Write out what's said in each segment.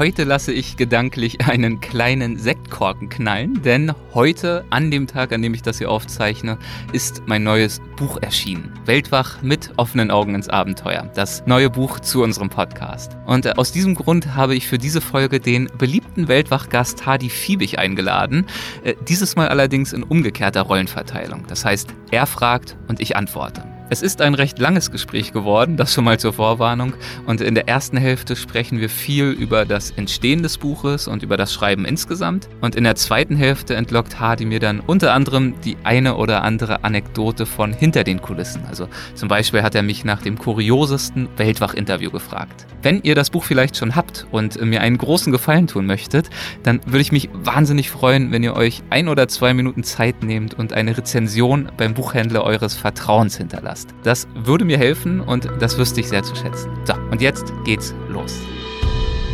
heute lasse ich gedanklich einen kleinen Sektkorken knallen, denn heute, an dem Tag, an dem ich das hier aufzeichne, ist mein neues Buch erschienen. Weltwach mit offenen Augen ins Abenteuer. Das neue Buch zu unserem Podcast. Und äh, aus diesem Grund habe ich für diese Folge den beliebten Weltwach-Gast Hadi Fiebig eingeladen. Äh, dieses Mal allerdings in umgekehrter Rollenverteilung. Das heißt, er fragt und ich antworte. Es ist ein recht langes Gespräch geworden, das schon mal zur Vorwarnung. Und in der ersten Hälfte sprechen wir viel über das Entstehen des Buches und über das Schreiben insgesamt. Und in der zweiten Hälfte entlockt Hardy mir dann unter anderem die eine oder andere Anekdote von hinter den Kulissen. Also zum Beispiel hat er mich nach dem kuriosesten Weltwach-Interview gefragt. Wenn ihr das Buch vielleicht schon habt und mir einen großen Gefallen tun möchtet, dann würde ich mich wahnsinnig freuen, wenn ihr euch ein oder zwei Minuten Zeit nehmt und eine Rezension beim Buchhändler eures Vertrauens hinterlasst hast. Das würde mir helfen und das wüsste ich sehr zu schätzen. So, und jetzt geht's los.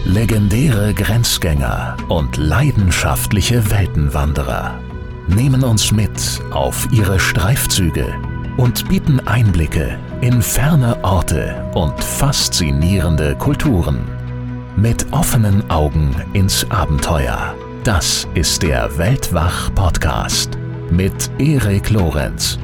Legendäre Grenzgänger und leidenschaftliche Weltenwanderer nehmen uns mit auf ihre Streifzüge und bieten Einblicke in ferne Orte und faszinierende Kulturen. Mit offenen Augen ins Abenteuer. Das ist der Weltwach-Podcast mit Erik Lorenz.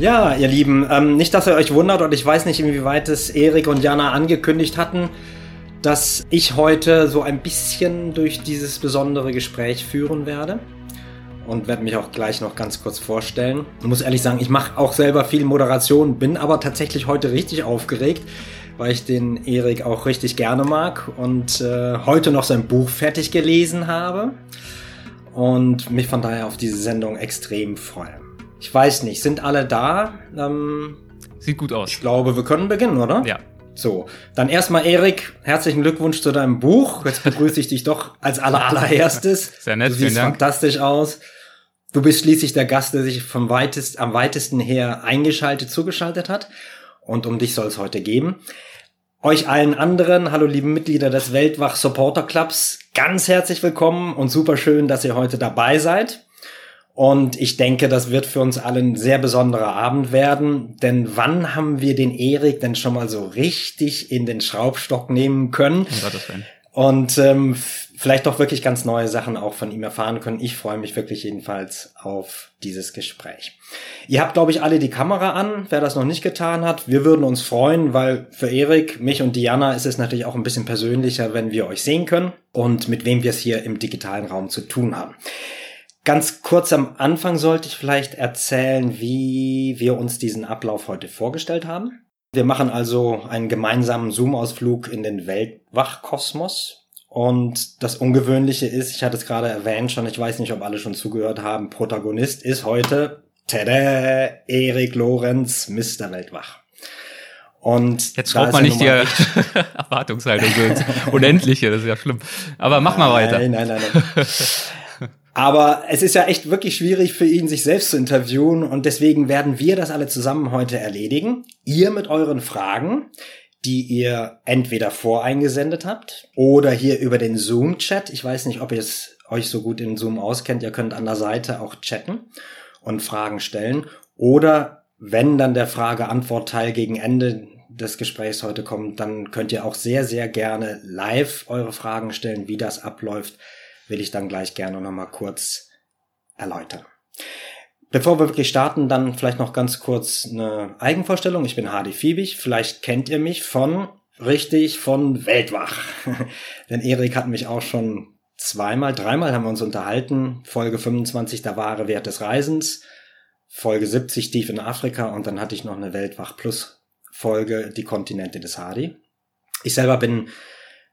Ja, ihr Lieben, ähm, nicht, dass ihr euch wundert und ich weiß nicht, inwieweit es Erik und Jana angekündigt hatten, dass ich heute so ein bisschen durch dieses besondere Gespräch führen werde und werde mich auch gleich noch ganz kurz vorstellen. Ich muss ehrlich sagen, ich mache auch selber viel Moderation, bin aber tatsächlich heute richtig aufgeregt, weil ich den Erik auch richtig gerne mag und äh, heute noch sein Buch fertig gelesen habe und mich von daher auf diese Sendung extrem freue. Ich weiß nicht, sind alle da? Ähm, Sieht gut aus. Ich glaube, wir können beginnen, oder? Ja. So, dann erstmal Erik, herzlichen Glückwunsch zu deinem Buch. Jetzt begrüße ich dich doch als aller allererstes. Sehr nett, du siehst fantastisch aus. Du bist schließlich der Gast, der sich vom weitest, am weitesten her eingeschaltet, zugeschaltet hat. Und um dich soll es heute geben. Euch allen anderen, hallo lieben Mitglieder des Weltwach Supporter Clubs, ganz herzlich willkommen und super schön, dass ihr heute dabei seid. Und ich denke, das wird für uns alle ein sehr besonderer Abend werden. Denn wann haben wir den Erik denn schon mal so richtig in den Schraubstock nehmen können? Und ähm, vielleicht doch wirklich ganz neue Sachen auch von ihm erfahren können. Ich freue mich wirklich jedenfalls auf dieses Gespräch. Ihr habt, glaube ich, alle die Kamera an, wer das noch nicht getan hat. Wir würden uns freuen, weil für Erik, mich und Diana ist es natürlich auch ein bisschen persönlicher, wenn wir euch sehen können und mit wem wir es hier im digitalen Raum zu tun haben. Ganz kurz am Anfang sollte ich vielleicht erzählen, wie wir uns diesen Ablauf heute vorgestellt haben. Wir machen also einen gemeinsamen Zoom-Ausflug in den Weltwachkosmos. Und das Ungewöhnliche ist, ich hatte es gerade erwähnt schon, ich weiß nicht, ob alle schon zugehört haben, Protagonist ist heute tada, Erik Lorenz, Mr. Weltwach. Und jetzt schraubt man nicht die Erwartungshaltung so ins Unendliche, das ist ja schlimm. Aber mach mal weiter. Nein, nein, nein. nein. Aber es ist ja echt wirklich schwierig für ihn, sich selbst zu interviewen und deswegen werden wir das alle zusammen heute erledigen. Ihr mit euren Fragen, die ihr entweder voreingesendet habt oder hier über den Zoom-Chat. Ich weiß nicht, ob ihr es euch so gut in Zoom auskennt. Ihr könnt an der Seite auch chatten und Fragen stellen. Oder wenn dann der Frage-Antwort-Teil gegen Ende des Gesprächs heute kommt, dann könnt ihr auch sehr, sehr gerne live eure Fragen stellen, wie das abläuft will ich dann gleich gerne noch mal kurz erläutern. Bevor wir wirklich starten, dann vielleicht noch ganz kurz eine Eigenvorstellung. Ich bin Hardy Fiebig. Vielleicht kennt ihr mich von, richtig, von Weltwach. Denn Erik hat mich auch schon zweimal, dreimal haben wir uns unterhalten. Folge 25, der wahre Wert des Reisens. Folge 70, tief in Afrika. Und dann hatte ich noch eine Weltwach Plus Folge, die Kontinente des Hardy. Ich selber bin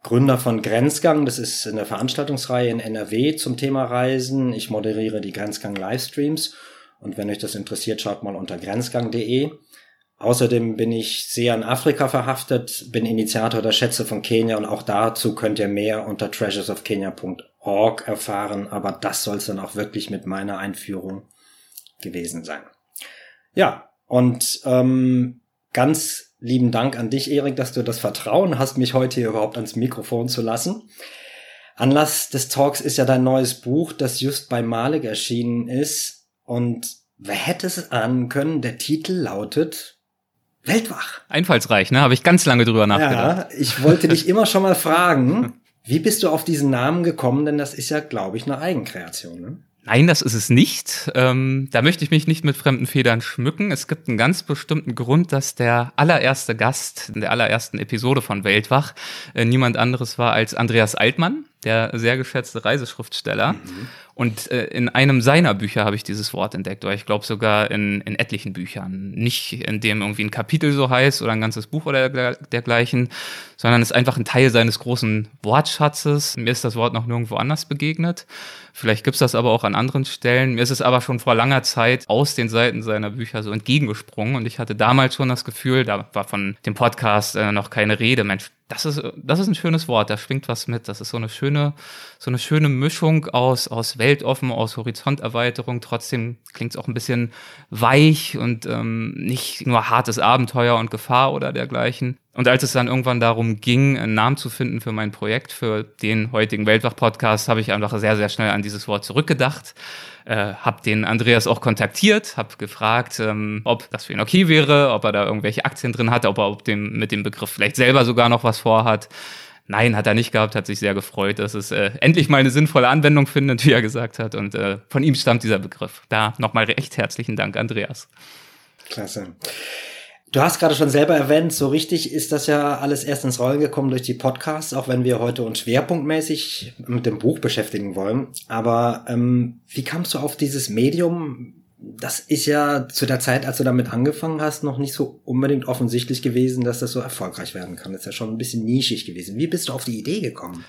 Gründer von Grenzgang. Das ist eine Veranstaltungsreihe in NRW zum Thema Reisen. Ich moderiere die Grenzgang Livestreams. Und wenn euch das interessiert, schaut mal unter grenzgang.de. Außerdem bin ich sehr in Afrika verhaftet, bin Initiator der Schätze von Kenia und auch dazu könnt ihr mehr unter treasuresofkenya.org erfahren. Aber das soll es dann auch wirklich mit meiner Einführung gewesen sein. Ja, und ähm, ganz lieben Dank an dich, Erik, dass du das Vertrauen hast, mich heute hier überhaupt ans Mikrofon zu lassen. Anlass des Talks ist ja dein neues Buch, das just bei Malik erschienen ist. Und wer hätte es ahnen können, der Titel lautet Weltwach. Einfallsreich, ne? Habe ich ganz lange drüber nachgedacht. Ja, ich wollte dich immer schon mal fragen, wie bist du auf diesen Namen gekommen? Denn das ist ja, glaube ich, eine Eigenkreation. Ne? Nein, das ist es nicht. Ähm, da möchte ich mich nicht mit fremden Federn schmücken. Es gibt einen ganz bestimmten Grund, dass der allererste Gast in der allerersten Episode von Weltwach äh, niemand anderes war als Andreas Altmann, der sehr geschätzte Reiseschriftsteller. Mhm. Und äh, in einem seiner Bücher habe ich dieses Wort entdeckt, oder ich glaube sogar in, in etlichen Büchern. Nicht in dem irgendwie ein Kapitel so heißt oder ein ganzes Buch oder dergleichen, sondern es ist einfach ein Teil seines großen Wortschatzes. Mir ist das Wort noch nirgendwo anders begegnet. Vielleicht gibt's das aber auch an anderen Stellen. Mir ist es aber schon vor langer Zeit aus den Seiten seiner Bücher so entgegengesprungen und ich hatte damals schon das Gefühl, da war von dem Podcast äh, noch keine Rede. Mensch, das ist, das ist ein schönes Wort, da schwingt was mit. Das ist so eine schöne, so eine schöne Mischung aus, aus Weltoffen, aus Horizonterweiterung. Trotzdem klingt es auch ein bisschen weich und ähm, nicht nur hartes Abenteuer und Gefahr oder dergleichen. Und als es dann irgendwann darum ging, einen Namen zu finden für mein Projekt, für den heutigen Weltwach-Podcast, habe ich einfach sehr, sehr schnell an dieses Wort zurückgedacht äh, habe den Andreas auch kontaktiert, habe gefragt, ähm, ob das für ihn okay wäre, ob er da irgendwelche Aktien drin hatte, ob er ob dem, mit dem Begriff vielleicht selber sogar noch was vorhat. Nein, hat er nicht gehabt, hat sich sehr gefreut, dass es äh, endlich mal eine sinnvolle Anwendung findet, wie er gesagt hat. Und äh, von ihm stammt dieser Begriff. Da nochmal recht herzlichen Dank, Andreas. Klasse. Du hast gerade schon selber erwähnt, so richtig ist das ja alles erst ins Rollen gekommen durch die Podcasts, auch wenn wir heute uns schwerpunktmäßig mit dem Buch beschäftigen wollen. Aber ähm, wie kamst du auf dieses Medium? Das ist ja zu der Zeit, als du damit angefangen hast, noch nicht so unbedingt offensichtlich gewesen, dass das so erfolgreich werden kann. Das ist ja schon ein bisschen nischig gewesen. Wie bist du auf die Idee gekommen?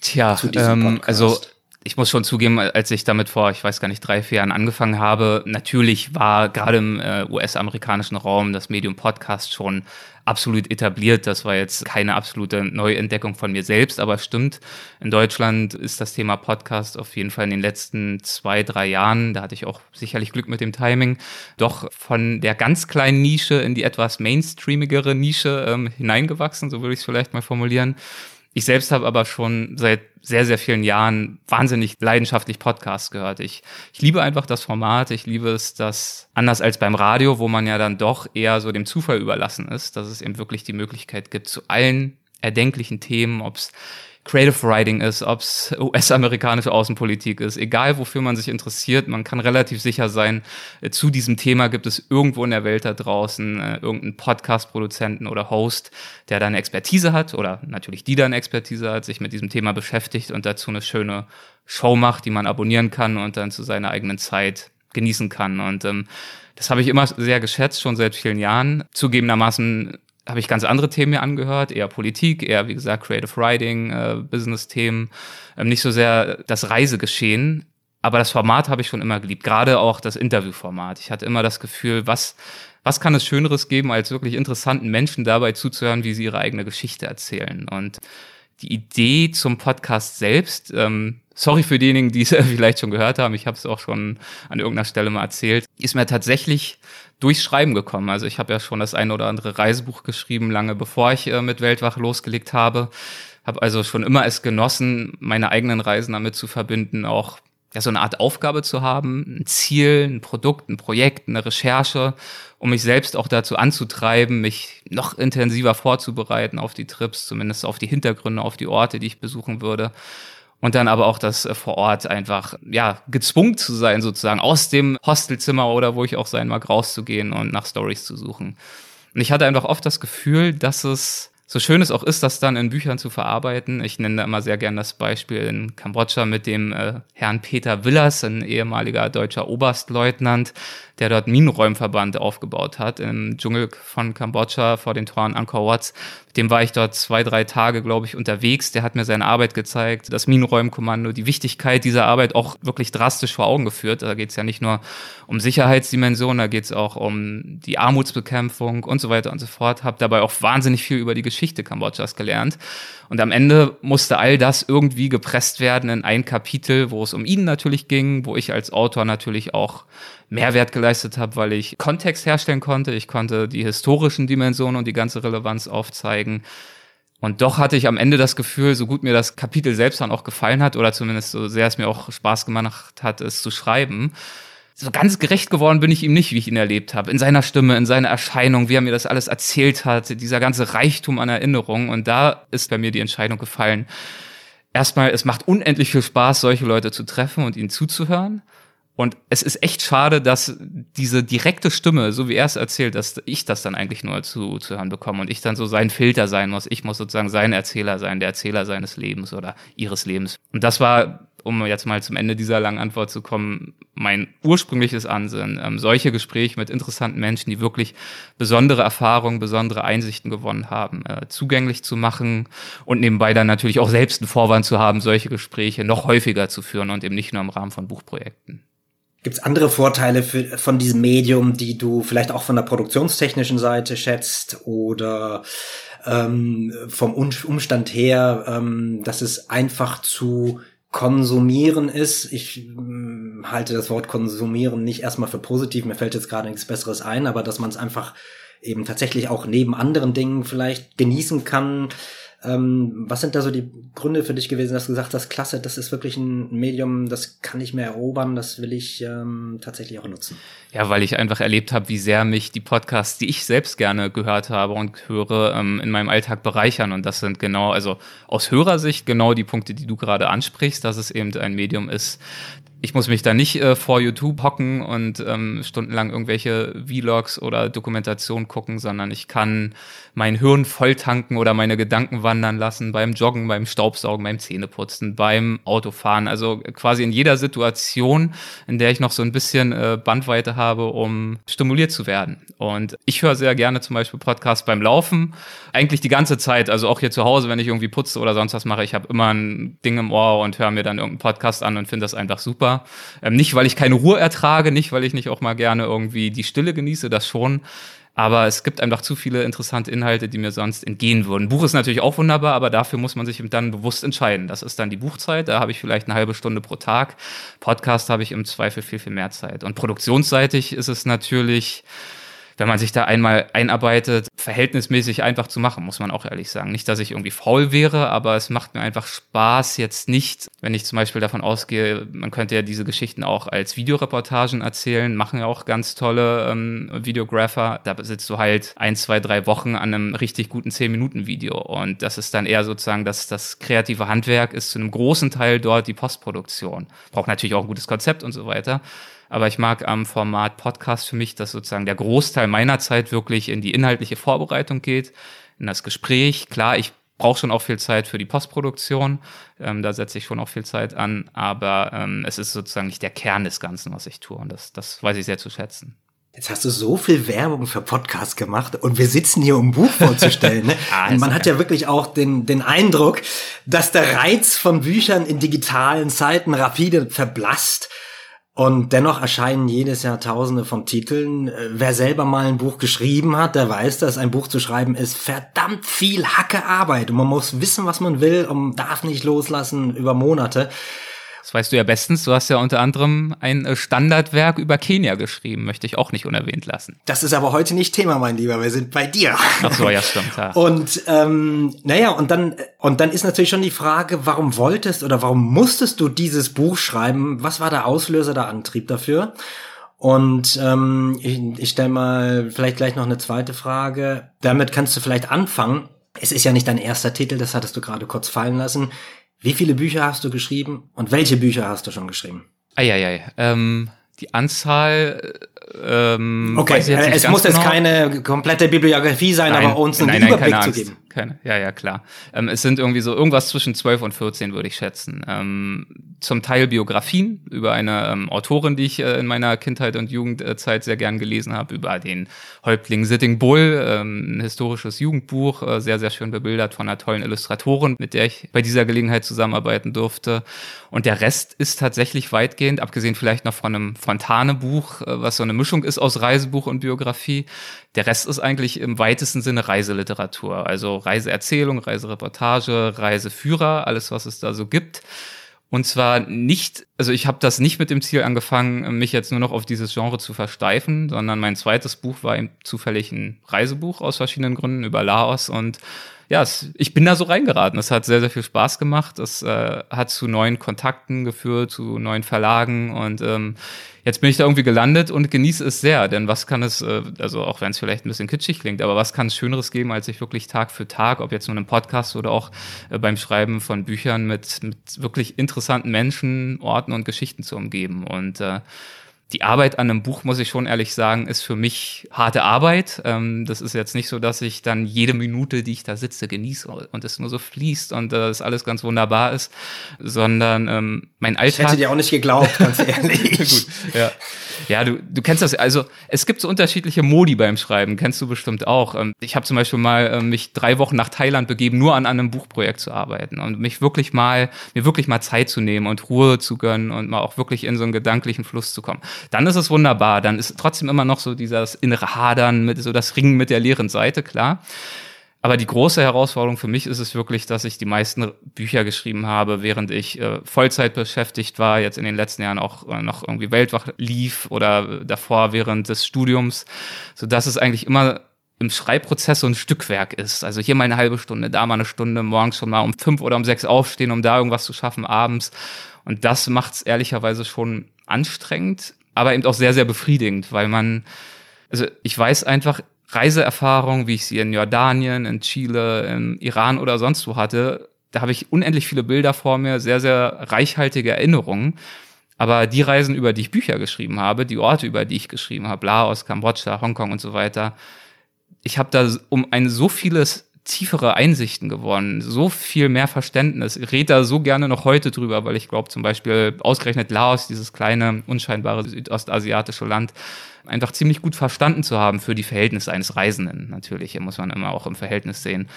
Tja, ähm, also ich muss schon zugeben, als ich damit vor, ich weiß gar nicht, drei, vier Jahren angefangen habe, natürlich war gerade im äh, US-amerikanischen Raum das Medium Podcast schon absolut etabliert. Das war jetzt keine absolute Neuentdeckung von mir selbst, aber stimmt. In Deutschland ist das Thema Podcast auf jeden Fall in den letzten zwei, drei Jahren, da hatte ich auch sicherlich Glück mit dem Timing, doch von der ganz kleinen Nische in die etwas mainstreamigere Nische ähm, hineingewachsen, so würde ich es vielleicht mal formulieren. Ich selbst habe aber schon seit sehr, sehr vielen Jahren wahnsinnig leidenschaftlich Podcasts gehört. Ich, ich liebe einfach das Format. Ich liebe es, dass anders als beim Radio, wo man ja dann doch eher so dem Zufall überlassen ist, dass es eben wirklich die Möglichkeit gibt, zu allen erdenklichen Themen, ob es Creative Writing ist, ob es US-amerikanische Außenpolitik ist, egal wofür man sich interessiert, man kann relativ sicher sein, äh, zu diesem Thema gibt es irgendwo in der Welt da draußen äh, irgendeinen Podcast-Produzenten oder Host, der da eine Expertise hat oder natürlich die da eine Expertise hat, sich mit diesem Thema beschäftigt und dazu eine schöne Show macht, die man abonnieren kann und dann zu seiner eigenen Zeit genießen kann. Und ähm, das habe ich immer sehr geschätzt, schon seit vielen Jahren. Zugegebenermaßen habe ich ganz andere Themen mir angehört, eher Politik, eher wie gesagt Creative Writing, äh, Business-Themen, ähm, nicht so sehr das Reisegeschehen. Aber das Format habe ich schon immer geliebt, gerade auch das Interviewformat. Ich hatte immer das Gefühl, was, was kann es Schöneres geben, als wirklich interessanten Menschen dabei zuzuhören, wie sie ihre eigene Geschichte erzählen. Und die Idee zum Podcast selbst, ähm, sorry für diejenigen, die es vielleicht schon gehört haben, ich habe es auch schon an irgendeiner Stelle mal erzählt, ist mir tatsächlich durchs Schreiben gekommen. Also ich habe ja schon das ein oder andere Reisebuch geschrieben, lange bevor ich äh, mit Weltwach losgelegt habe. Habe also schon immer es genossen, meine eigenen Reisen damit zu verbinden, auch ja, so eine Art Aufgabe zu haben, ein Ziel, ein Produkt, ein Projekt, eine Recherche, um mich selbst auch dazu anzutreiben, mich noch intensiver vorzubereiten auf die Trips, zumindest auf die Hintergründe, auf die Orte, die ich besuchen würde und dann aber auch das äh, vor Ort einfach, ja, gezwungen zu sein, sozusagen aus dem Hostelzimmer oder wo ich auch sein mag, rauszugehen und nach Stories zu suchen. Und ich hatte einfach oft das Gefühl, dass es so schön es auch ist, das dann in Büchern zu verarbeiten. Ich nenne da immer sehr gern das Beispiel in Kambodscha mit dem äh, Herrn Peter Willers, ein ehemaliger deutscher Oberstleutnant, der dort Minenräumverband aufgebaut hat im Dschungel von Kambodscha vor den Toren Angkor Wat dem war ich dort zwei, drei Tage, glaube ich, unterwegs. Der hat mir seine Arbeit gezeigt, das Minenräumkommando, die Wichtigkeit dieser Arbeit auch wirklich drastisch vor Augen geführt. Da geht es ja nicht nur um Sicherheitsdimensionen, da geht es auch um die Armutsbekämpfung und so weiter und so fort. Habe dabei auch wahnsinnig viel über die Geschichte Kambodschas gelernt. Und am Ende musste all das irgendwie gepresst werden in ein Kapitel, wo es um ihn natürlich ging, wo ich als Autor natürlich auch Mehrwert geleistet habe, weil ich Kontext herstellen konnte. Ich konnte die historischen Dimensionen und die ganze Relevanz aufzeigen. Und doch hatte ich am Ende das Gefühl, so gut mir das Kapitel selbst dann auch gefallen hat, oder zumindest so sehr es mir auch Spaß gemacht hat, es zu schreiben, so ganz gerecht geworden bin ich ihm nicht, wie ich ihn erlebt habe. In seiner Stimme, in seiner Erscheinung, wie er mir das alles erzählt hat, dieser ganze Reichtum an Erinnerungen. Und da ist bei mir die Entscheidung gefallen. Erstmal, es macht unendlich viel Spaß, solche Leute zu treffen und ihnen zuzuhören. Und es ist echt schade, dass diese direkte Stimme, so wie er es erzählt, dass ich das dann eigentlich nur zu, zu hören bekomme und ich dann so sein Filter sein muss. Ich muss sozusagen sein Erzähler sein, der Erzähler seines Lebens oder ihres Lebens. Und das war, um jetzt mal zum Ende dieser langen Antwort zu kommen, mein ursprüngliches Ansinnen, ähm, solche Gespräche mit interessanten Menschen, die wirklich besondere Erfahrungen, besondere Einsichten gewonnen haben, äh, zugänglich zu machen und nebenbei dann natürlich auch selbst einen Vorwand zu haben, solche Gespräche noch häufiger zu führen und eben nicht nur im Rahmen von Buchprojekten. Gibt es andere Vorteile für, von diesem Medium, die du vielleicht auch von der produktionstechnischen Seite schätzt oder ähm, vom Umstand her, ähm, dass es einfach zu konsumieren ist? Ich ähm, halte das Wort konsumieren nicht erstmal für positiv, mir fällt jetzt gerade nichts Besseres ein, aber dass man es einfach eben tatsächlich auch neben anderen Dingen vielleicht genießen kann, ähm, was sind da so die Gründe für dich gewesen, dass du gesagt hast, klasse, das ist wirklich ein Medium, das kann ich mir erobern, das will ich ähm, tatsächlich auch nutzen? Ja, weil ich einfach erlebt habe, wie sehr mich die Podcasts, die ich selbst gerne gehört habe und höre, ähm, in meinem Alltag bereichern. Und das sind genau, also aus Hörersicht genau die Punkte, die du gerade ansprichst, dass es eben ein Medium ist, ich muss mich da nicht äh, vor YouTube hocken und ähm, stundenlang irgendwelche Vlogs oder Dokumentationen gucken, sondern ich kann mein Hirn voll tanken oder meine Gedanken wandern lassen beim Joggen, beim Staubsaugen, beim Zähneputzen, beim Autofahren. Also quasi in jeder Situation, in der ich noch so ein bisschen äh, Bandweite habe, um stimuliert zu werden. Und ich höre sehr gerne zum Beispiel Podcasts beim Laufen, eigentlich die ganze Zeit. Also auch hier zu Hause, wenn ich irgendwie putze oder sonst was mache, ich habe immer ein Ding im Ohr und höre mir dann irgendeinen Podcast an und finde das einfach super super. Ähm, nicht, weil ich keine Ruhe ertrage, nicht, weil ich nicht auch mal gerne irgendwie die Stille genieße, das schon. Aber es gibt einfach zu viele interessante Inhalte, die mir sonst entgehen würden. Buch ist natürlich auch wunderbar, aber dafür muss man sich dann bewusst entscheiden. Das ist dann die Buchzeit, da habe ich vielleicht eine halbe Stunde pro Tag. Podcast habe ich im Zweifel viel, viel mehr Zeit. Und produktionsseitig ist es natürlich wenn man sich da einmal einarbeitet, verhältnismäßig einfach zu machen, muss man auch ehrlich sagen. Nicht, dass ich irgendwie faul wäre, aber es macht mir einfach Spaß jetzt nicht, wenn ich zum Beispiel davon ausgehe, man könnte ja diese Geschichten auch als Videoreportagen erzählen, machen ja auch ganz tolle ähm, Videographer. Da sitzt du halt ein, zwei, drei Wochen an einem richtig guten 10-Minuten-Video und das ist dann eher sozusagen das, das kreative Handwerk ist zu einem großen Teil dort die Postproduktion. Braucht natürlich auch ein gutes Konzept und so weiter. Aber ich mag am Format Podcast für mich, dass sozusagen der Großteil meiner Zeit wirklich in die inhaltliche Vorbereitung geht, in das Gespräch. Klar, ich brauche schon auch viel Zeit für die Postproduktion. Ähm, da setze ich schon auch viel Zeit an. Aber ähm, es ist sozusagen nicht der Kern des Ganzen, was ich tue. Und das, das weiß ich sehr zu schätzen. Jetzt hast du so viel Werbung für Podcasts gemacht und wir sitzen hier, um ein Buch vorzustellen. Ne? ah, und man hat ja wirklich auch den, den Eindruck, dass der Reiz von Büchern in digitalen Zeiten rapide verblasst. Und dennoch erscheinen jedes Jahr Tausende von Titeln. Äh, wer selber mal ein Buch geschrieben hat, der weiß, dass ein Buch zu schreiben ist verdammt viel Hacke Arbeit. Und man muss wissen, was man will und darf nicht loslassen über Monate. Das weißt du ja bestens. Du hast ja unter anderem ein äh, Standardwerk über Kenia geschrieben, möchte ich auch nicht unerwähnt lassen. Das ist aber heute nicht Thema, mein Lieber. Wir sind bei dir. Ach so, ja, stimmt. Ja. Und ähm, naja, und dann und dann ist natürlich schon die Frage, warum wolltest oder warum musstest du dieses Buch schreiben? Was war der Auslöser, der Antrieb dafür? Und ähm, ich, ich stelle mal vielleicht gleich noch eine zweite Frage. Damit kannst du vielleicht anfangen. Es ist ja nicht dein erster Titel, das hattest du gerade kurz fallen lassen. Wie viele Bücher hast du geschrieben und welche Bücher hast du schon geschrieben? Eieiei. Ähm, die Anzahl. Ähm, okay, es muss genau. jetzt keine komplette Bibliografie sein, nein, aber uns einen nein, nein, Überblick zu geben keine. Ja, ja, klar. Ähm, es sind irgendwie so irgendwas zwischen 12 und 14, würde ich schätzen. Ähm, zum Teil Biografien über eine ähm, Autorin, die ich äh, in meiner Kindheit und Jugendzeit sehr gern gelesen habe, über den Häuptling Sitting Bull, ähm, ein historisches Jugendbuch, äh, sehr, sehr schön bebildert von einer tollen Illustratorin, mit der ich bei dieser Gelegenheit zusammenarbeiten durfte. Und der Rest ist tatsächlich weitgehend, abgesehen vielleicht noch von einem Fontane-Buch, äh, was so eine Mischung ist aus Reisebuch und Biografie. Der Rest ist eigentlich im weitesten Sinne Reiseliteratur, also Reiseerzählung, Reisereportage, Reiseführer, alles, was es da so gibt. Und zwar nicht, also ich habe das nicht mit dem Ziel angefangen, mich jetzt nur noch auf dieses Genre zu versteifen, sondern mein zweites Buch war eben zufällig ein Reisebuch aus verschiedenen Gründen über Laos und ja, es, ich bin da so reingeraten. Es hat sehr, sehr viel Spaß gemacht. Es äh, hat zu neuen Kontakten geführt, zu neuen Verlagen und ähm, jetzt bin ich da irgendwie gelandet und genieße es sehr. Denn was kann es, äh, also auch wenn es vielleicht ein bisschen kitschig klingt, aber was kann es Schöneres geben, als sich wirklich Tag für Tag, ob jetzt nur in einem Podcast oder auch äh, beim Schreiben von Büchern mit, mit wirklich interessanten Menschen, Orten und Geschichten zu umgeben. Und äh, die Arbeit an einem Buch, muss ich schon ehrlich sagen, ist für mich harte Arbeit. Ähm, das ist jetzt nicht so, dass ich dann jede Minute, die ich da sitze, genieße und es nur so fließt und äh, es alles ganz wunderbar ist, sondern ähm, mein Alltag. Ich hätte dir auch nicht geglaubt, ganz ehrlich. Gut, ja. Ja, du, du kennst das, also es gibt so unterschiedliche Modi beim Schreiben, kennst du bestimmt auch. Ähm, ich habe zum Beispiel mal äh, mich drei Wochen nach Thailand begeben, nur an einem Buchprojekt zu arbeiten und mich wirklich mal, mir wirklich mal Zeit zu nehmen und Ruhe zu gönnen und mal auch wirklich in so einen gedanklichen Fluss zu kommen dann ist es wunderbar. Dann ist trotzdem immer noch so dieses innere Hadern, mit, so das Ringen mit der leeren Seite, klar. Aber die große Herausforderung für mich ist es wirklich, dass ich die meisten Bücher geschrieben habe, während ich äh, Vollzeit beschäftigt war, jetzt in den letzten Jahren auch äh, noch irgendwie Weltwach lief oder davor während des Studiums, so dass es eigentlich immer im Schreibprozess so ein Stückwerk ist. Also hier mal eine halbe Stunde, da mal eine Stunde, morgens schon mal um fünf oder um sechs aufstehen, um da irgendwas zu schaffen, abends. Und das macht es ehrlicherweise schon anstrengend aber eben auch sehr, sehr befriedigend, weil man, also ich weiß einfach, Reiseerfahrungen, wie ich sie in Jordanien, in Chile, in Iran oder sonst wo hatte, da habe ich unendlich viele Bilder vor mir, sehr, sehr reichhaltige Erinnerungen. Aber die Reisen, über die ich Bücher geschrieben habe, die Orte, über die ich geschrieben habe, Laos, Kambodscha, Hongkong und so weiter, ich habe da um ein so vieles tiefere Einsichten gewonnen, so viel mehr Verständnis. Ich rede da so gerne noch heute drüber, weil ich glaube zum Beispiel ausgerechnet Laos, dieses kleine, unscheinbare südostasiatische Land, einfach ziemlich gut verstanden zu haben für die Verhältnisse eines Reisenden. Natürlich, hier muss man immer auch im Verhältnis sehen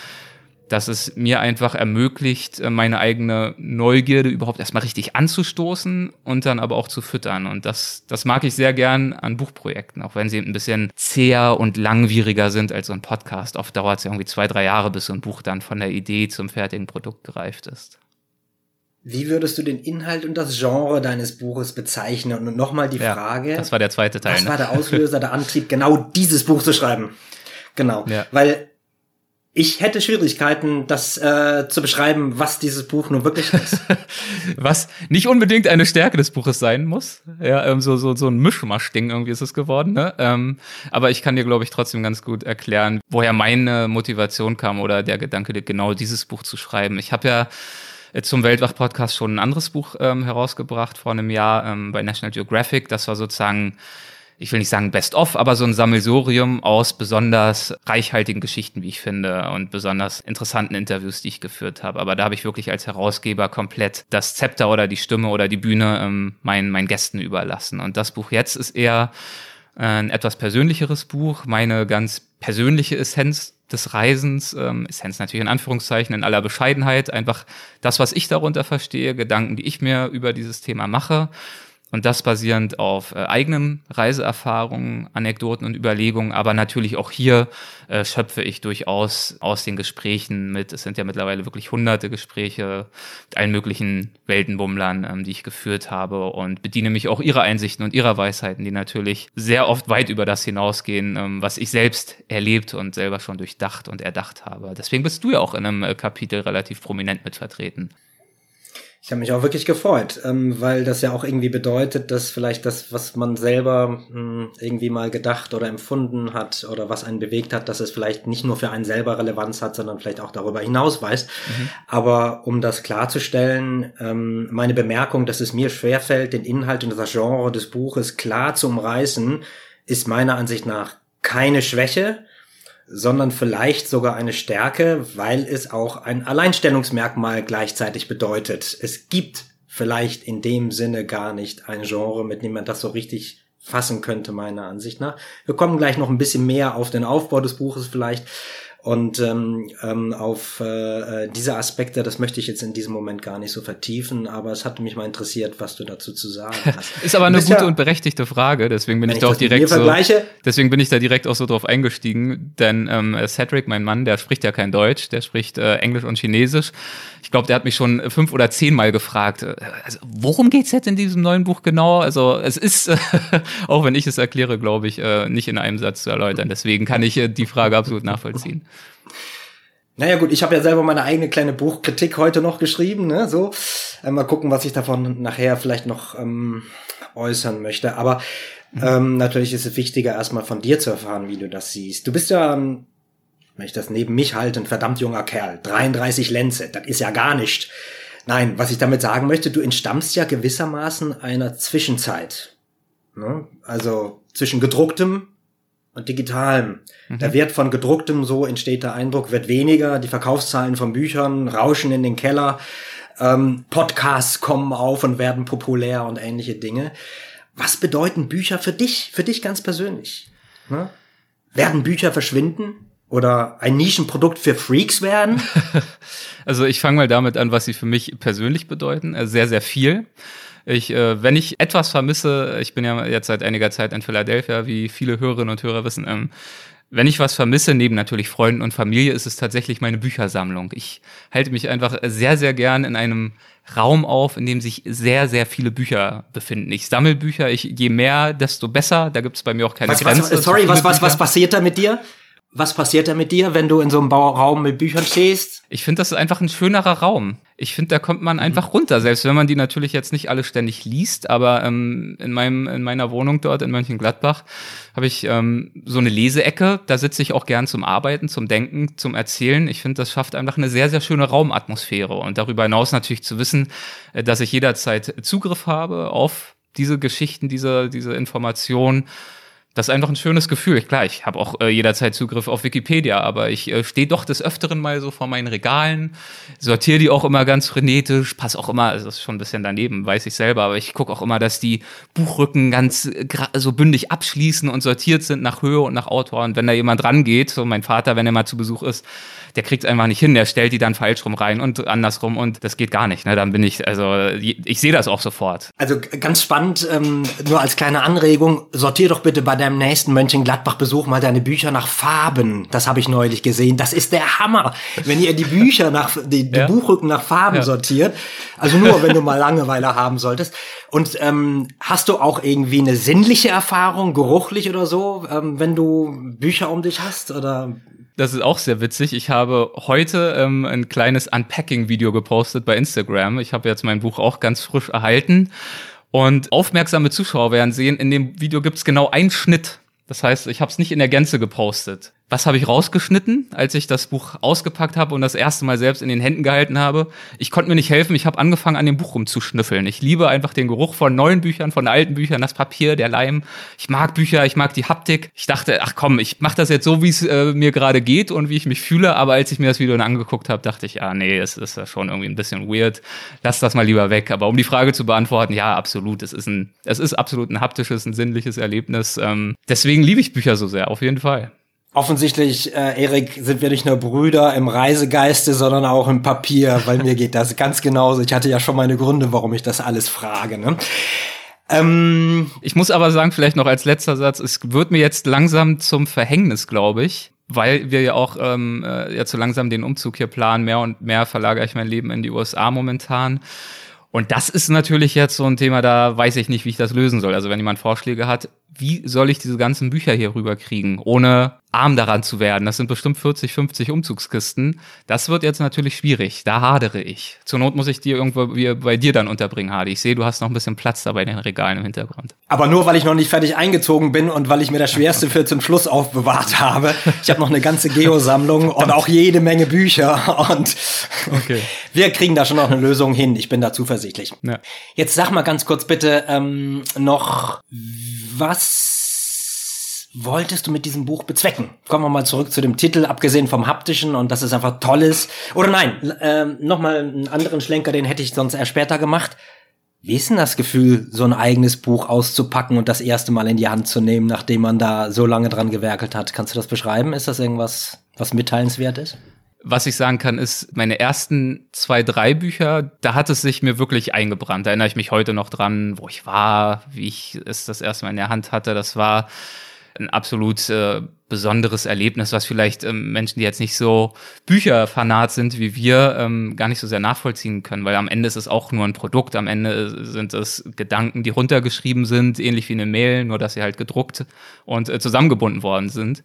dass es mir einfach ermöglicht, äh, meine eigene Neugierde überhaupt erstmal richtig anzustoßen und dann aber auch zu füttern. Und das, das mag ich sehr gern an Buchprojekten, auch wenn sie ein bisschen zäher und langwieriger sind als so ein Podcast. Oft dauert es ja irgendwie zwei, drei Jahre, bis so ein Buch dann von der Idee zum fertigen Produkt gereift ist. Wie würdest du den Inhalt und das Genre deines Buches bezeichnen? Und nochmal die ja, Frage. Das war der zweite Teil. Was ne? war der Auslöser, der Antrieb, genau dieses Buch zu schreiben? Genau. Ja. Weil ich hätte Schwierigkeiten, das äh, zu beschreiben, was dieses Buch nun wirklich ist. was nicht unbedingt eine Stärke des Buches sein muss. Ja, ähm, so, so, so ein Mischmasch-Ding irgendwie ist es geworden. Ne? Ähm, aber ich kann dir, glaube ich, trotzdem ganz gut erklären, woher meine Motivation kam oder der Gedanke, genau dieses Buch zu schreiben. Ich habe ja äh, zum Weltwach-Podcast schon ein anderes Buch ähm, herausgebracht vor einem Jahr ähm, bei National Geographic. Das war sozusagen ich will nicht sagen best of, aber so ein Sammelsurium aus besonders reichhaltigen Geschichten, wie ich finde, und besonders interessanten Interviews, die ich geführt habe. Aber da habe ich wirklich als Herausgeber komplett das Zepter oder die Stimme oder die Bühne ähm, meinen, meinen Gästen überlassen. Und das Buch jetzt ist eher äh, ein etwas persönlicheres Buch, meine ganz persönliche Essenz des Reisens, ähm, Essenz natürlich in Anführungszeichen, in aller Bescheidenheit, einfach das, was ich darunter verstehe, Gedanken, die ich mir über dieses Thema mache und das basierend auf äh, eigenen Reiseerfahrungen, Anekdoten und Überlegungen, aber natürlich auch hier äh, schöpfe ich durchaus aus den Gesprächen mit, es sind ja mittlerweile wirklich hunderte Gespräche mit allen möglichen Weltenbummlern, ähm, die ich geführt habe und bediene mich auch ihrer Einsichten und ihrer Weisheiten, die natürlich sehr oft weit über das hinausgehen, ähm, was ich selbst erlebt und selber schon durchdacht und erdacht habe. Deswegen bist du ja auch in einem äh, Kapitel relativ prominent mit vertreten. Ich habe mich auch wirklich gefreut, ähm, weil das ja auch irgendwie bedeutet, dass vielleicht das, was man selber mh, hm, irgendwie mal gedacht oder empfunden hat oder was einen bewegt hat, dass es vielleicht nicht nur für einen selber Relevanz hat, sondern vielleicht auch darüber hinaus weist. Mhm. Aber um das klarzustellen, ähm, meine Bemerkung, dass es mir schwerfällt, den Inhalt und das Genre des Buches klar zu umreißen, ist meiner Ansicht nach keine Schwäche, sondern vielleicht sogar eine Stärke, weil es auch ein Alleinstellungsmerkmal gleichzeitig bedeutet. Es gibt vielleicht in dem Sinne gar nicht ein Genre, mit dem man das so richtig fassen könnte, meiner Ansicht nach. Wir kommen gleich noch ein bisschen mehr auf den Aufbau des Buches vielleicht. Und ähm, ähm, auf äh, äh, diese Aspekte, das möchte ich jetzt in diesem Moment gar nicht so vertiefen, aber es hat mich mal interessiert, was du dazu zu sagen hast. ist aber eine gute ja, und berechtigte Frage, deswegen bin ich, ich da auch direkt so, deswegen bin ich da direkt auch so drauf eingestiegen, denn ähm, Cedric, mein Mann, der spricht ja kein Deutsch, der spricht äh, Englisch und Chinesisch. Ich glaube, der hat mich schon fünf oder zehnmal gefragt, äh, also, worum geht's jetzt in diesem neuen Buch genau? Also es ist, äh, auch wenn ich es erkläre, glaube ich, äh, nicht in einem Satz zu erläutern. Deswegen kann ich äh, die Frage absolut nachvollziehen. Naja gut, ich habe ja selber meine eigene kleine Buchkritik heute noch geschrieben, ne? So. Äh, mal gucken, was ich davon nachher vielleicht noch ähm, äußern möchte. Aber mhm. ähm, natürlich ist es wichtiger, erstmal von dir zu erfahren, wie du das siehst. Du bist ja, ähm, wenn ich das neben mich halte, ein verdammt junger Kerl. 33 Lenze, das ist ja gar nicht. Nein, was ich damit sagen möchte, du entstammst ja gewissermaßen einer Zwischenzeit. Ne? Also zwischen gedrucktem und digitalem. Mhm. Der Wert von gedrucktem, so entsteht der Eindruck, wird weniger. Die Verkaufszahlen von Büchern rauschen in den Keller. Ähm, Podcasts kommen auf und werden populär und ähnliche Dinge. Was bedeuten Bücher für dich, für dich ganz persönlich? Ne? Werden Bücher verschwinden? Oder ein Nischenprodukt für Freaks werden? Also ich fange mal damit an, was sie für mich persönlich bedeuten. Also sehr, sehr viel. Ich, äh, wenn ich etwas vermisse, ich bin ja jetzt seit einiger Zeit in Philadelphia, wie viele Hörerinnen und Hörer wissen, ähm, wenn ich was vermisse, neben natürlich Freunden und Familie, ist es tatsächlich meine Büchersammlung. Ich halte mich einfach sehr, sehr gern in einem Raum auf, in dem sich sehr, sehr viele Bücher befinden. Ich sammle Bücher, ich, je mehr, desto besser. Da gibt es bei mir auch keine was, Grenze. Was, sorry, was, was, was passiert da mit dir? Was passiert da mit dir, wenn du in so einem Raum mit Büchern stehst? Ich finde, das ist einfach ein schönerer Raum. Ich finde, da kommt man einfach runter, selbst wenn man die natürlich jetzt nicht alle ständig liest. Aber ähm, in meinem in meiner Wohnung dort in Mönchengladbach habe ich ähm, so eine Leseecke. Da sitze ich auch gern zum Arbeiten, zum Denken, zum Erzählen. Ich finde, das schafft einfach eine sehr sehr schöne Raumatmosphäre und darüber hinaus natürlich zu wissen, äh, dass ich jederzeit Zugriff habe auf diese Geschichten, diese diese Informationen das ist einfach ein schönes Gefühl. Klar, ich habe auch äh, jederzeit Zugriff auf Wikipedia, aber ich äh, stehe doch des Öfteren mal so vor meinen Regalen, sortiere die auch immer ganz frenetisch, pass auch immer, also das ist schon ein bisschen daneben, weiß ich selber, aber ich gucke auch immer, dass die Buchrücken ganz so bündig abschließen und sortiert sind nach Höhe und nach Autor. Und wenn da jemand rangeht, so mein Vater, wenn er mal zu Besuch ist, der kriegt es einfach nicht hin, der stellt die dann falsch rum rein und andersrum und das geht gar nicht. Ne? Dann bin ich, also ich sehe das auch sofort. Also ganz spannend, ähm, nur als kleine Anregung, sortier doch bitte bei deinem nächsten Mönchengladbach-Besuch mal deine Bücher nach Farben. Das habe ich neulich gesehen. Das ist der Hammer. Wenn ihr die Bücher nach, die, die ja? Buchrücken nach Farben ja. sortiert, also nur wenn du mal Langeweile haben solltest. Und ähm, hast du auch irgendwie eine sinnliche Erfahrung, geruchlich oder so, ähm, wenn du Bücher um dich hast? Oder das ist auch sehr witzig. Ich habe heute ähm, ein kleines Unpacking-Video gepostet bei Instagram. Ich habe jetzt mein Buch auch ganz frisch erhalten. Und aufmerksame Zuschauer werden sehen, in dem Video gibt es genau einen Schnitt. Das heißt, ich habe es nicht in der Gänze gepostet. Was habe ich rausgeschnitten, als ich das Buch ausgepackt habe und das erste Mal selbst in den Händen gehalten habe? Ich konnte mir nicht helfen, ich habe angefangen, an dem Buch rumzuschnüffeln. Ich liebe einfach den Geruch von neuen Büchern, von alten Büchern, das Papier, der Leim. Ich mag Bücher, ich mag die Haptik. Ich dachte, ach komm, ich mache das jetzt so, wie es äh, mir gerade geht und wie ich mich fühle. Aber als ich mir das Video dann angeguckt habe, dachte ich, ah nee, es ist ja schon irgendwie ein bisschen weird. Lass das mal lieber weg. Aber um die Frage zu beantworten, ja, absolut. Es ist ein, es ist absolut ein haptisches, ein sinnliches Erlebnis. Ähm, deswegen liebe ich Bücher so sehr, auf jeden Fall. Offensichtlich, äh, Erik, sind wir nicht nur Brüder im Reisegeiste, sondern auch im Papier, weil mir geht das ganz genauso. Ich hatte ja schon meine Gründe, warum ich das alles frage. Ne? Ähm, ich muss aber sagen, vielleicht noch als letzter Satz, es wird mir jetzt langsam zum Verhängnis, glaube ich, weil wir ja auch ähm, äh, jetzt so langsam den Umzug hier planen. Mehr und mehr verlagere ich mein Leben in die USA momentan. Und das ist natürlich jetzt so ein Thema, da weiß ich nicht, wie ich das lösen soll. Also wenn jemand Vorschläge hat, wie soll ich diese ganzen Bücher hier rüberkriegen, ohne arm daran zu werden? Das sind bestimmt 40, 50 Umzugskisten. Das wird jetzt natürlich schwierig. Da hadere ich. Zur Not muss ich die irgendwo bei dir dann unterbringen, Hardy. Ich sehe, du hast noch ein bisschen Platz da bei den Regalen im Hintergrund. Aber nur, weil ich noch nicht fertig eingezogen bin und weil ich mir das Schwerste für zum Schluss aufbewahrt habe. Ich habe noch eine ganze Geosammlung und auch jede Menge Bücher und okay. wir kriegen da schon noch eine Lösung hin. Ich bin da zuversichtlich. Ja. Jetzt sag mal ganz kurz bitte ähm, noch, was wolltest du mit diesem Buch bezwecken? Kommen wir mal zurück zu dem Titel, abgesehen vom haptischen und dass es einfach toll ist. Oder nein, äh, nochmal einen anderen Schlenker, den hätte ich sonst eher später gemacht. Wie ist denn das Gefühl, so ein eigenes Buch auszupacken und das erste Mal in die Hand zu nehmen, nachdem man da so lange dran gewerkelt hat? Kannst du das beschreiben? Ist das irgendwas, was mitteilenswert ist? Was ich sagen kann, ist, meine ersten zwei, drei Bücher, da hat es sich mir wirklich eingebrannt. Da erinnere ich mich heute noch dran, wo ich war, wie ich es das erste Mal in der Hand hatte. Das war ein absolut äh, besonderes Erlebnis, was vielleicht ähm, Menschen, die jetzt nicht so Bücherfanat sind wie wir, ähm, gar nicht so sehr nachvollziehen können, weil am Ende ist es auch nur ein Produkt, am Ende sind es Gedanken, die runtergeschrieben sind, ähnlich wie eine Mail, nur dass sie halt gedruckt und äh, zusammengebunden worden sind.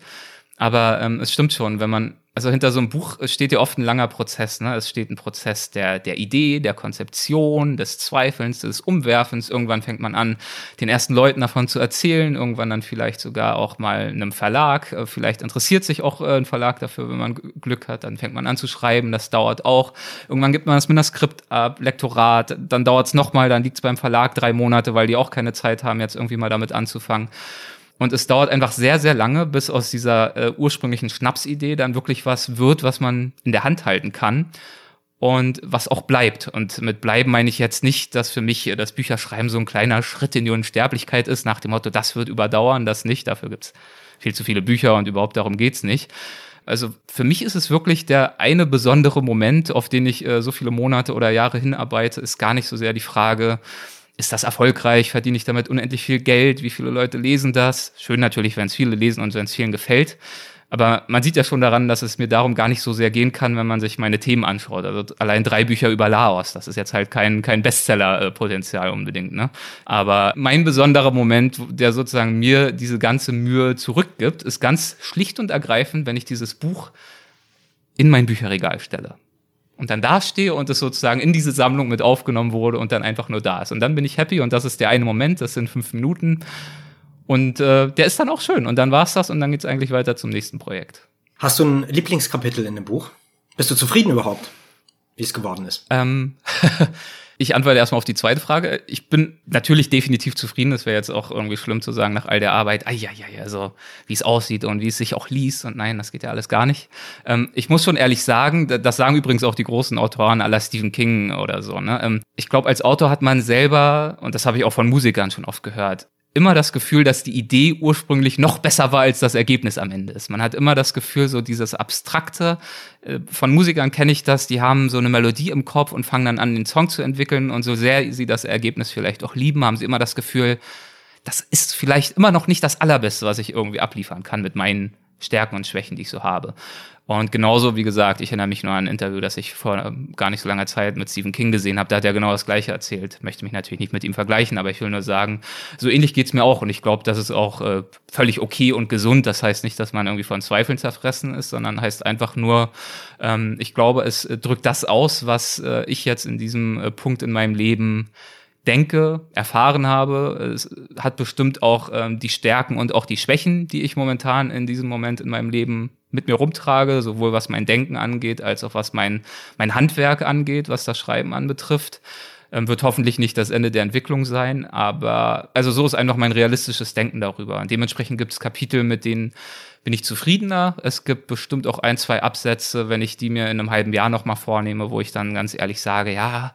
Aber ähm, es stimmt schon, wenn man also hinter so einem Buch steht ja oft ein langer Prozess. Ne? Es steht ein Prozess der, der Idee, der Konzeption, des Zweifelns, des Umwerfens. Irgendwann fängt man an, den ersten Leuten davon zu erzählen. Irgendwann dann vielleicht sogar auch mal einem Verlag. Äh, vielleicht interessiert sich auch äh, ein Verlag dafür, wenn man Glück hat. Dann fängt man an zu schreiben. Das dauert auch. Irgendwann gibt man das mit einer Skript ab, Lektorat. Dann dauert es nochmal. Dann liegt es beim Verlag drei Monate, weil die auch keine Zeit haben, jetzt irgendwie mal damit anzufangen. Und es dauert einfach sehr, sehr lange, bis aus dieser äh, ursprünglichen Schnapsidee dann wirklich was wird, was man in der Hand halten kann und was auch bleibt. Und mit bleiben meine ich jetzt nicht, dass für mich das Bücherschreiben so ein kleiner Schritt in die Unsterblichkeit ist, nach dem Motto, das wird überdauern, das nicht. Dafür gibt's viel zu viele Bücher und überhaupt darum geht's nicht. Also für mich ist es wirklich der eine besondere Moment, auf den ich äh, so viele Monate oder Jahre hinarbeite, ist gar nicht so sehr die Frage, ist das erfolgreich? Verdiene ich damit unendlich viel Geld? Wie viele Leute lesen das? Schön natürlich, wenn es viele lesen und wenn es vielen gefällt. Aber man sieht ja schon daran, dass es mir darum gar nicht so sehr gehen kann, wenn man sich meine Themen anschaut. Also allein drei Bücher über Laos, das ist jetzt halt kein, kein Bestseller-Potenzial unbedingt. Ne? Aber mein besonderer Moment, der sozusagen mir diese ganze Mühe zurückgibt, ist ganz schlicht und ergreifend, wenn ich dieses Buch in mein Bücherregal stelle und dann da stehe und es sozusagen in diese Sammlung mit aufgenommen wurde und dann einfach nur da ist. Und dann bin ich happy und das ist der eine Moment, das sind fünf Minuten. Und äh, der ist dann auch schön. Und dann war's das und dann geht's eigentlich weiter zum nächsten Projekt. Hast du ein Lieblingskapitel in dem Buch? Bist du zufrieden überhaupt, wie es geworden ist? Ähm, Ich antworte erstmal auf die zweite Frage. Ich bin natürlich definitiv zufrieden. Es wäre jetzt auch irgendwie schlimm zu sagen nach all der Arbeit, ah ja, ja, ja, so wie es aussieht und wie es sich auch liest. Und nein, das geht ja alles gar nicht. Ähm, ich muss schon ehrlich sagen, das sagen übrigens auch die großen Autoren aller Stephen King oder so. Ne? Ähm, ich glaube, als Autor hat man selber, und das habe ich auch von Musikern schon oft gehört, immer das Gefühl, dass die Idee ursprünglich noch besser war, als das Ergebnis am Ende ist. Man hat immer das Gefühl, so dieses Abstrakte, äh, von Musikern kenne ich das, die haben so eine Melodie im Kopf und fangen dann an, den Song zu entwickeln und so sehr sie das Ergebnis vielleicht auch lieben, haben sie immer das Gefühl, das ist vielleicht immer noch nicht das Allerbeste, was ich irgendwie abliefern kann mit meinen Stärken und Schwächen, die ich so habe. Und genauso, wie gesagt, ich erinnere mich nur an ein Interview, das ich vor ähm, gar nicht so langer Zeit mit Stephen King gesehen habe. Da hat er genau das Gleiche erzählt. Möchte mich natürlich nicht mit ihm vergleichen, aber ich will nur sagen, so ähnlich geht's mir auch. Und ich glaube, das ist auch äh, völlig okay und gesund. Das heißt nicht, dass man irgendwie von Zweifeln zerfressen ist, sondern heißt einfach nur, ähm, ich glaube, es äh, drückt das aus, was äh, ich jetzt in diesem äh, Punkt in meinem Leben denke, erfahren habe. Es hat bestimmt auch ähm, die Stärken und auch die Schwächen, die ich momentan in diesem Moment in meinem Leben mit mir rumtrage, sowohl was mein Denken angeht, als auch was mein, mein Handwerk angeht, was das Schreiben anbetrifft. Ähm, wird hoffentlich nicht das Ende der Entwicklung sein, aber also so ist einfach mein realistisches Denken darüber. Dementsprechend gibt es Kapitel, mit denen bin ich zufriedener. Es gibt bestimmt auch ein, zwei Absätze, wenn ich die mir in einem halben Jahr nochmal vornehme, wo ich dann ganz ehrlich sage, ja,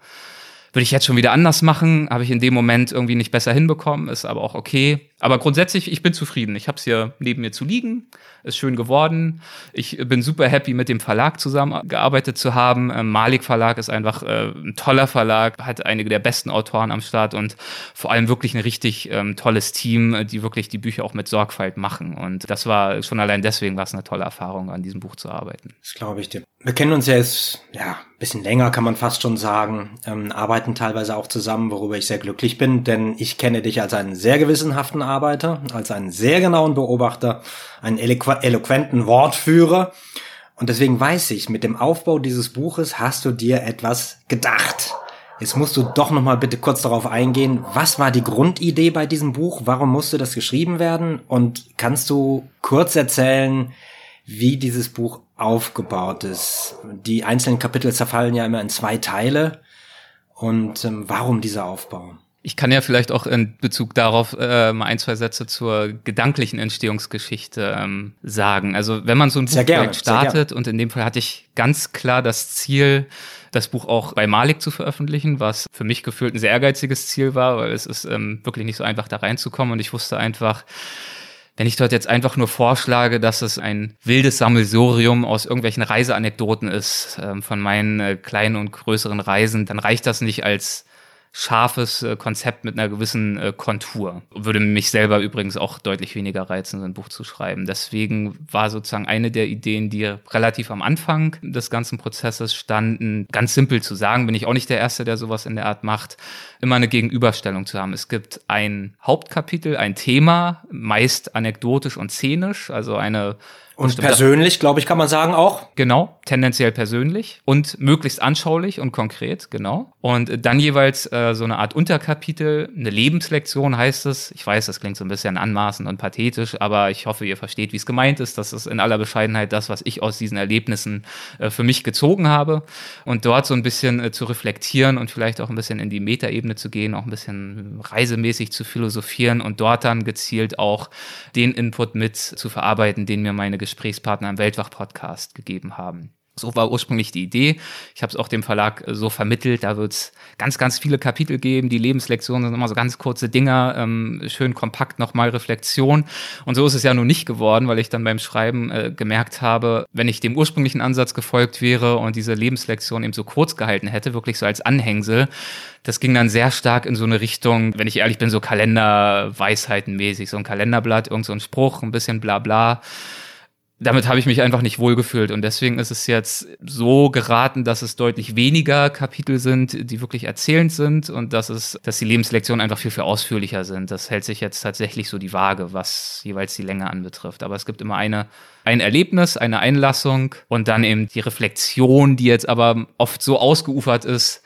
würde ich jetzt schon wieder anders machen, habe ich in dem Moment irgendwie nicht besser hinbekommen, ist aber auch okay. Aber grundsätzlich, ich bin zufrieden. Ich habe es hier neben mir zu liegen, ist schön geworden. Ich bin super happy, mit dem Verlag zusammengearbeitet zu haben. Ähm, Malik Verlag ist einfach äh, ein toller Verlag, hat einige der besten Autoren am Start und vor allem wirklich ein richtig ähm, tolles Team, die wirklich die Bücher auch mit Sorgfalt machen. Und das war schon allein deswegen war es eine tolle Erfahrung, an diesem Buch zu arbeiten. Das glaube ich dir. Wir kennen uns ja jetzt, ja, bisschen länger kann man fast schon sagen, ähm, arbeiten teilweise auch zusammen, worüber ich sehr glücklich bin, denn ich kenne dich als einen sehr gewissenhaften Arbeiter, als einen sehr genauen Beobachter, einen eloqu eloquenten Wortführer. Und deswegen weiß ich, mit dem Aufbau dieses Buches hast du dir etwas gedacht. Jetzt musst du doch noch mal bitte kurz darauf eingehen. Was war die Grundidee bei diesem Buch? Warum musste das geschrieben werden? Und kannst du kurz erzählen, wie dieses Buch aufgebaut ist. Die einzelnen Kapitel zerfallen ja immer in zwei Teile. Und ähm, warum dieser Aufbau? Ich kann ja vielleicht auch in Bezug darauf äh, mal ein, zwei Sätze zur gedanklichen Entstehungsgeschichte ähm, sagen. Also wenn man so ein Buchprojekt startet und in dem Fall hatte ich ganz klar das Ziel, das Buch auch bei Malik zu veröffentlichen, was für mich gefühlt ein sehr ehrgeiziges Ziel war, weil es ist ähm, wirklich nicht so einfach da reinzukommen und ich wusste einfach, wenn ich dort jetzt einfach nur vorschlage, dass es ein wildes Sammelsurium aus irgendwelchen Reiseanekdoten ist, äh, von meinen äh, kleinen und größeren Reisen, dann reicht das nicht als scharfes äh, Konzept mit einer gewissen äh, Kontur. Würde mich selber übrigens auch deutlich weniger reizen, so ein Buch zu schreiben. Deswegen war sozusagen eine der Ideen, die relativ am Anfang des ganzen Prozesses standen, ganz simpel zu sagen, bin ich auch nicht der Erste, der sowas in der Art macht, immer eine Gegenüberstellung zu haben. Es gibt ein Hauptkapitel, ein Thema, meist anekdotisch und szenisch, also eine und persönlich, glaube ich, kann man sagen auch. Genau, tendenziell persönlich und möglichst anschaulich und konkret, genau. Und dann jeweils äh, so eine Art Unterkapitel, eine Lebenslektion heißt es. Ich weiß, das klingt so ein bisschen anmaßend und pathetisch, aber ich hoffe, ihr versteht, wie es gemeint ist. Das ist in aller Bescheidenheit das, was ich aus diesen Erlebnissen äh, für mich gezogen habe. Und dort so ein bisschen äh, zu reflektieren und vielleicht auch ein bisschen in die Metaebene zu gehen, auch ein bisschen reisemäßig zu philosophieren und dort dann gezielt auch den Input mit zu verarbeiten, den mir meine Geschichte Gesprächspartner im Weltwach-Podcast gegeben haben. So war ursprünglich die Idee. Ich habe es auch dem Verlag äh, so vermittelt. Da wird es ganz, ganz viele Kapitel geben. Die Lebenslektionen sind immer so ganz kurze Dinger, ähm, schön kompakt nochmal Reflexion. Und so ist es ja nun nicht geworden, weil ich dann beim Schreiben äh, gemerkt habe, wenn ich dem ursprünglichen Ansatz gefolgt wäre und diese Lebenslektion eben so kurz gehalten hätte, wirklich so als Anhängsel, das ging dann sehr stark in so eine Richtung, wenn ich ehrlich bin, so Kalenderweisheitenmäßig, so ein Kalenderblatt, irgend so ein Spruch, ein bisschen bla bla damit habe ich mich einfach nicht wohlgefühlt und deswegen ist es jetzt so geraten, dass es deutlich weniger Kapitel sind, die wirklich erzählend sind und dass es, dass die Lebenslektionen einfach viel, viel ausführlicher sind. Das hält sich jetzt tatsächlich so die Waage, was jeweils die Länge anbetrifft. Aber es gibt immer eine, ein Erlebnis, eine Einlassung und dann eben die Reflexion, die jetzt aber oft so ausgeufert ist,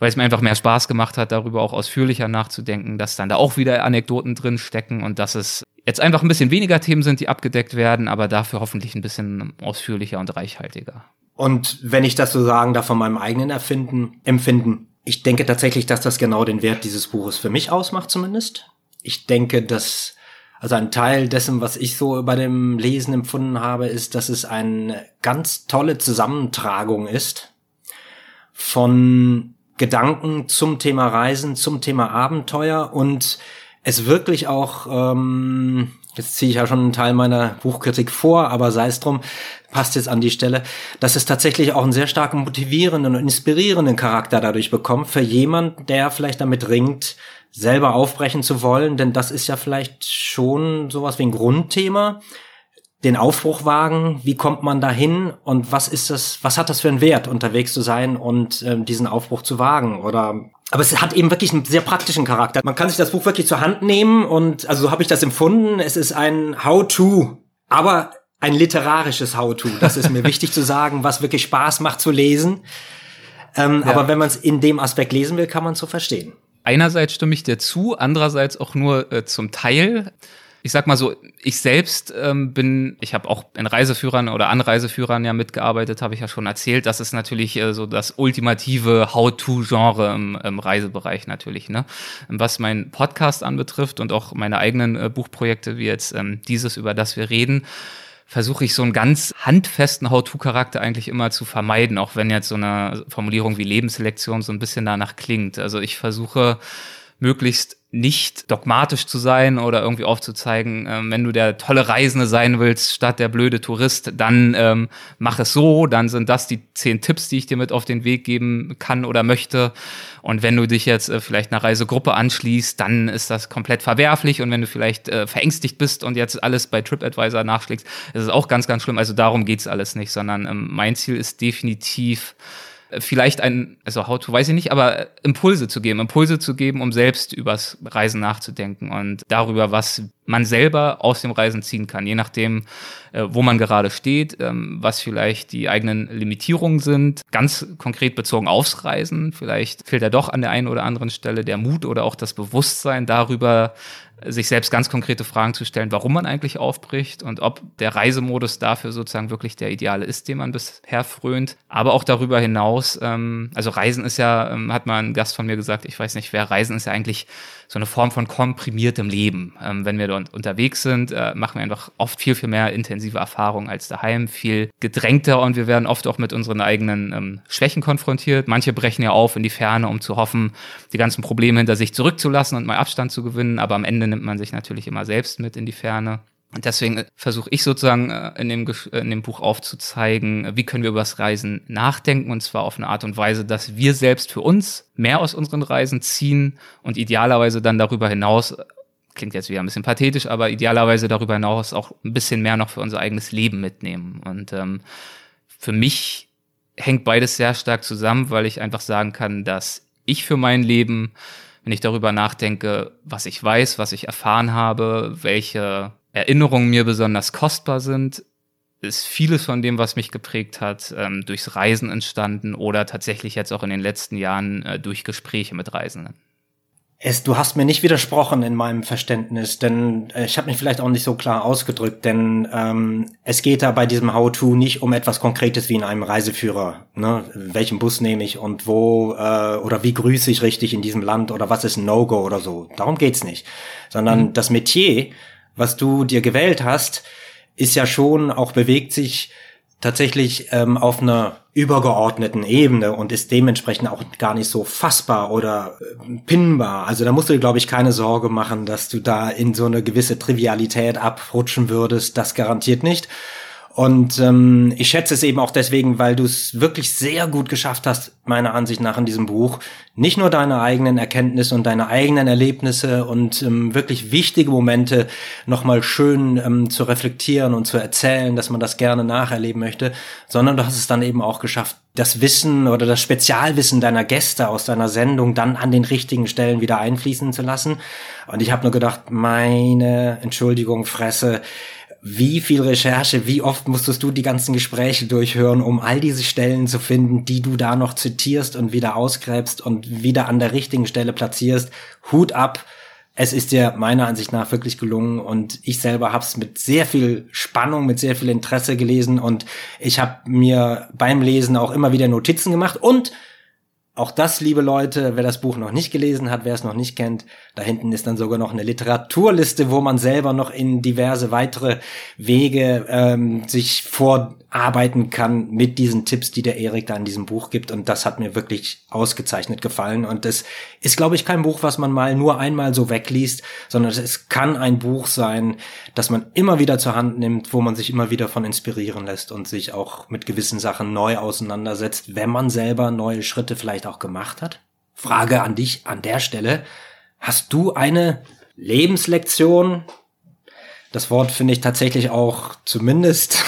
weil es mir einfach mehr Spaß gemacht hat, darüber auch ausführlicher nachzudenken, dass dann da auch wieder Anekdoten drin stecken und dass es jetzt einfach ein bisschen weniger Themen sind, die abgedeckt werden, aber dafür hoffentlich ein bisschen ausführlicher und reichhaltiger. Und wenn ich das so sagen darf von meinem eigenen Erfinden, Empfinden, ich denke tatsächlich, dass das genau den Wert dieses Buches für mich ausmacht zumindest. Ich denke, dass also ein Teil dessen, was ich so bei dem Lesen empfunden habe, ist, dass es eine ganz tolle Zusammentragung ist von Gedanken zum Thema Reisen, zum Thema Abenteuer und es wirklich auch, ähm, jetzt ziehe ich ja schon einen Teil meiner Buchkritik vor, aber sei es drum, passt jetzt an die Stelle, dass es tatsächlich auch einen sehr starken motivierenden und inspirierenden Charakter dadurch bekommt für jemand, der vielleicht damit ringt, selber aufbrechen zu wollen, denn das ist ja vielleicht schon sowas wie ein Grundthema. Den Aufbruch wagen, wie kommt man dahin und was ist das, was hat das für einen Wert, unterwegs zu sein und ähm, diesen Aufbruch zu wagen? Oder aber es hat eben wirklich einen sehr praktischen Charakter. Man kann sich das Buch wirklich zur Hand nehmen und also so habe ich das empfunden. Es ist ein How-to, aber ein literarisches How-to. Das ist mir wichtig zu sagen, was wirklich Spaß macht zu lesen. Ähm, ja. Aber wenn man es in dem Aspekt lesen will, kann man es so verstehen. Einerseits stimme ich dir zu, andererseits auch nur äh, zum Teil ich sag mal so, ich selbst ähm, bin, ich habe auch in Reiseführern oder an Reiseführern ja mitgearbeitet, habe ich ja schon erzählt. Das ist natürlich äh, so das ultimative How-to-Genre im, im Reisebereich natürlich. Ne? Was mein Podcast anbetrifft und auch meine eigenen äh, Buchprojekte, wie jetzt ähm, dieses, über das wir reden, versuche ich so einen ganz handfesten How-to-Charakter eigentlich immer zu vermeiden, auch wenn jetzt so eine Formulierung wie Lebensselektion so ein bisschen danach klingt. Also ich versuche möglichst nicht dogmatisch zu sein oder irgendwie aufzuzeigen, ähm, wenn du der tolle Reisende sein willst, statt der blöde Tourist, dann ähm, mach es so, dann sind das die zehn Tipps, die ich dir mit auf den Weg geben kann oder möchte. Und wenn du dich jetzt äh, vielleicht einer Reisegruppe anschließt, dann ist das komplett verwerflich. Und wenn du vielleicht äh, verängstigt bist und jetzt alles bei TripAdvisor nachschlägst, ist es auch ganz, ganz schlimm. Also darum geht's alles nicht, sondern ähm, mein Ziel ist definitiv, vielleicht ein, also how to weiß ich nicht, aber Impulse zu geben, Impulse zu geben, um selbst übers Reisen nachzudenken und darüber, was man selber aus dem Reisen ziehen kann, je nachdem, äh, wo man gerade steht, ähm, was vielleicht die eigenen Limitierungen sind, ganz konkret bezogen aufs Reisen. Vielleicht fehlt da doch an der einen oder anderen Stelle der Mut oder auch das Bewusstsein darüber, sich selbst ganz konkrete Fragen zu stellen, warum man eigentlich aufbricht und ob der Reisemodus dafür sozusagen wirklich der ideale ist, den man bisher frönt. Aber auch darüber hinaus, ähm, also Reisen ist ja, ähm, hat mal ein Gast von mir gesagt, ich weiß nicht wer, Reisen ist ja eigentlich so eine Form von komprimiertem Leben. Ähm, wenn wir dort unterwegs sind, äh, machen wir einfach oft viel, viel mehr intensive Erfahrungen als daheim, viel gedrängter und wir werden oft auch mit unseren eigenen ähm, Schwächen konfrontiert. Manche brechen ja auf in die Ferne, um zu hoffen, die ganzen Probleme hinter sich zurückzulassen und mal Abstand zu gewinnen, aber am Ende nimmt man sich natürlich immer selbst mit in die Ferne. Deswegen versuche ich sozusagen äh, in dem, in dem Buch aufzuzeigen, wie können wir über das Reisen nachdenken und zwar auf eine Art und Weise, dass wir selbst für uns mehr aus unseren Reisen ziehen und idealerweise dann darüber hinaus, klingt jetzt wieder ein bisschen pathetisch, aber idealerweise darüber hinaus auch ein bisschen mehr noch für unser eigenes Leben mitnehmen. Und ähm, für mich hängt beides sehr stark zusammen, weil ich einfach sagen kann, dass ich für mein Leben, wenn ich darüber nachdenke, was ich weiß, was ich erfahren habe, welche Erinnerungen mir besonders kostbar sind, ist vieles von dem, was mich geprägt hat, ähm, durchs Reisen entstanden oder tatsächlich jetzt auch in den letzten Jahren äh, durch Gespräche mit Reisenden. Es, du hast mir nicht widersprochen in meinem Verständnis, denn äh, ich habe mich vielleicht auch nicht so klar ausgedrückt, denn ähm, es geht da bei diesem How-to nicht um etwas Konkretes wie in einem Reiseführer. Ne? Welchen Bus nehme ich und wo äh, oder wie grüße ich richtig in diesem Land oder was ist ein No-Go oder so. Darum geht's nicht. Sondern mhm. das Metier, was du dir gewählt hast, ist ja schon, auch bewegt sich tatsächlich ähm, auf einer übergeordneten Ebene und ist dementsprechend auch gar nicht so fassbar oder äh, pinnbar. Also da musst du dir, glaube ich, keine Sorge machen, dass du da in so eine gewisse Trivialität abrutschen würdest. Das garantiert nicht. Und ähm, ich schätze es eben auch deswegen, weil du es wirklich sehr gut geschafft hast, meiner Ansicht nach in diesem Buch, nicht nur deine eigenen Erkenntnisse und deine eigenen Erlebnisse und ähm, wirklich wichtige Momente nochmal schön ähm, zu reflektieren und zu erzählen, dass man das gerne nacherleben möchte, sondern du hast es dann eben auch geschafft, das Wissen oder das Spezialwissen deiner Gäste aus deiner Sendung dann an den richtigen Stellen wieder einfließen zu lassen. Und ich habe nur gedacht, meine Entschuldigung, Fresse, wie viel Recherche, wie oft musstest du die ganzen Gespräche durchhören, um all diese Stellen zu finden, die du da noch zitierst und wieder ausgräbst und wieder an der richtigen Stelle platzierst. Hut ab. Es ist dir meiner Ansicht nach wirklich gelungen und ich selber habe es mit sehr viel Spannung, mit sehr viel Interesse gelesen und ich habe mir beim Lesen auch immer wieder Notizen gemacht und auch das, liebe Leute, wer das Buch noch nicht gelesen hat, wer es noch nicht kennt, da hinten ist dann sogar noch eine Literaturliste, wo man selber noch in diverse weitere Wege ähm, sich vorarbeiten kann mit diesen Tipps, die der Erik da in diesem Buch gibt. Und das hat mir wirklich ausgezeichnet gefallen. Und das ist, glaube ich, kein Buch, was man mal nur einmal so wegliest, sondern es kann ein Buch sein, das man immer wieder zur Hand nimmt, wo man sich immer wieder von inspirieren lässt und sich auch mit gewissen Sachen neu auseinandersetzt, wenn man selber neue Schritte vielleicht auch gemacht hat. Frage an dich an der Stelle. Hast du eine Lebenslektion? Das Wort finde ich tatsächlich auch zumindest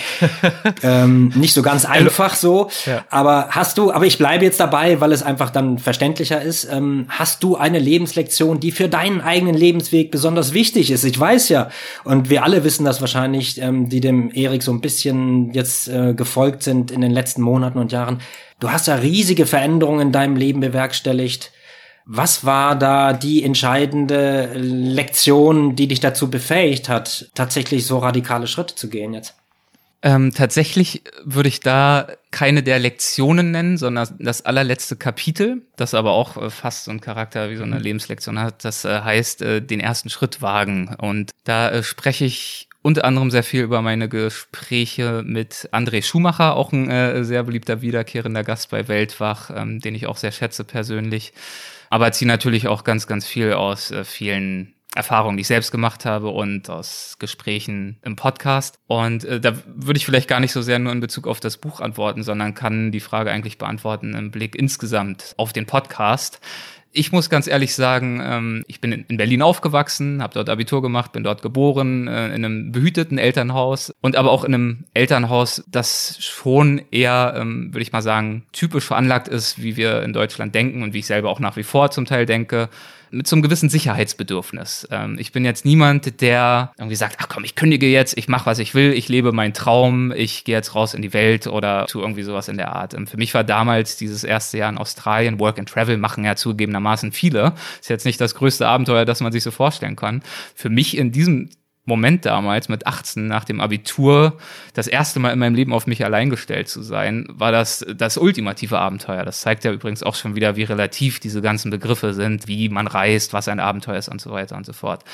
ähm, nicht so ganz einfach so. Ja. Aber hast du, aber ich bleibe jetzt dabei, weil es einfach dann verständlicher ist. Ähm, hast du eine Lebenslektion, die für deinen eigenen Lebensweg besonders wichtig ist? Ich weiß ja, und wir alle wissen das wahrscheinlich, ähm, die dem Erik so ein bisschen jetzt äh, gefolgt sind in den letzten Monaten und Jahren. Du hast ja riesige Veränderungen in deinem Leben bewerkstelligt was war da die entscheidende Lektion, die dich dazu befähigt hat, tatsächlich so radikale Schritte zu gehen jetzt? Ähm, tatsächlich würde ich da keine der Lektionen nennen, sondern das allerletzte Kapitel, das aber auch äh, fast so einen Charakter wie so eine mhm. Lebenslektion hat. Das äh, heißt, äh, den ersten Schritt wagen. Und da äh, spreche ich unter anderem sehr viel über meine Gespräche mit André Schumacher, auch ein äh, sehr beliebter wiederkehrender Gast bei Weltwach, ähm, den ich auch sehr schätze persönlich aber ziehe natürlich auch ganz, ganz viel aus äh, vielen Erfahrungen, die ich selbst gemacht habe und aus Gesprächen im Podcast. Und äh, da würde ich vielleicht gar nicht so sehr nur in Bezug auf das Buch antworten, sondern kann die Frage eigentlich beantworten im Blick insgesamt auf den Podcast. Ich muss ganz ehrlich sagen, ähm, ich bin in Berlin aufgewachsen, habe dort Abitur gemacht, bin dort geboren, äh, in einem behüteten Elternhaus. Und aber auch in einem Elternhaus, das schon eher, ähm, würde ich mal sagen, typisch veranlagt ist, wie wir in Deutschland denken und wie ich selber auch nach wie vor zum Teil denke mit so einem gewissen Sicherheitsbedürfnis. Ähm, ich bin jetzt niemand, der irgendwie sagt, ach komm, ich kündige jetzt, ich mache, was ich will, ich lebe meinen Traum, ich gehe jetzt raus in die Welt oder tu irgendwie sowas in der Art. Ähm, für mich war damals dieses erste Jahr in Australien, Work and Travel machen ja zugegebenermaßen viele. Ist jetzt nicht das größte Abenteuer, das man sich so vorstellen kann. Für mich in diesem Moment damals mit 18 nach dem Abitur das erste Mal in meinem Leben auf mich allein gestellt zu sein, war das das ultimative Abenteuer. Das zeigt ja übrigens auch schon wieder, wie relativ diese ganzen Begriffe sind, wie man reist, was ein Abenteuer ist und so weiter und so fort.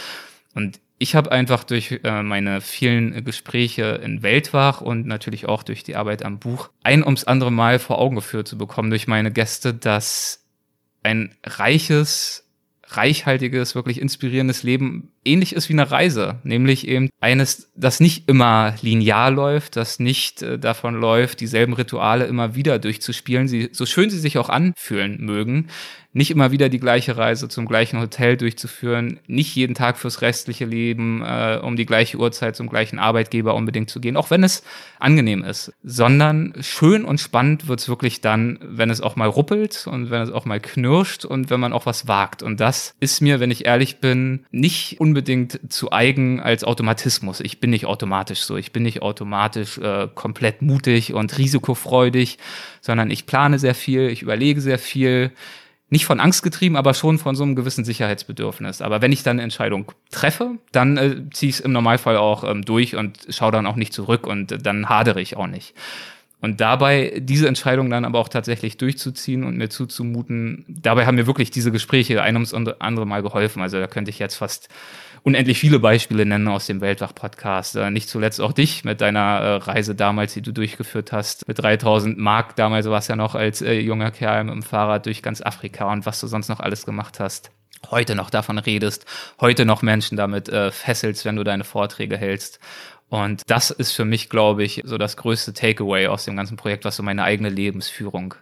Und ich habe einfach durch äh, meine vielen Gespräche in Weltwach und natürlich auch durch die Arbeit am Buch ein ums andere Mal vor Augen geführt zu bekommen durch meine Gäste, dass ein reiches reichhaltiges, wirklich inspirierendes Leben ähnlich ist wie eine Reise, nämlich eben eines, das nicht immer linear läuft, das nicht äh, davon läuft, dieselben Rituale immer wieder durchzuspielen, sie, so schön sie sich auch anfühlen mögen, nicht immer wieder die gleiche Reise zum gleichen Hotel durchzuführen, nicht jeden Tag fürs restliche Leben äh, um die gleiche Uhrzeit zum gleichen Arbeitgeber unbedingt zu gehen, auch wenn es angenehm ist, sondern schön und spannend wird's wirklich dann, wenn es auch mal ruppelt und wenn es auch mal knirscht und wenn man auch was wagt. Und das ist mir, wenn ich ehrlich bin, nicht unbedingt zu eigen als Automatismus. Ich bin nicht automatisch so. Ich bin nicht automatisch äh, komplett mutig und risikofreudig, sondern ich plane sehr viel, ich überlege sehr viel nicht von Angst getrieben, aber schon von so einem gewissen Sicherheitsbedürfnis. Aber wenn ich dann eine Entscheidung treffe, dann äh, ziehe ich es im Normalfall auch ähm, durch und schaue dann auch nicht zurück und äh, dann hadere ich auch nicht. Und dabei diese Entscheidung dann aber auch tatsächlich durchzuziehen und mir zuzumuten, dabei haben mir wirklich diese Gespräche ein ums andere Mal geholfen. Also da könnte ich jetzt fast unendlich viele Beispiele nennen aus dem Weltwach-Podcast. Äh, nicht zuletzt auch dich mit deiner äh, Reise damals, die du durchgeführt hast, mit 3000 Mark. Damals warst du ja noch als äh, junger Kerl mit dem Fahrrad durch ganz Afrika und was du sonst noch alles gemacht hast. Heute noch davon redest, heute noch Menschen damit äh, fesselst, wenn du deine Vorträge hältst. Und das ist für mich, glaube ich, so das größte Takeaway aus dem ganzen Projekt, was so meine eigene Lebensführung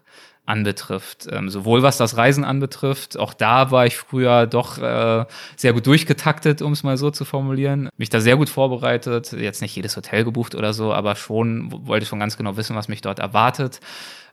anbetrifft. Ähm, sowohl was das Reisen anbetrifft, auch da war ich früher doch äh, sehr gut durchgetaktet, um es mal so zu formulieren. Mich da sehr gut vorbereitet, jetzt nicht jedes Hotel gebucht oder so, aber schon wollte schon ganz genau wissen, was mich dort erwartet.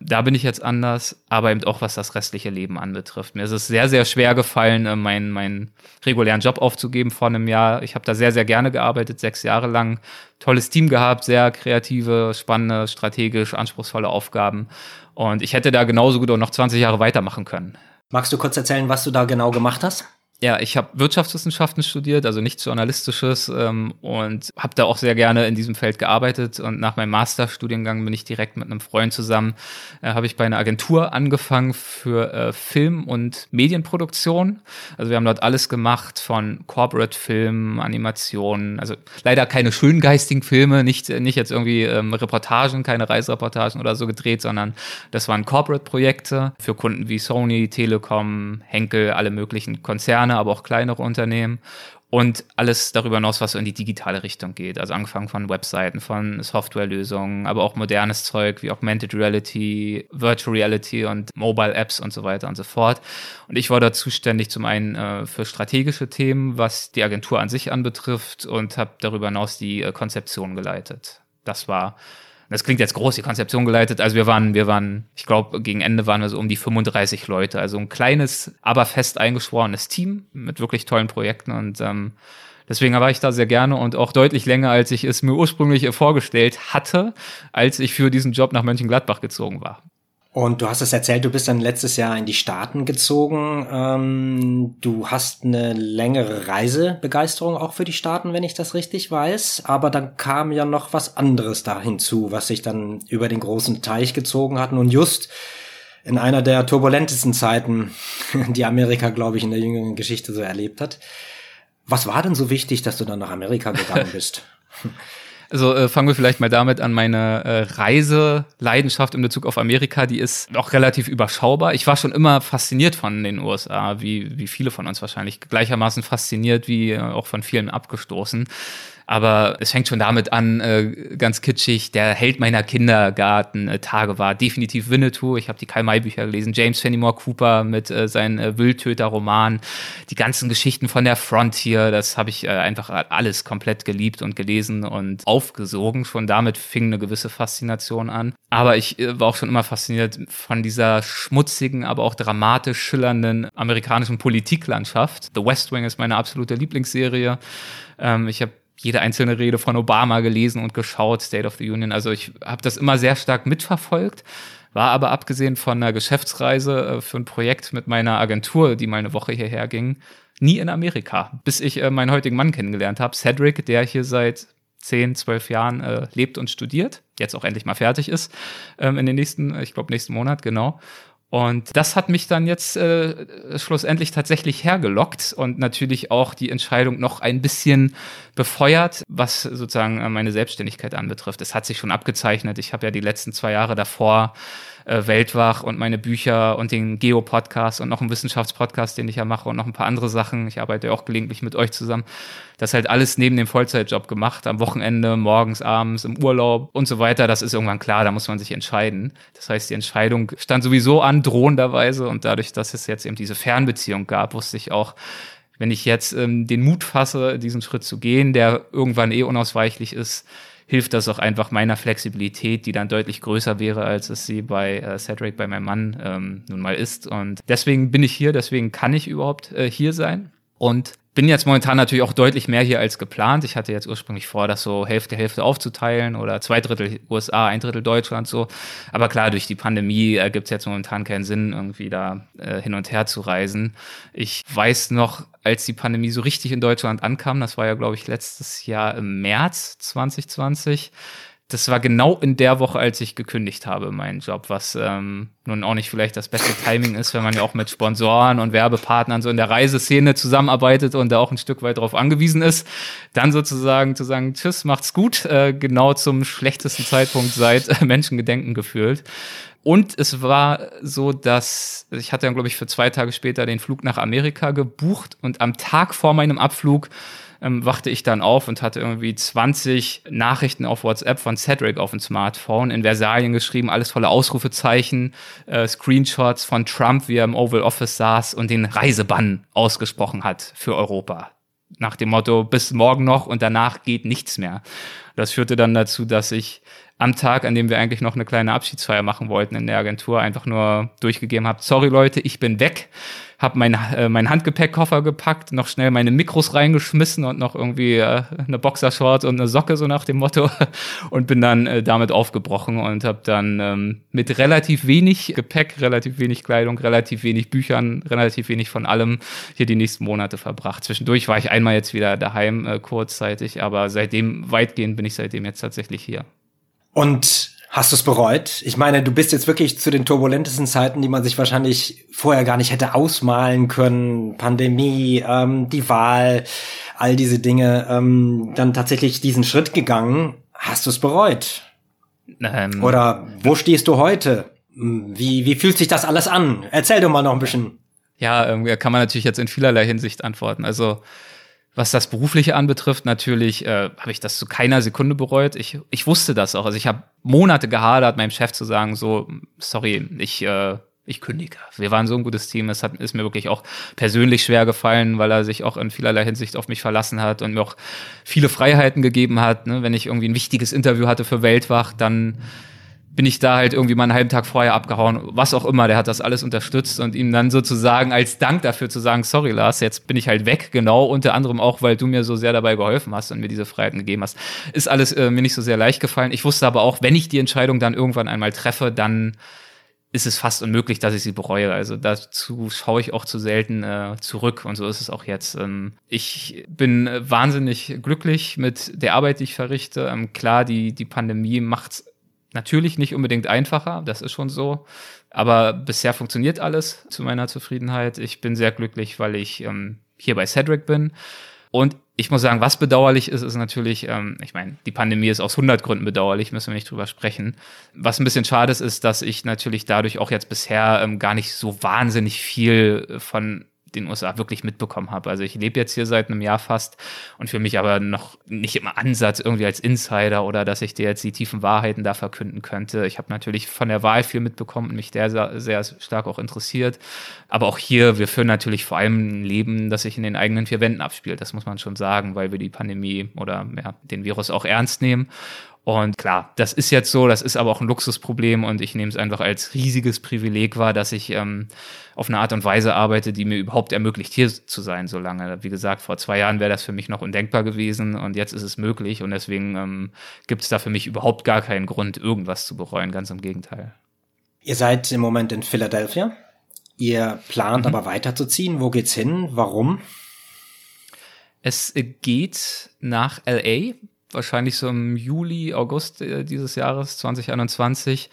Da bin ich jetzt anders, aber eben auch was das restliche Leben anbetrifft. Mir ist es sehr, sehr schwer gefallen, äh, meinen, meinen regulären Job aufzugeben vor einem Jahr. Ich habe da sehr, sehr gerne gearbeitet, sechs Jahre lang. Tolles Team gehabt, sehr kreative, spannende, strategisch anspruchsvolle Aufgaben. Und ich hätte da genauso gut auch noch 20 Jahre weitermachen können. Magst du kurz erzählen, was du da genau gemacht hast? Ja, ich habe Wirtschaftswissenschaften studiert, also nichts Journalistisches ähm, und habe da auch sehr gerne in diesem Feld gearbeitet. Und nach meinem Masterstudiengang bin ich direkt mit einem Freund zusammen, äh, habe ich bei einer Agentur angefangen für äh, Film- und Medienproduktion. Also wir haben dort alles gemacht von Corporate-Filmen, Animationen, also leider keine schöngeistigen Filme, nicht, nicht jetzt irgendwie ähm, Reportagen, keine Reisereportagen oder so gedreht, sondern das waren Corporate-Projekte für Kunden wie Sony, Telekom, Henkel, alle möglichen Konzerne Konzerne, aber auch kleinere Unternehmen und alles darüber hinaus, was so in die digitale Richtung geht. Also angefangen von Webseiten, von Softwarelösungen, aber auch modernes Zeug wie Augmented Reality, Virtual Reality und Mobile Apps und so weiter und so fort. Und ich war da zuständig zum einen äh, für strategische Themen, was die Agentur an sich anbetrifft und habe darüber hinaus die äh, Konzeption geleitet. Das war das klingt jetzt groß, die Konzeption geleitet. Also wir waren, wir waren, ich glaube, gegen Ende waren wir so um die 35 Leute. Also ein kleines, aber fest eingeschworenes Team mit wirklich tollen Projekten und ähm, Deswegen war ich da sehr gerne und auch deutlich länger, als ich es mir ursprünglich vorgestellt hatte, als ich für diesen Job nach Mönchengladbach gezogen war. Und du hast es erzählt, du bist dann letztes Jahr in die Staaten gezogen. Ähm, du hast eine längere Reisebegeisterung auch für die Staaten, wenn ich das richtig weiß. Aber dann kam ja noch was anderes da hinzu, was sich dann über den großen Teich gezogen hat. Und just in einer der turbulentesten Zeiten, die Amerika, glaube ich, in der jüngeren Geschichte so erlebt hat. Was war denn so wichtig, dass du dann nach Amerika gegangen bist? Also äh, fangen wir vielleicht mal damit an. Meine äh, Reiseleidenschaft in Bezug auf Amerika, die ist auch relativ überschaubar. Ich war schon immer fasziniert von den USA, wie, wie viele von uns wahrscheinlich. Gleichermaßen fasziniert wie äh, auch von vielen abgestoßen. Aber es fängt schon damit an, äh, ganz kitschig, der Held meiner Kindergarten-Tage war definitiv Winnetou. Ich habe die Karl-May-Bücher gelesen, James Fenimore Cooper mit äh, seinen äh, Wildtöter-Roman, die ganzen Geschichten von der Frontier, das habe ich äh, einfach alles komplett geliebt und gelesen und aufgesogen. Schon damit fing eine gewisse Faszination an. Aber ich äh, war auch schon immer fasziniert von dieser schmutzigen, aber auch dramatisch schillernden amerikanischen Politiklandschaft. The West Wing ist meine absolute Lieblingsserie. Ähm, ich habe jede einzelne Rede von Obama gelesen und geschaut, State of the Union. Also ich habe das immer sehr stark mitverfolgt, war aber abgesehen von einer Geschäftsreise äh, für ein Projekt mit meiner Agentur, die mal eine Woche hierher ging, nie in Amerika, bis ich äh, meinen heutigen Mann kennengelernt habe, Cedric, der hier seit zehn, zwölf Jahren äh, lebt und studiert, jetzt auch endlich mal fertig ist, ähm, in den nächsten, ich glaube nächsten Monat, genau. Und das hat mich dann jetzt äh, schlussendlich tatsächlich hergelockt und natürlich auch die Entscheidung noch ein bisschen befeuert, was sozusagen äh, meine Selbstständigkeit anbetrifft. Es hat sich schon abgezeichnet. Ich habe ja die letzten zwei Jahre davor äh, Weltwach und meine Bücher und den Geo-Podcast und noch einen Wissenschaftspodcast, den ich ja mache und noch ein paar andere Sachen. Ich arbeite ja auch gelegentlich mit euch zusammen. Das halt alles neben dem Vollzeitjob gemacht, am Wochenende, morgens, abends, im Urlaub und so weiter. Das ist irgendwann klar, da muss man sich entscheiden. Das heißt, die Entscheidung stand sowieso an, drohenderweise. Und dadurch, dass es jetzt eben diese Fernbeziehung gab, wusste ich auch, wenn ich jetzt ähm, den Mut fasse, diesen Schritt zu gehen, der irgendwann eh unausweichlich ist, hilft das auch einfach meiner Flexibilität, die dann deutlich größer wäre, als es sie bei äh, Cedric, bei meinem Mann ähm, nun mal ist. Und deswegen bin ich hier, deswegen kann ich überhaupt äh, hier sein. Und bin jetzt momentan natürlich auch deutlich mehr hier als geplant. Ich hatte jetzt ursprünglich vor, das so Hälfte, Hälfte aufzuteilen oder zwei Drittel USA, ein Drittel Deutschland so. Aber klar, durch die Pandemie äh, gibt es jetzt momentan keinen Sinn, irgendwie da äh, hin und her zu reisen. Ich weiß noch, als die Pandemie so richtig in Deutschland ankam, das war ja, glaube ich, letztes Jahr im März 2020, das war genau in der Woche, als ich gekündigt habe, meinen Job, was ähm, nun auch nicht vielleicht das beste Timing ist, wenn man ja auch mit Sponsoren und Werbepartnern so in der Reiseszene zusammenarbeitet und da auch ein Stück weit darauf angewiesen ist, dann sozusagen zu sagen, tschüss, macht's gut, äh, genau zum schlechtesten Zeitpunkt seit äh, Menschengedenken gefühlt. Und es war so, dass ich hatte dann, glaube ich, für zwei Tage später den Flug nach Amerika gebucht und am Tag vor meinem Abflug ähm, wachte ich dann auf und hatte irgendwie 20 Nachrichten auf WhatsApp von Cedric auf dem Smartphone, in Versalien geschrieben, alles volle Ausrufezeichen, äh, Screenshots von Trump, wie er im Oval Office saß und den Reisebann ausgesprochen hat für Europa. Nach dem Motto, bis morgen noch und danach geht nichts mehr. Das führte dann dazu, dass ich am Tag, an dem wir eigentlich noch eine kleine Abschiedsfeier machen wollten in der Agentur, einfach nur durchgegeben habe, sorry Leute, ich bin weg habe mein, äh, mein Handgepäckkoffer gepackt, noch schnell meine Mikros reingeschmissen und noch irgendwie äh, eine Boxershort und eine Socke, so nach dem Motto, und bin dann äh, damit aufgebrochen und habe dann ähm, mit relativ wenig Gepäck, relativ wenig Kleidung, relativ wenig Büchern, relativ wenig von allem hier die nächsten Monate verbracht. Zwischendurch war ich einmal jetzt wieder daheim äh, kurzzeitig, aber seitdem weitgehend bin ich seitdem jetzt tatsächlich hier. Und Hast du es bereut? Ich meine, du bist jetzt wirklich zu den turbulentesten Zeiten, die man sich wahrscheinlich vorher gar nicht hätte ausmalen können. Pandemie, ähm, die Wahl, all diese Dinge, ähm, dann tatsächlich diesen Schritt gegangen. Hast du es bereut? Ähm, Oder wo stehst du heute? Wie, wie fühlt sich das alles an? Erzähl doch mal noch ein bisschen. Ja, kann man natürlich jetzt in vielerlei Hinsicht antworten. Also was das Berufliche anbetrifft, natürlich äh, habe ich das zu keiner Sekunde bereut. Ich, ich wusste das auch. Also ich habe Monate gehadert, meinem Chef zu sagen, so, sorry, ich, äh, ich kündige. Wir waren so ein gutes Team. Es hat, ist mir wirklich auch persönlich schwer gefallen, weil er sich auch in vielerlei Hinsicht auf mich verlassen hat und mir auch viele Freiheiten gegeben hat. Ne? Wenn ich irgendwie ein wichtiges Interview hatte für Weltwach, dann bin ich da halt irgendwie mal einen halben Tag vorher abgehauen, was auch immer, der hat das alles unterstützt und ihm dann sozusagen als Dank dafür zu sagen, sorry Lars, jetzt bin ich halt weg, genau, unter anderem auch, weil du mir so sehr dabei geholfen hast und mir diese Freiheiten gegeben hast, ist alles äh, mir nicht so sehr leicht gefallen. Ich wusste aber auch, wenn ich die Entscheidung dann irgendwann einmal treffe, dann ist es fast unmöglich, dass ich sie bereue. Also dazu schaue ich auch zu selten äh, zurück und so ist es auch jetzt. Ähm, ich bin äh, wahnsinnig glücklich mit der Arbeit, die ich verrichte. Ähm, klar, die, die Pandemie macht Natürlich nicht unbedingt einfacher, das ist schon so. Aber bisher funktioniert alles zu meiner Zufriedenheit. Ich bin sehr glücklich, weil ich ähm, hier bei Cedric bin. Und ich muss sagen, was bedauerlich ist, ist natürlich, ähm, ich meine, die Pandemie ist aus 100 Gründen bedauerlich, müssen wir nicht drüber sprechen. Was ein bisschen schade ist, ist, dass ich natürlich dadurch auch jetzt bisher ähm, gar nicht so wahnsinnig viel von den USA wirklich mitbekommen habe. Also ich lebe jetzt hier seit einem Jahr fast und für mich aber noch nicht im Ansatz irgendwie als Insider oder dass ich dir jetzt die tiefen Wahrheiten da verkünden könnte. Ich habe natürlich von der Wahl viel mitbekommen und mich sehr, sehr stark auch interessiert. Aber auch hier, wir führen natürlich vor allem ein Leben, das sich in den eigenen vier Wänden abspielt. Das muss man schon sagen, weil wir die Pandemie oder ja, den Virus auch ernst nehmen. Und klar, das ist jetzt so, das ist aber auch ein Luxusproblem und ich nehme es einfach als riesiges Privileg wahr, dass ich ähm, auf eine Art und Weise arbeite, die mir überhaupt ermöglicht, hier zu sein so lange. Wie gesagt, vor zwei Jahren wäre das für mich noch undenkbar gewesen und jetzt ist es möglich und deswegen ähm, gibt es da für mich überhaupt gar keinen Grund, irgendwas zu bereuen, ganz im Gegenteil. Ihr seid im Moment in Philadelphia. Ihr plant mhm. aber weiterzuziehen. Wo geht's hin? Warum? Es geht nach LA wahrscheinlich so im Juli, August äh, dieses Jahres 2021,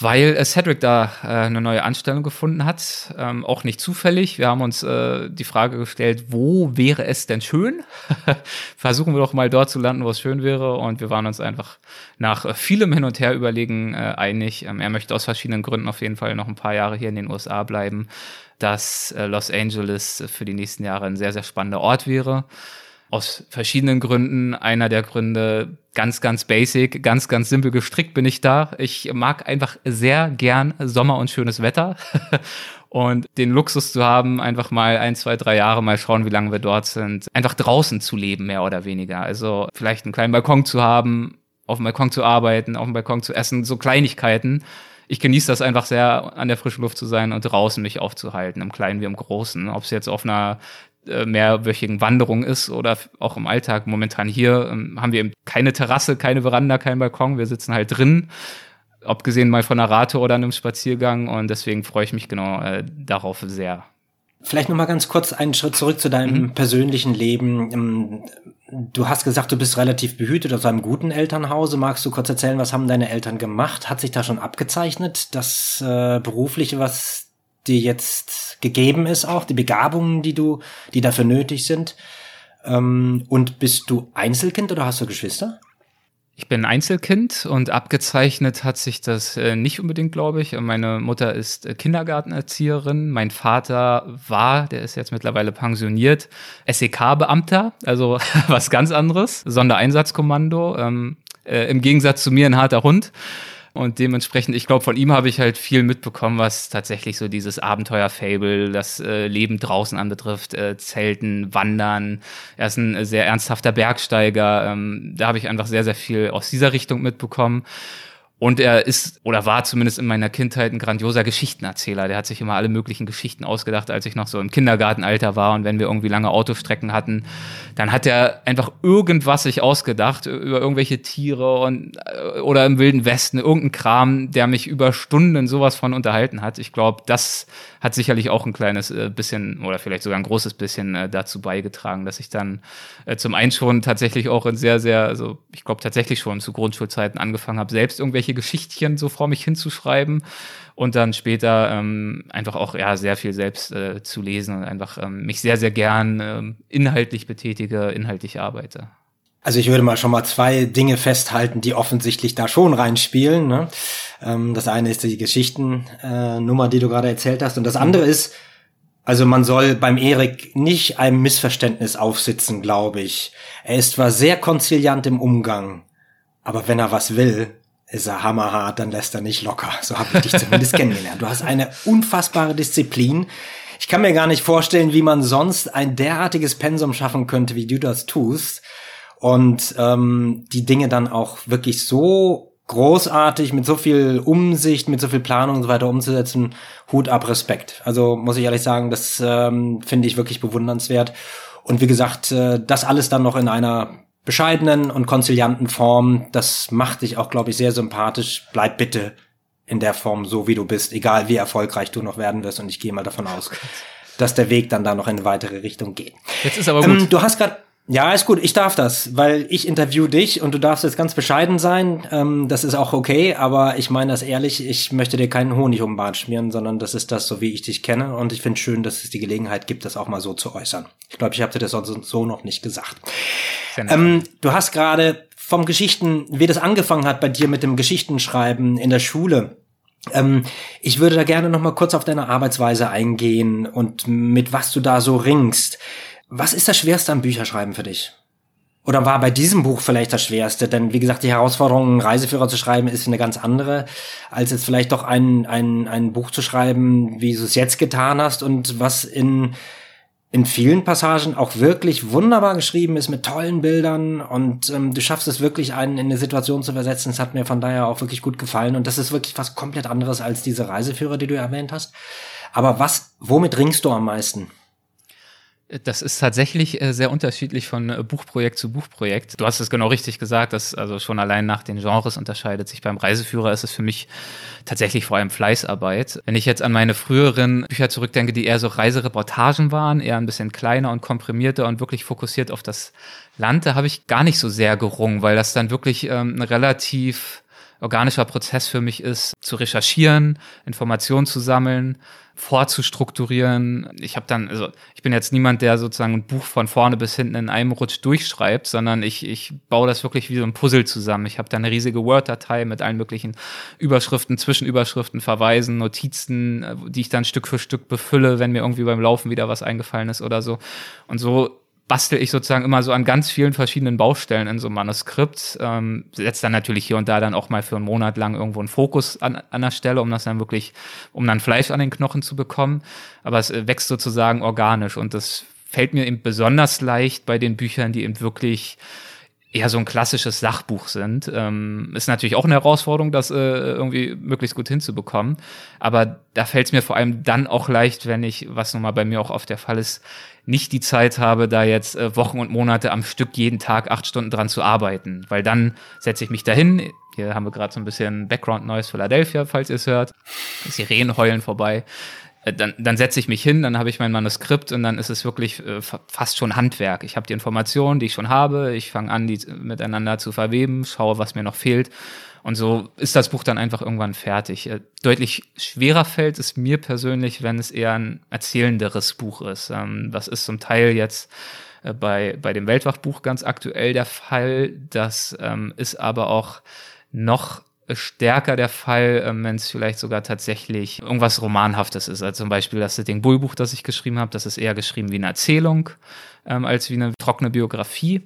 weil äh, Cedric da äh, eine neue Anstellung gefunden hat. Ähm, auch nicht zufällig. Wir haben uns äh, die Frage gestellt, wo wäre es denn schön? Versuchen wir doch mal dort zu landen, wo es schön wäre. Und wir waren uns einfach nach äh, vielem Hin und Her überlegen äh, einig. Ähm, er möchte aus verschiedenen Gründen auf jeden Fall noch ein paar Jahre hier in den USA bleiben, dass äh, Los Angeles für die nächsten Jahre ein sehr, sehr spannender Ort wäre aus verschiedenen Gründen. Einer der Gründe, ganz, ganz basic, ganz, ganz simpel gestrickt bin ich da. Ich mag einfach sehr gern Sommer und schönes Wetter. und den Luxus zu haben, einfach mal ein, zwei, drei Jahre mal schauen, wie lange wir dort sind, einfach draußen zu leben, mehr oder weniger. Also vielleicht einen kleinen Balkon zu haben, auf dem Balkon zu arbeiten, auf dem Balkon zu essen, so Kleinigkeiten. Ich genieße das einfach sehr, an der frischen Luft zu sein und draußen mich aufzuhalten, im Kleinen wie im Großen. Ob es jetzt auf einer mehrwöchigen Wanderung ist oder auch im Alltag. Momentan hier ähm, haben wir eben keine Terrasse, keine Veranda, keinen Balkon. Wir sitzen halt drin, abgesehen mal von einer Rate oder einem Spaziergang. Und deswegen freue ich mich genau äh, darauf sehr. Vielleicht noch mal ganz kurz einen Schritt zurück zu deinem mhm. persönlichen Leben. Ähm, du hast gesagt, du bist relativ behütet aus einem guten Elternhause. Magst du kurz erzählen, was haben deine Eltern gemacht? Hat sich da schon abgezeichnet, das äh, berufliche, was dir jetzt gegeben ist auch, die Begabungen, die du, die dafür nötig sind. Ähm, und bist du Einzelkind oder hast du Geschwister? Ich bin Einzelkind und abgezeichnet hat sich das äh, nicht unbedingt, glaube ich. Meine Mutter ist äh, Kindergartenerzieherin. Mein Vater war, der ist jetzt mittlerweile pensioniert, SEK-Beamter, also was ganz anderes, Sondereinsatzkommando. Ähm, äh, Im Gegensatz zu mir ein harter Hund. Und dementsprechend, ich glaube, von ihm habe ich halt viel mitbekommen, was tatsächlich so dieses Abenteuer-Fable, das äh, Leben draußen anbetrifft, äh, Zelten, Wandern. Er ist ein sehr ernsthafter Bergsteiger. Ähm, da habe ich einfach sehr, sehr viel aus dieser Richtung mitbekommen. Und er ist oder war zumindest in meiner Kindheit ein grandioser Geschichtenerzähler. Der hat sich immer alle möglichen Geschichten ausgedacht, als ich noch so im Kindergartenalter war. Und wenn wir irgendwie lange Autostrecken hatten, dann hat er einfach irgendwas sich ausgedacht über irgendwelche Tiere und äh, oder im Wilden Westen, irgendein Kram, der mich über Stunden sowas von unterhalten hat. Ich glaube, das hat sicherlich auch ein kleines äh, bisschen oder vielleicht sogar ein großes bisschen äh, dazu beigetragen, dass ich dann zum einen schon tatsächlich auch in sehr, sehr, also ich glaube tatsächlich schon zu Grundschulzeiten angefangen habe, selbst irgendwelche irgendwelche Geschichtchen so vor mich hinzuschreiben und dann später ähm, einfach auch ja sehr viel selbst äh, zu lesen und einfach ähm, mich sehr, sehr gern ähm, inhaltlich betätige, inhaltlich arbeite. Also ich würde mal schon mal zwei Dinge festhalten, die offensichtlich da schon reinspielen. Ne? Ähm, das eine ist die Geschichtennummer, äh, die du gerade erzählt hast, und das andere ist, also man soll beim Erik nicht einem Missverständnis aufsitzen, glaube ich. Er ist zwar sehr konziliant im Umgang, aber wenn er was will, ist er hammerhart, dann lässt er nicht locker. So habe ich dich zumindest kennengelernt. Du hast eine unfassbare Disziplin. Ich kann mir gar nicht vorstellen, wie man sonst ein derartiges Pensum schaffen könnte, wie du das tust. Und ähm, die Dinge dann auch wirklich so großartig, mit so viel Umsicht, mit so viel Planung und so weiter umzusetzen. Hut ab, Respekt. Also muss ich ehrlich sagen, das ähm, finde ich wirklich bewundernswert. Und wie gesagt, äh, das alles dann noch in einer bescheidenen und konzilianten Form. Das macht dich auch, glaube ich, sehr sympathisch. Bleib bitte in der Form so, wie du bist, egal wie erfolgreich du noch werden wirst. Und ich gehe mal davon aus, dass der Weg dann da noch in eine weitere Richtung geht. Jetzt ist aber gut. Ähm, du hast gerade ja, ist gut. Ich darf das, weil ich interview dich und du darfst jetzt ganz bescheiden sein. Ähm, das ist auch okay, aber ich meine das ehrlich. Ich möchte dir keinen Honig um den Bart schmieren, sondern das ist das, so wie ich dich kenne. Und ich finde schön, dass es die Gelegenheit gibt, das auch mal so zu äußern. Ich glaube, ich habe dir das sonst so noch nicht gesagt. Ähm, du hast gerade vom Geschichten, wie das angefangen hat bei dir mit dem Geschichtenschreiben in der Schule. Ähm, ich würde da gerne noch mal kurz auf deine Arbeitsweise eingehen und mit was du da so ringst. Was ist das Schwerste am Bücherschreiben für dich? Oder war bei diesem Buch vielleicht das Schwerste? Denn wie gesagt, die Herausforderung, einen Reiseführer zu schreiben, ist eine ganz andere, als jetzt vielleicht doch ein, ein, ein Buch zu schreiben, wie du es jetzt getan hast und was in, in vielen Passagen auch wirklich wunderbar geschrieben ist mit tollen Bildern und ähm, du schaffst es wirklich, einen in eine Situation zu versetzen. Es hat mir von daher auch wirklich gut gefallen und das ist wirklich was komplett anderes als diese Reiseführer, die du erwähnt hast. Aber was, womit ringst du am meisten? Das ist tatsächlich äh, sehr unterschiedlich von äh, Buchprojekt zu Buchprojekt. Du hast es genau richtig gesagt, dass also schon allein nach den Genres unterscheidet sich. Beim Reiseführer ist es für mich tatsächlich vor allem Fleißarbeit. Wenn ich jetzt an meine früheren Bücher zurückdenke, die eher so Reisereportagen waren, eher ein bisschen kleiner und komprimierter und wirklich fokussiert auf das Land, da habe ich gar nicht so sehr gerungen, weil das dann wirklich ähm, relativ organischer Prozess für mich ist, zu recherchieren, Informationen zu sammeln, vorzustrukturieren. Ich habe dann, also ich bin jetzt niemand, der sozusagen ein Buch von vorne bis hinten in einem Rutsch durchschreibt, sondern ich, ich baue das wirklich wie so ein Puzzle zusammen. Ich habe da eine riesige Word-Datei mit allen möglichen Überschriften, Zwischenüberschriften, Verweisen, Notizen, die ich dann Stück für Stück befülle, wenn mir irgendwie beim Laufen wieder was eingefallen ist oder so. Und so bastel ich sozusagen immer so an ganz vielen verschiedenen Baustellen in so einem Manuskript. Ähm, setzt dann natürlich hier und da dann auch mal für einen Monat lang irgendwo einen Fokus an, an der Stelle, um das dann wirklich, um dann Fleisch an den Knochen zu bekommen. Aber es äh, wächst sozusagen organisch und das fällt mir eben besonders leicht bei den Büchern, die eben wirklich eher so ein klassisches Sachbuch sind. Ähm, ist natürlich auch eine Herausforderung, das äh, irgendwie möglichst gut hinzubekommen. Aber da fällt es mir vor allem dann auch leicht, wenn ich, was nun mal bei mir auch oft der Fall ist, nicht die Zeit habe, da jetzt äh, Wochen und Monate am Stück jeden Tag acht Stunden dran zu arbeiten. Weil dann setze ich mich dahin. Hier haben wir gerade so ein bisschen Background Noise Philadelphia, falls ihr es hört. Sirenen heulen vorbei. Äh, dann, dann setze ich mich hin, dann habe ich mein Manuskript und dann ist es wirklich äh, fast schon Handwerk. Ich habe die Informationen, die ich schon habe, ich fange an, die miteinander zu verweben, schaue, was mir noch fehlt. Und so ist das Buch dann einfach irgendwann fertig. Äh, deutlich schwerer fällt es mir persönlich, wenn es eher ein erzählenderes Buch ist. Ähm, das ist zum Teil jetzt äh, bei, bei dem Weltwachbuch ganz aktuell der Fall. Das ähm, ist aber auch noch stärker der Fall, ähm, wenn es vielleicht sogar tatsächlich irgendwas Romanhaftes ist. Also zum Beispiel das Sitting Bull Buch, das ich geschrieben habe, das ist eher geschrieben wie eine Erzählung ähm, als wie eine trockene Biografie.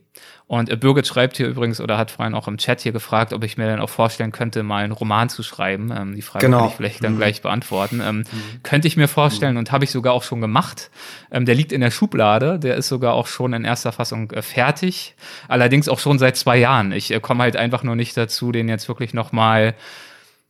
Und äh, Birgit schreibt hier übrigens oder hat vorhin auch im Chat hier gefragt, ob ich mir dann auch vorstellen könnte, mal einen Roman zu schreiben. Ähm, die Frage genau. kann ich vielleicht dann mhm. gleich beantworten. Ähm, mhm. Könnte ich mir vorstellen mhm. und habe ich sogar auch schon gemacht. Ähm, der liegt in der Schublade, der ist sogar auch schon in erster Fassung äh, fertig. Allerdings auch schon seit zwei Jahren. Ich äh, komme halt einfach nur nicht dazu, den jetzt wirklich nochmal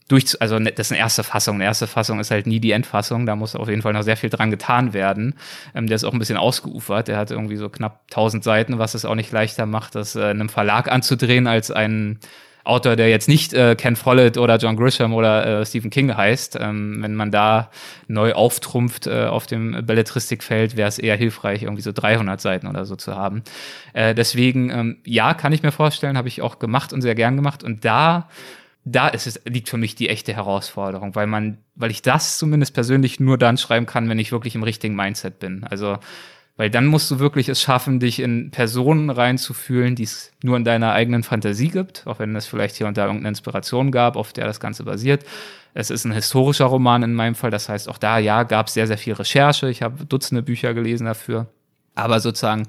durch, also ne, das ist eine erste Fassung. Eine erste Fassung ist halt nie die Endfassung. Da muss auf jeden Fall noch sehr viel dran getan werden. Ähm, der ist auch ein bisschen ausgeufert. Der hat irgendwie so knapp 1000 Seiten, was es auch nicht leichter macht, das äh, einem Verlag anzudrehen als ein Autor, der jetzt nicht äh, Ken Follett oder John Grisham oder äh, Stephen King heißt. Ähm, wenn man da neu auftrumpft äh, auf dem Belletristikfeld, wäre es eher hilfreich, irgendwie so 300 Seiten oder so zu haben. Äh, deswegen, ähm, ja, kann ich mir vorstellen, habe ich auch gemacht und sehr gern gemacht. Und da da ist es, liegt für mich die echte Herausforderung, weil man, weil ich das zumindest persönlich nur dann schreiben kann, wenn ich wirklich im richtigen Mindset bin. Also, weil dann musst du wirklich es schaffen, dich in Personen reinzufühlen, die es nur in deiner eigenen Fantasie gibt, auch wenn es vielleicht hier und da irgendeine Inspiration gab, auf der das Ganze basiert. Es ist ein historischer Roman in meinem Fall, das heißt, auch da, ja, gab es sehr, sehr viel Recherche. Ich habe Dutzende Bücher gelesen dafür. Aber sozusagen,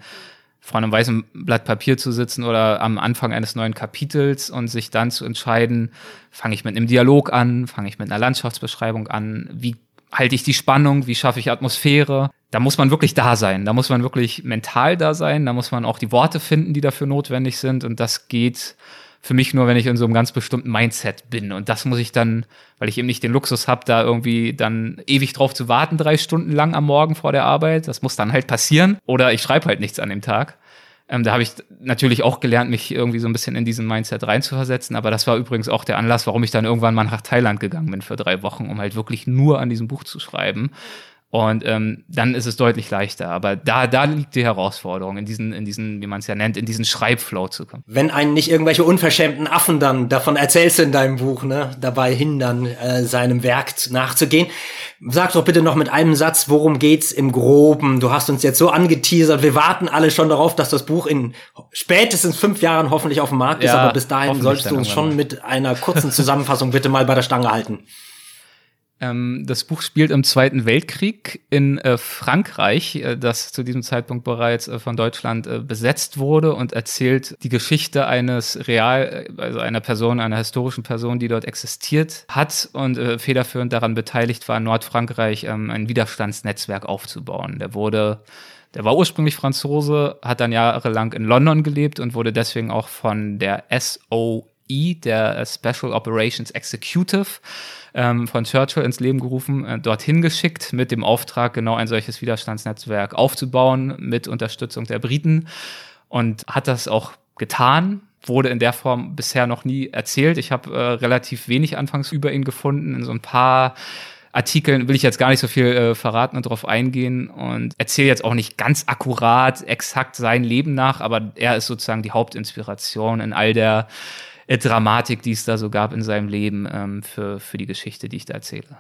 vor einem weißen Blatt Papier zu sitzen oder am Anfang eines neuen Kapitels und sich dann zu entscheiden, fange ich mit einem Dialog an, fange ich mit einer Landschaftsbeschreibung an, wie halte ich die Spannung, wie schaffe ich Atmosphäre. Da muss man wirklich da sein, da muss man wirklich mental da sein, da muss man auch die Worte finden, die dafür notwendig sind und das geht für mich nur, wenn ich in so einem ganz bestimmten Mindset bin. Und das muss ich dann, weil ich eben nicht den Luxus habe, da irgendwie dann ewig drauf zu warten, drei Stunden lang am Morgen vor der Arbeit. Das muss dann halt passieren. Oder ich schreibe halt nichts an dem Tag. Ähm, da habe ich natürlich auch gelernt, mich irgendwie so ein bisschen in diesen Mindset reinzuversetzen. Aber das war übrigens auch der Anlass, warum ich dann irgendwann mal nach Thailand gegangen bin für drei Wochen, um halt wirklich nur an diesem Buch zu schreiben. Und ähm, dann ist es deutlich leichter. Aber da, da liegt die Herausforderung, in diesen, in diesen, wie man es ja nennt, in diesen Schreibflow zu kommen. Wenn einen nicht irgendwelche unverschämten Affen dann, davon erzählst du in deinem Buch, ne, dabei hindern, äh, seinem Werk nachzugehen. Sag doch bitte noch mit einem Satz, worum geht's im Groben? Du hast uns jetzt so angeteasert, wir warten alle schon darauf, dass das Buch in spätestens fünf Jahren hoffentlich auf dem Markt ist, ja, aber bis dahin solltest du uns schon mit einer kurzen Zusammenfassung bitte mal bei der Stange halten. Ähm, das Buch spielt im Zweiten Weltkrieg in äh, Frankreich, äh, das zu diesem Zeitpunkt bereits äh, von Deutschland äh, besetzt wurde und erzählt die Geschichte eines real, äh, also einer Person, einer historischen Person, die dort existiert hat und äh, federführend daran beteiligt war, in Nordfrankreich ähm, ein Widerstandsnetzwerk aufzubauen. Der wurde der war ursprünglich Franzose, hat dann jahrelang in London gelebt und wurde deswegen auch von der SOE, der Special Operations Executive, ähm, von Churchill ins Leben gerufen, äh, dorthin geschickt mit dem Auftrag, genau ein solches Widerstandsnetzwerk aufzubauen mit Unterstützung der Briten und hat das auch getan wurde in der Form bisher noch nie erzählt. Ich habe äh, relativ wenig anfangs über ihn gefunden. In so ein paar Artikeln will ich jetzt gar nicht so viel äh, verraten und darauf eingehen und erzähle jetzt auch nicht ganz akkurat, exakt sein Leben nach, aber er ist sozusagen die Hauptinspiration in all der Dramatik, die es da so gab in seinem Leben ähm, für, für die Geschichte, die ich da erzähle.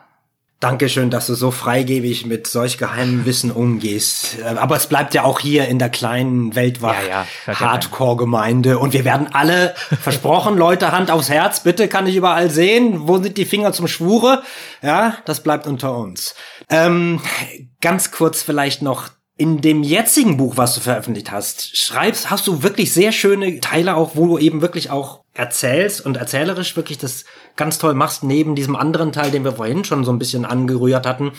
Dankeschön, dass du so freigebig mit solch geheimem Wissen umgehst. Äh, aber es bleibt ja auch hier in der kleinen Weltwach ja, ja, Hardcore-Gemeinde. Und wir werden alle, versprochen, Leute, Hand aufs Herz, bitte kann ich überall sehen. Wo sind die Finger zum Schwure? Ja, das bleibt unter uns. Ähm, ganz kurz vielleicht noch in dem jetzigen Buch, was du veröffentlicht hast, schreibst, hast du wirklich sehr schöne Teile auch, wo du eben wirklich auch erzählst und erzählerisch wirklich das ganz toll machst, neben diesem anderen Teil, den wir vorhin schon so ein bisschen angerührt hatten,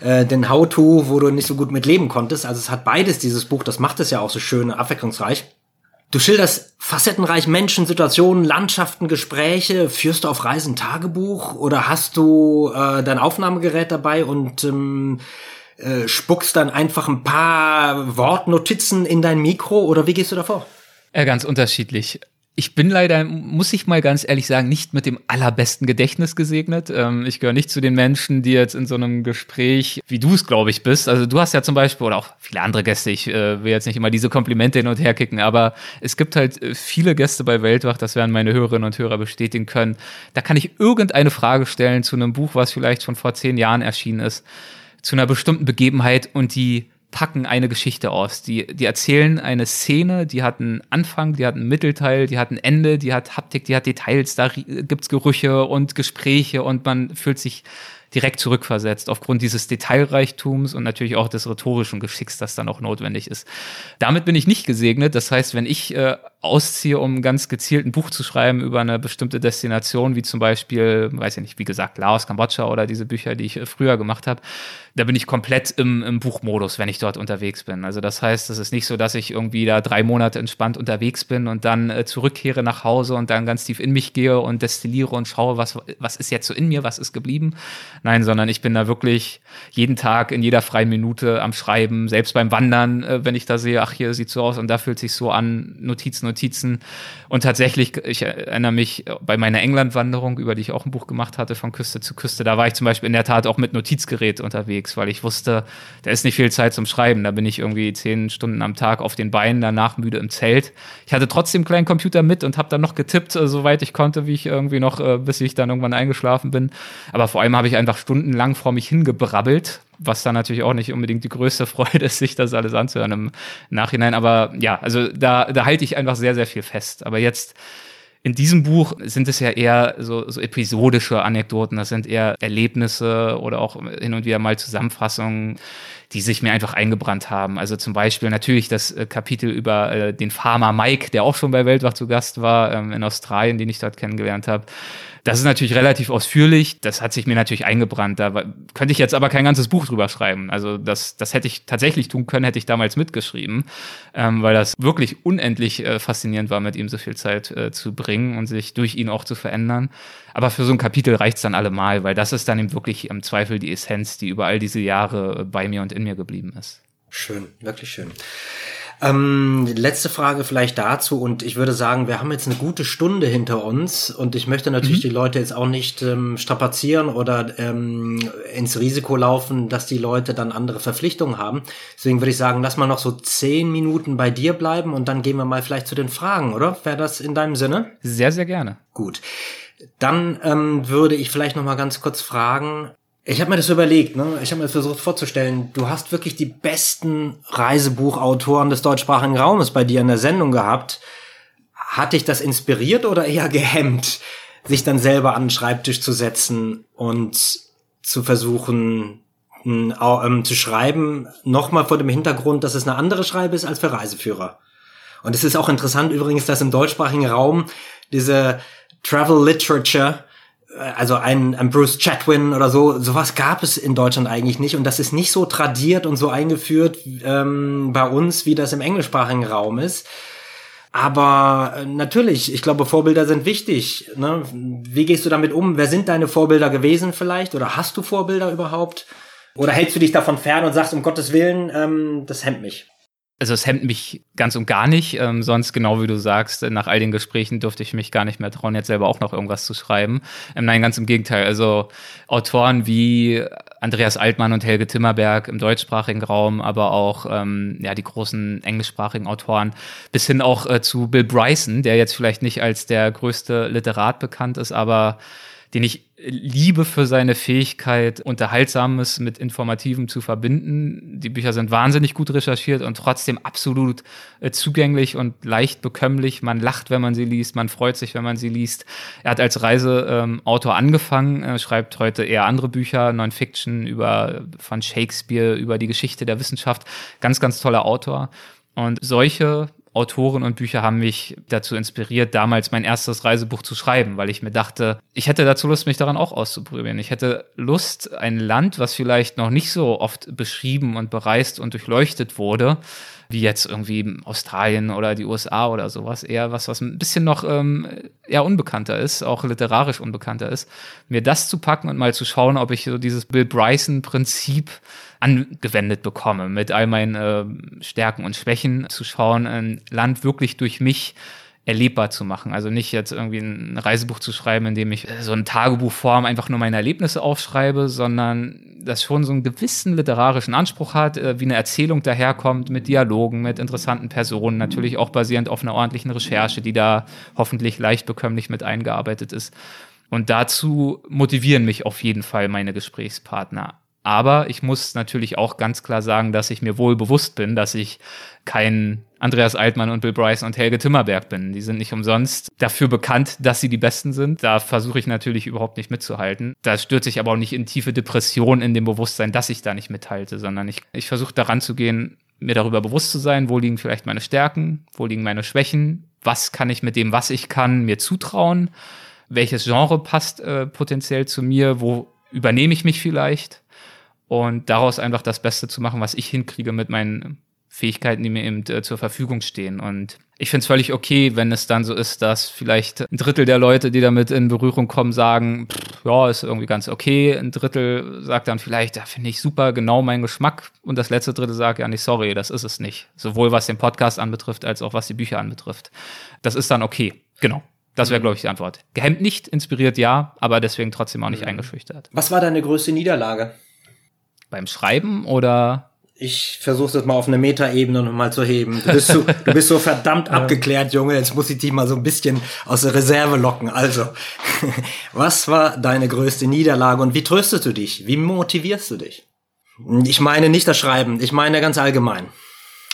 äh, den How-To, wo du nicht so gut mit leben konntest. Also es hat beides, dieses Buch, das macht es ja auch so schön abwechslungsreich. Du schilderst facettenreich Menschen, Situationen, Landschaften, Gespräche. Führst du auf Reisen Tagebuch oder hast du äh, dein Aufnahmegerät dabei und ähm, äh, spuckst dann einfach ein paar Wortnotizen in dein Mikro oder wie gehst du davor? Ja, ganz unterschiedlich. Ich bin leider, muss ich mal ganz ehrlich sagen, nicht mit dem allerbesten Gedächtnis gesegnet. Ähm, ich gehöre nicht zu den Menschen, die jetzt in so einem Gespräch, wie du es, glaube ich, bist. Also du hast ja zum Beispiel, oder auch viele andere Gäste, ich äh, will jetzt nicht immer diese Komplimente hin und her kicken, aber es gibt halt äh, viele Gäste bei Weltwach, das werden meine Hörerinnen und Hörer bestätigen können. Da kann ich irgendeine Frage stellen zu einem Buch, was vielleicht schon vor zehn Jahren erschienen ist zu einer bestimmten Begebenheit und die packen eine Geschichte aus. Die, die erzählen eine Szene, die hat einen Anfang, die hat einen Mittelteil, die hat ein Ende, die hat Haptik, die hat Details, da gibt's Gerüche und Gespräche und man fühlt sich direkt zurückversetzt, aufgrund dieses Detailreichtums und natürlich auch des rhetorischen Geschicks, das dann auch notwendig ist. Damit bin ich nicht gesegnet. Das heißt, wenn ich äh, ausziehe, um ganz gezielt ein Buch zu schreiben über eine bestimmte Destination, wie zum Beispiel, weiß ich nicht, wie gesagt, Laos, Kambodscha oder diese Bücher, die ich äh, früher gemacht habe, da bin ich komplett im, im Buchmodus, wenn ich dort unterwegs bin. Also das heißt, es ist nicht so, dass ich irgendwie da drei Monate entspannt unterwegs bin und dann äh, zurückkehre nach Hause und dann ganz tief in mich gehe und destilliere und schaue, was, was ist jetzt so in mir, was ist geblieben. Nein, sondern ich bin da wirklich jeden Tag in jeder freien Minute am Schreiben, selbst beim Wandern, äh, wenn ich da sehe, ach, hier sieht so aus und da fühlt sich so an, Notizen, Notizen. Und tatsächlich, ich erinnere mich bei meiner England-Wanderung, über die ich auch ein Buch gemacht hatte, von Küste zu Küste, da war ich zum Beispiel in der Tat auch mit Notizgerät unterwegs weil ich wusste, da ist nicht viel Zeit zum Schreiben. Da bin ich irgendwie zehn Stunden am Tag auf den Beinen, danach müde im Zelt. Ich hatte trotzdem einen kleinen Computer mit und habe dann noch getippt, äh, soweit ich konnte, wie ich irgendwie noch, äh, bis ich dann irgendwann eingeschlafen bin. Aber vor allem habe ich einfach stundenlang vor mich hingebrabbelt, was dann natürlich auch nicht unbedingt die größte Freude ist, sich das alles anzuhören im Nachhinein. Aber ja, also da, da halte ich einfach sehr, sehr viel fest. Aber jetzt in diesem Buch sind es ja eher so, so episodische Anekdoten, das sind eher Erlebnisse oder auch hin und wieder mal Zusammenfassungen, die sich mir einfach eingebrannt haben. Also zum Beispiel natürlich das äh, Kapitel über äh, den Farmer Mike, der auch schon bei Weltwach zu Gast war ähm, in Australien, den ich dort kennengelernt habe. Das ist natürlich relativ ausführlich. Das hat sich mir natürlich eingebrannt. Da könnte ich jetzt aber kein ganzes Buch drüber schreiben. Also das, das hätte ich tatsächlich tun können, hätte ich damals mitgeschrieben, ähm, weil das wirklich unendlich äh, faszinierend war, mit ihm so viel Zeit äh, zu bringen und sich durch ihn auch zu verändern. Aber für so ein Kapitel reicht's dann allemal, weil das ist dann eben wirklich im Zweifel die Essenz, die über all diese Jahre bei mir und in mir geblieben ist. Schön, wirklich schön. Ähm, letzte Frage vielleicht dazu und ich würde sagen, wir haben jetzt eine gute Stunde hinter uns und ich möchte natürlich mhm. die Leute jetzt auch nicht ähm, strapazieren oder ähm, ins Risiko laufen, dass die Leute dann andere Verpflichtungen haben. Deswegen würde ich sagen, lass mal noch so zehn Minuten bei dir bleiben und dann gehen wir mal vielleicht zu den Fragen, oder? Wäre das in deinem Sinne? Sehr, sehr gerne. Gut. Dann ähm, würde ich vielleicht noch mal ganz kurz fragen, ich habe mir das überlegt, ne? Ich habe mir das versucht vorzustellen. Du hast wirklich die besten Reisebuchautoren des deutschsprachigen Raumes bei dir in der Sendung gehabt. Hat dich das inspiriert oder eher gehemmt, sich dann selber an den Schreibtisch zu setzen und zu versuchen ähm, zu schreiben, nochmal vor dem Hintergrund, dass es eine andere Schreibe ist als für Reiseführer. Und es ist auch interessant übrigens, dass im deutschsprachigen Raum diese Travel Literature also ein, ein Bruce Chatwin oder so, sowas gab es in Deutschland eigentlich nicht und das ist nicht so tradiert und so eingeführt ähm, bei uns, wie das im englischsprachigen Raum ist. Aber äh, natürlich, ich glaube, Vorbilder sind wichtig. Ne? Wie gehst du damit um? Wer sind deine Vorbilder gewesen vielleicht? Oder hast du Vorbilder überhaupt? Oder hältst du dich davon fern und sagst, um Gottes Willen, ähm, das hemmt mich? Also es hemmt mich ganz und gar nicht. Ähm, sonst, genau wie du sagst, nach all den Gesprächen durfte ich mich gar nicht mehr trauen, jetzt selber auch noch irgendwas zu schreiben. Ähm, nein, ganz im Gegenteil. Also Autoren wie Andreas Altmann und Helge Timmerberg im deutschsprachigen Raum, aber auch ähm, ja die großen englischsprachigen Autoren, bis hin auch äh, zu Bill Bryson, der jetzt vielleicht nicht als der größte Literat bekannt ist, aber den ich liebe für seine Fähigkeit, Unterhaltsames mit Informativem zu verbinden. Die Bücher sind wahnsinnig gut recherchiert und trotzdem absolut äh, zugänglich und leicht bekömmlich. Man lacht, wenn man sie liest, man freut sich, wenn man sie liest. Er hat als Reiseautor ähm, angefangen, äh, schreibt heute eher andere Bücher, Non-Fiction über von Shakespeare, über die Geschichte der Wissenschaft. Ganz, ganz toller Autor. Und solche Autoren und Bücher haben mich dazu inspiriert, damals mein erstes Reisebuch zu schreiben, weil ich mir dachte, ich hätte dazu Lust, mich daran auch auszuprobieren. Ich hätte Lust, ein Land, was vielleicht noch nicht so oft beschrieben und bereist und durchleuchtet wurde, wie jetzt irgendwie Australien oder die USA oder sowas, eher was, was ein bisschen noch ähm, eher unbekannter ist, auch literarisch unbekannter ist, mir das zu packen und mal zu schauen, ob ich so dieses Bill Bryson-Prinzip angewendet bekomme, mit all meinen äh, Stärken und Schwächen zu schauen, ein Land wirklich durch mich erlebbar zu machen. Also nicht jetzt irgendwie ein Reisebuch zu schreiben, in dem ich so in Tagebuchform einfach nur meine Erlebnisse aufschreibe, sondern das schon so einen gewissen literarischen Anspruch hat, äh, wie eine Erzählung daherkommt mit Dialogen, mit interessanten Personen, natürlich auch basierend auf einer ordentlichen Recherche, die da hoffentlich leicht bekömmlich mit eingearbeitet ist. Und dazu motivieren mich auf jeden Fall meine Gesprächspartner. Aber ich muss natürlich auch ganz klar sagen, dass ich mir wohl bewusst bin, dass ich kein Andreas Altmann und Bill Bryson und Helge Timmerberg bin. Die sind nicht umsonst dafür bekannt, dass sie die Besten sind. Da versuche ich natürlich überhaupt nicht mitzuhalten. Da stürze ich aber auch nicht in tiefe Depression in dem Bewusstsein, dass ich da nicht mithalte, sondern ich, ich versuche daran zu gehen, mir darüber bewusst zu sein, wo liegen vielleicht meine Stärken, wo liegen meine Schwächen, was kann ich mit dem, was ich kann, mir zutrauen, welches Genre passt äh, potenziell zu mir, wo übernehme ich mich vielleicht und daraus einfach das Beste zu machen, was ich hinkriege mit meinen Fähigkeiten, die mir eben äh, zur Verfügung stehen. Und ich finde es völlig okay, wenn es dann so ist, dass vielleicht ein Drittel der Leute, die damit in Berührung kommen, sagen, pff, ja, ist irgendwie ganz okay. Ein Drittel sagt dann vielleicht, ja, finde ich super, genau mein Geschmack. Und das letzte Drittel sagt, ja, nicht sorry, das ist es nicht. Sowohl was den Podcast anbetrifft, als auch was die Bücher anbetrifft. Das ist dann okay. Genau. Das wäre, mhm. glaube ich, die Antwort. Gehemmt nicht, inspiriert ja, aber deswegen trotzdem auch nicht mhm. eingeschüchtert. Was war deine größte Niederlage? Beim Schreiben oder? Ich versuche das mal auf eine Metaebene nochmal zu heben. Du bist so, du bist so verdammt abgeklärt, Junge. Jetzt muss ich dich mal so ein bisschen aus der Reserve locken. Also, was war deine größte Niederlage und wie tröstest du dich? Wie motivierst du dich? Ich meine nicht das Schreiben, ich meine ganz allgemein.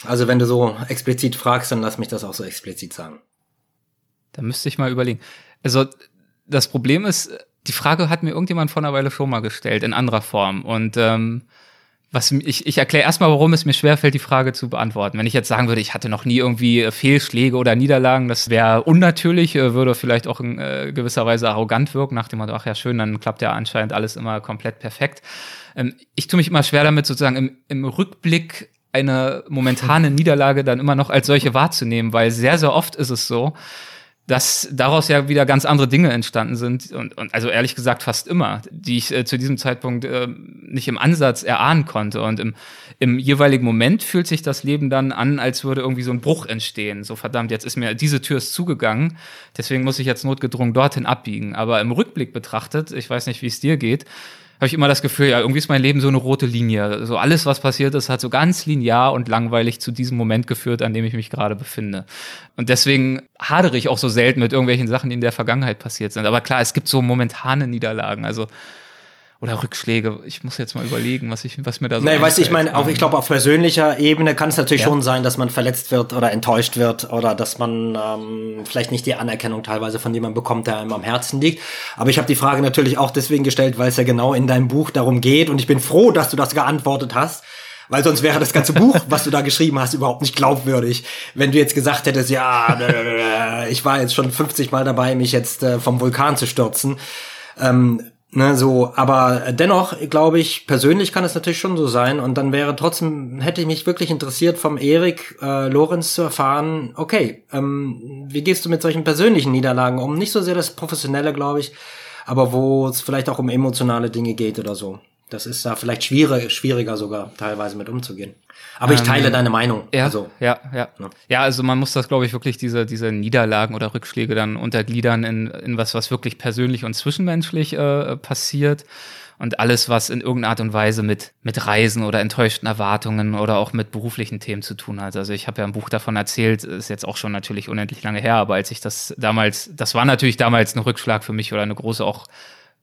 Also, wenn du so explizit fragst, dann lass mich das auch so explizit sagen. Da müsste ich mal überlegen. Also, das Problem ist, die Frage hat mir irgendjemand vor einer Weile schon mal gestellt, in anderer Form. Und ähm, was ich, ich erkläre erstmal, warum es mir schwerfällt, die Frage zu beantworten. Wenn ich jetzt sagen würde, ich hatte noch nie irgendwie äh, Fehlschläge oder Niederlagen, das wäre unnatürlich, äh, würde vielleicht auch in äh, gewisser Weise arrogant wirken, nach dem Motto, ach ja, schön, dann klappt ja anscheinend alles immer komplett perfekt. Ähm, ich tue mich immer schwer damit, sozusagen im, im Rückblick eine momentane Niederlage dann immer noch als solche wahrzunehmen, weil sehr, sehr oft ist es so, dass daraus ja wieder ganz andere Dinge entstanden sind und, und also ehrlich gesagt fast immer, die ich äh, zu diesem Zeitpunkt äh, nicht im Ansatz erahnen konnte und im, im jeweiligen Moment fühlt sich das Leben dann an, als würde irgendwie so ein Bruch entstehen. So verdammt, jetzt ist mir diese Tür ist zugegangen, deswegen muss ich jetzt notgedrungen dorthin abbiegen. Aber im Rückblick betrachtet, ich weiß nicht, wie es dir geht, habe ich immer das Gefühl, ja, irgendwie ist mein Leben so eine rote Linie. So alles, was passiert ist, hat so ganz linear und langweilig zu diesem Moment geführt, an dem ich mich gerade befinde. Und deswegen hadere ich auch so selten mit irgendwelchen Sachen, die in der Vergangenheit passiert sind. Aber klar, es gibt so momentane Niederlagen. Also oder Rückschläge. Ich muss jetzt mal überlegen, was ich, was mir da so. Nee, weißt du, ich meine, auch ich glaube, auf persönlicher Ebene kann es natürlich ja. schon sein, dass man verletzt wird oder enttäuscht wird oder dass man ähm, vielleicht nicht die Anerkennung teilweise von jemandem bekommt, der einem am Herzen liegt. Aber ich habe die Frage natürlich auch deswegen gestellt, weil es ja genau in deinem Buch darum geht und ich bin froh, dass du das geantwortet hast. Weil sonst wäre das ganze Buch, was du da geschrieben hast, überhaupt nicht glaubwürdig. Wenn du jetzt gesagt hättest, ja, ich war jetzt schon 50 Mal dabei, mich jetzt äh, vom Vulkan zu stürzen. Ähm, Ne, so, aber dennoch glaube ich, persönlich kann es natürlich schon so sein. Und dann wäre trotzdem, hätte ich mich wirklich interessiert, vom Erik äh, Lorenz zu erfahren, okay, ähm, wie gehst du mit solchen persönlichen Niederlagen um? Nicht so sehr das Professionelle, glaube ich, aber wo es vielleicht auch um emotionale Dinge geht oder so. Das ist da vielleicht schwierig, schwieriger sogar teilweise mit umzugehen. Aber ich teile ähm, deine Meinung. Ja, also, ja, ja, ja. Ja, also man muss das, glaube ich, wirklich diese, diese Niederlagen oder Rückschläge dann untergliedern in, in was, was wirklich persönlich und zwischenmenschlich äh, passiert. Und alles, was in irgendeiner Art und Weise mit, mit Reisen oder enttäuschten Erwartungen oder auch mit beruflichen Themen zu tun hat. Also ich habe ja ein Buch davon erzählt, ist jetzt auch schon natürlich unendlich lange her, aber als ich das damals, das war natürlich damals ein Rückschlag für mich oder eine große auch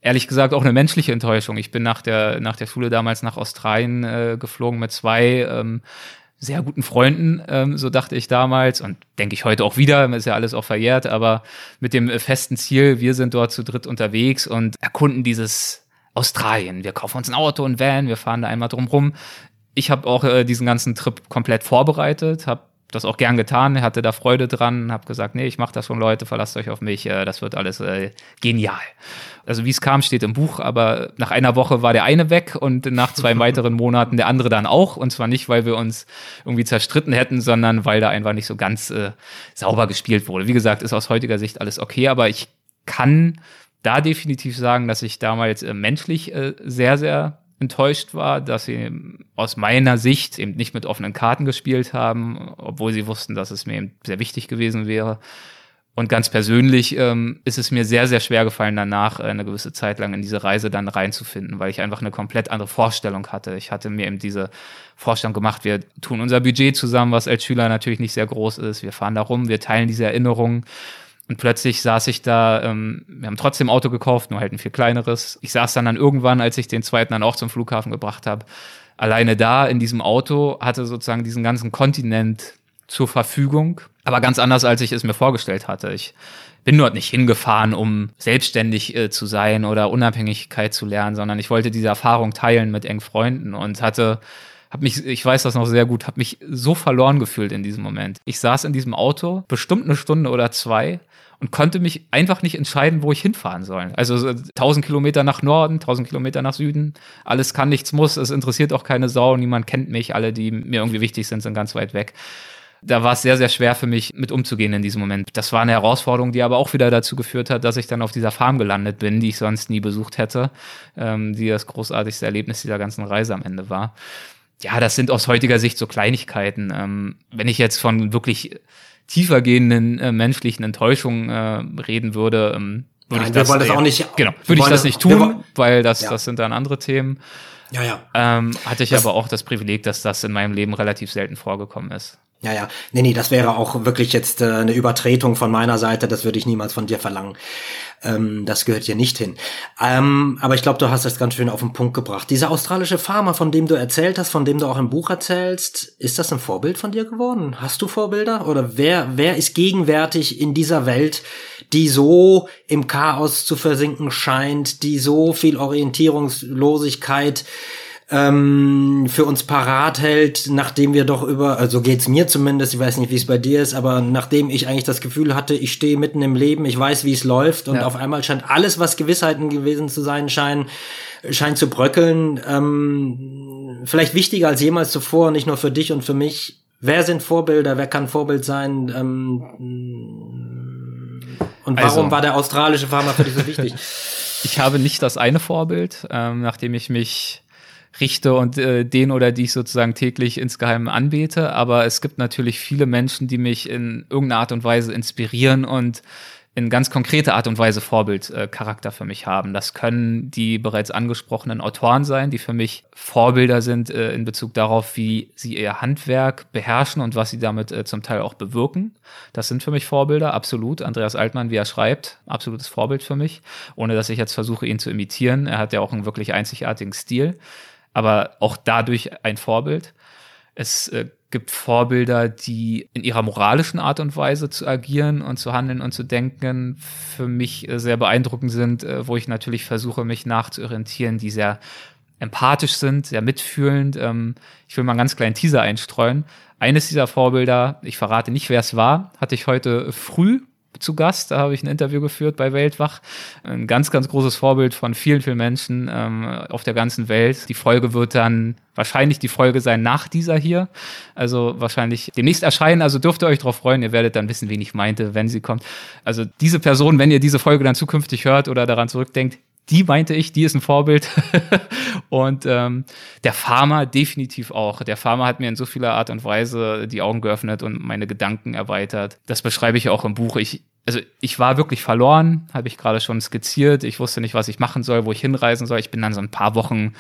ehrlich gesagt auch eine menschliche Enttäuschung. Ich bin nach der, nach der Schule damals nach Australien äh, geflogen mit zwei ähm, sehr guten Freunden, ähm, so dachte ich damals und denke ich heute auch wieder, ist ja alles auch verjährt, aber mit dem äh, festen Ziel, wir sind dort zu dritt unterwegs und erkunden dieses Australien. Wir kaufen uns ein Auto, ein Van, wir fahren da einmal drum rum. Ich habe auch äh, diesen ganzen Trip komplett vorbereitet, habe das auch gern getan, hatte da Freude dran, habe gesagt, nee, ich mache das schon, Leute, verlasst euch auf mich, äh, das wird alles äh, genial. Also wie es kam, steht im Buch, aber nach einer Woche war der eine weg und nach zwei weiteren Monaten der andere dann auch. Und zwar nicht, weil wir uns irgendwie zerstritten hätten, sondern weil da einfach nicht so ganz äh, sauber gespielt wurde. Wie gesagt, ist aus heutiger Sicht alles okay, aber ich kann da definitiv sagen, dass ich damals äh, menschlich äh, sehr, sehr enttäuscht war, dass sie aus meiner Sicht eben nicht mit offenen Karten gespielt haben, obwohl sie wussten, dass es mir eben sehr wichtig gewesen wäre. Und ganz persönlich ähm, ist es mir sehr, sehr schwer gefallen, danach äh, eine gewisse Zeit lang in diese Reise dann reinzufinden, weil ich einfach eine komplett andere Vorstellung hatte. Ich hatte mir eben diese Vorstellung gemacht, wir tun unser Budget zusammen, was als Schüler natürlich nicht sehr groß ist. Wir fahren da rum, wir teilen diese Erinnerungen. Und plötzlich saß ich da, ähm, wir haben trotzdem Auto gekauft, nur halt ein viel kleineres. Ich saß dann dann irgendwann, als ich den zweiten dann auch zum Flughafen gebracht habe, alleine da in diesem Auto, hatte sozusagen diesen ganzen Kontinent zur Verfügung. Aber ganz anders, als ich es mir vorgestellt hatte. Ich bin dort nicht hingefahren, um selbstständig äh, zu sein oder Unabhängigkeit zu lernen, sondern ich wollte diese Erfahrung teilen mit engen Freunden und hatte habe mich, ich weiß das noch sehr gut, habe mich so verloren gefühlt in diesem Moment. Ich saß in diesem Auto bestimmt eine Stunde oder zwei und konnte mich einfach nicht entscheiden, wo ich hinfahren soll. Also 1000 Kilometer nach Norden, 1000 Kilometer nach Süden, alles kann, nichts muss, es interessiert auch keine Sau, niemand kennt mich, alle, die mir irgendwie wichtig sind, sind ganz weit weg da war es sehr, sehr schwer für mich mit umzugehen in diesem Moment. Das war eine Herausforderung, die aber auch wieder dazu geführt hat, dass ich dann auf dieser Farm gelandet bin, die ich sonst nie besucht hätte, ähm, die das großartigste Erlebnis dieser ganzen Reise am Ende war. Ja, das sind aus heutiger Sicht so Kleinigkeiten. Ähm, wenn ich jetzt von wirklich tiefer gehenden äh, menschlichen Enttäuschungen äh, reden würde, ähm, würde ich das, das auch nicht, genau, würde ich das nicht tun, weil das, ja. das sind dann andere Themen. Ja, ja. Ähm, hatte ich das, aber auch das Privileg, dass das in meinem Leben relativ selten vorgekommen ist. Ja, ja. Nee, nee, das wäre auch wirklich jetzt äh, eine Übertretung von meiner Seite. Das würde ich niemals von dir verlangen. Ähm, das gehört hier nicht hin. Ähm, aber ich glaube, du hast das ganz schön auf den Punkt gebracht. Dieser australische Farmer, von dem du erzählt hast, von dem du auch im Buch erzählst, ist das ein Vorbild von dir geworden? Hast du Vorbilder? Oder wer, wer ist gegenwärtig in dieser Welt, die so im Chaos zu versinken scheint, die so viel Orientierungslosigkeit ähm, für uns parat hält, nachdem wir doch über, also geht's mir zumindest, ich weiß nicht, wie es bei dir ist, aber nachdem ich eigentlich das Gefühl hatte, ich stehe mitten im Leben, ich weiß, wie es läuft und ja. auf einmal scheint alles, was Gewissheiten gewesen zu sein scheinen, scheint zu bröckeln. Ähm, vielleicht wichtiger als jemals zuvor, nicht nur für dich und für mich. Wer sind Vorbilder? Wer kann Vorbild sein? Ähm, und warum also, war der australische Farmer für dich so wichtig? ich habe nicht das eine Vorbild, ähm, nachdem ich mich richte und äh, den oder die ich sozusagen täglich insgeheim anbete. Aber es gibt natürlich viele Menschen, die mich in irgendeiner Art und Weise inspirieren und in ganz konkrete Art und Weise Vorbildcharakter äh, für mich haben. Das können die bereits angesprochenen Autoren sein, die für mich Vorbilder sind äh, in Bezug darauf, wie sie ihr Handwerk beherrschen und was sie damit äh, zum Teil auch bewirken. Das sind für mich Vorbilder, absolut. Andreas Altmann, wie er schreibt, absolutes Vorbild für mich, ohne dass ich jetzt versuche, ihn zu imitieren. Er hat ja auch einen wirklich einzigartigen Stil aber auch dadurch ein Vorbild. Es äh, gibt Vorbilder, die in ihrer moralischen Art und Weise zu agieren und zu handeln und zu denken für mich äh, sehr beeindruckend sind, äh, wo ich natürlich versuche, mich nachzuorientieren, die sehr empathisch sind, sehr mitfühlend. Ähm, ich will mal einen ganz kleinen Teaser einstreuen. Eines dieser Vorbilder, ich verrate nicht, wer es war, hatte ich heute früh zu Gast. Da habe ich ein Interview geführt bei Weltwach. Ein ganz, ganz großes Vorbild von vielen, vielen Menschen ähm, auf der ganzen Welt. Die Folge wird dann wahrscheinlich die Folge sein nach dieser hier. Also wahrscheinlich demnächst erscheinen. Also dürft ihr euch darauf freuen. Ihr werdet dann wissen, wen ich meinte, wenn sie kommt. Also diese Person, wenn ihr diese Folge dann zukünftig hört oder daran zurückdenkt, die meinte ich, die ist ein Vorbild. und ähm, der Farmer definitiv auch. Der Farmer hat mir in so vieler Art und Weise die Augen geöffnet und meine Gedanken erweitert. Das beschreibe ich auch im Buch. Ich, also ich war wirklich verloren, habe ich gerade schon skizziert. Ich wusste nicht, was ich machen soll, wo ich hinreisen soll. Ich bin dann so ein paar Wochen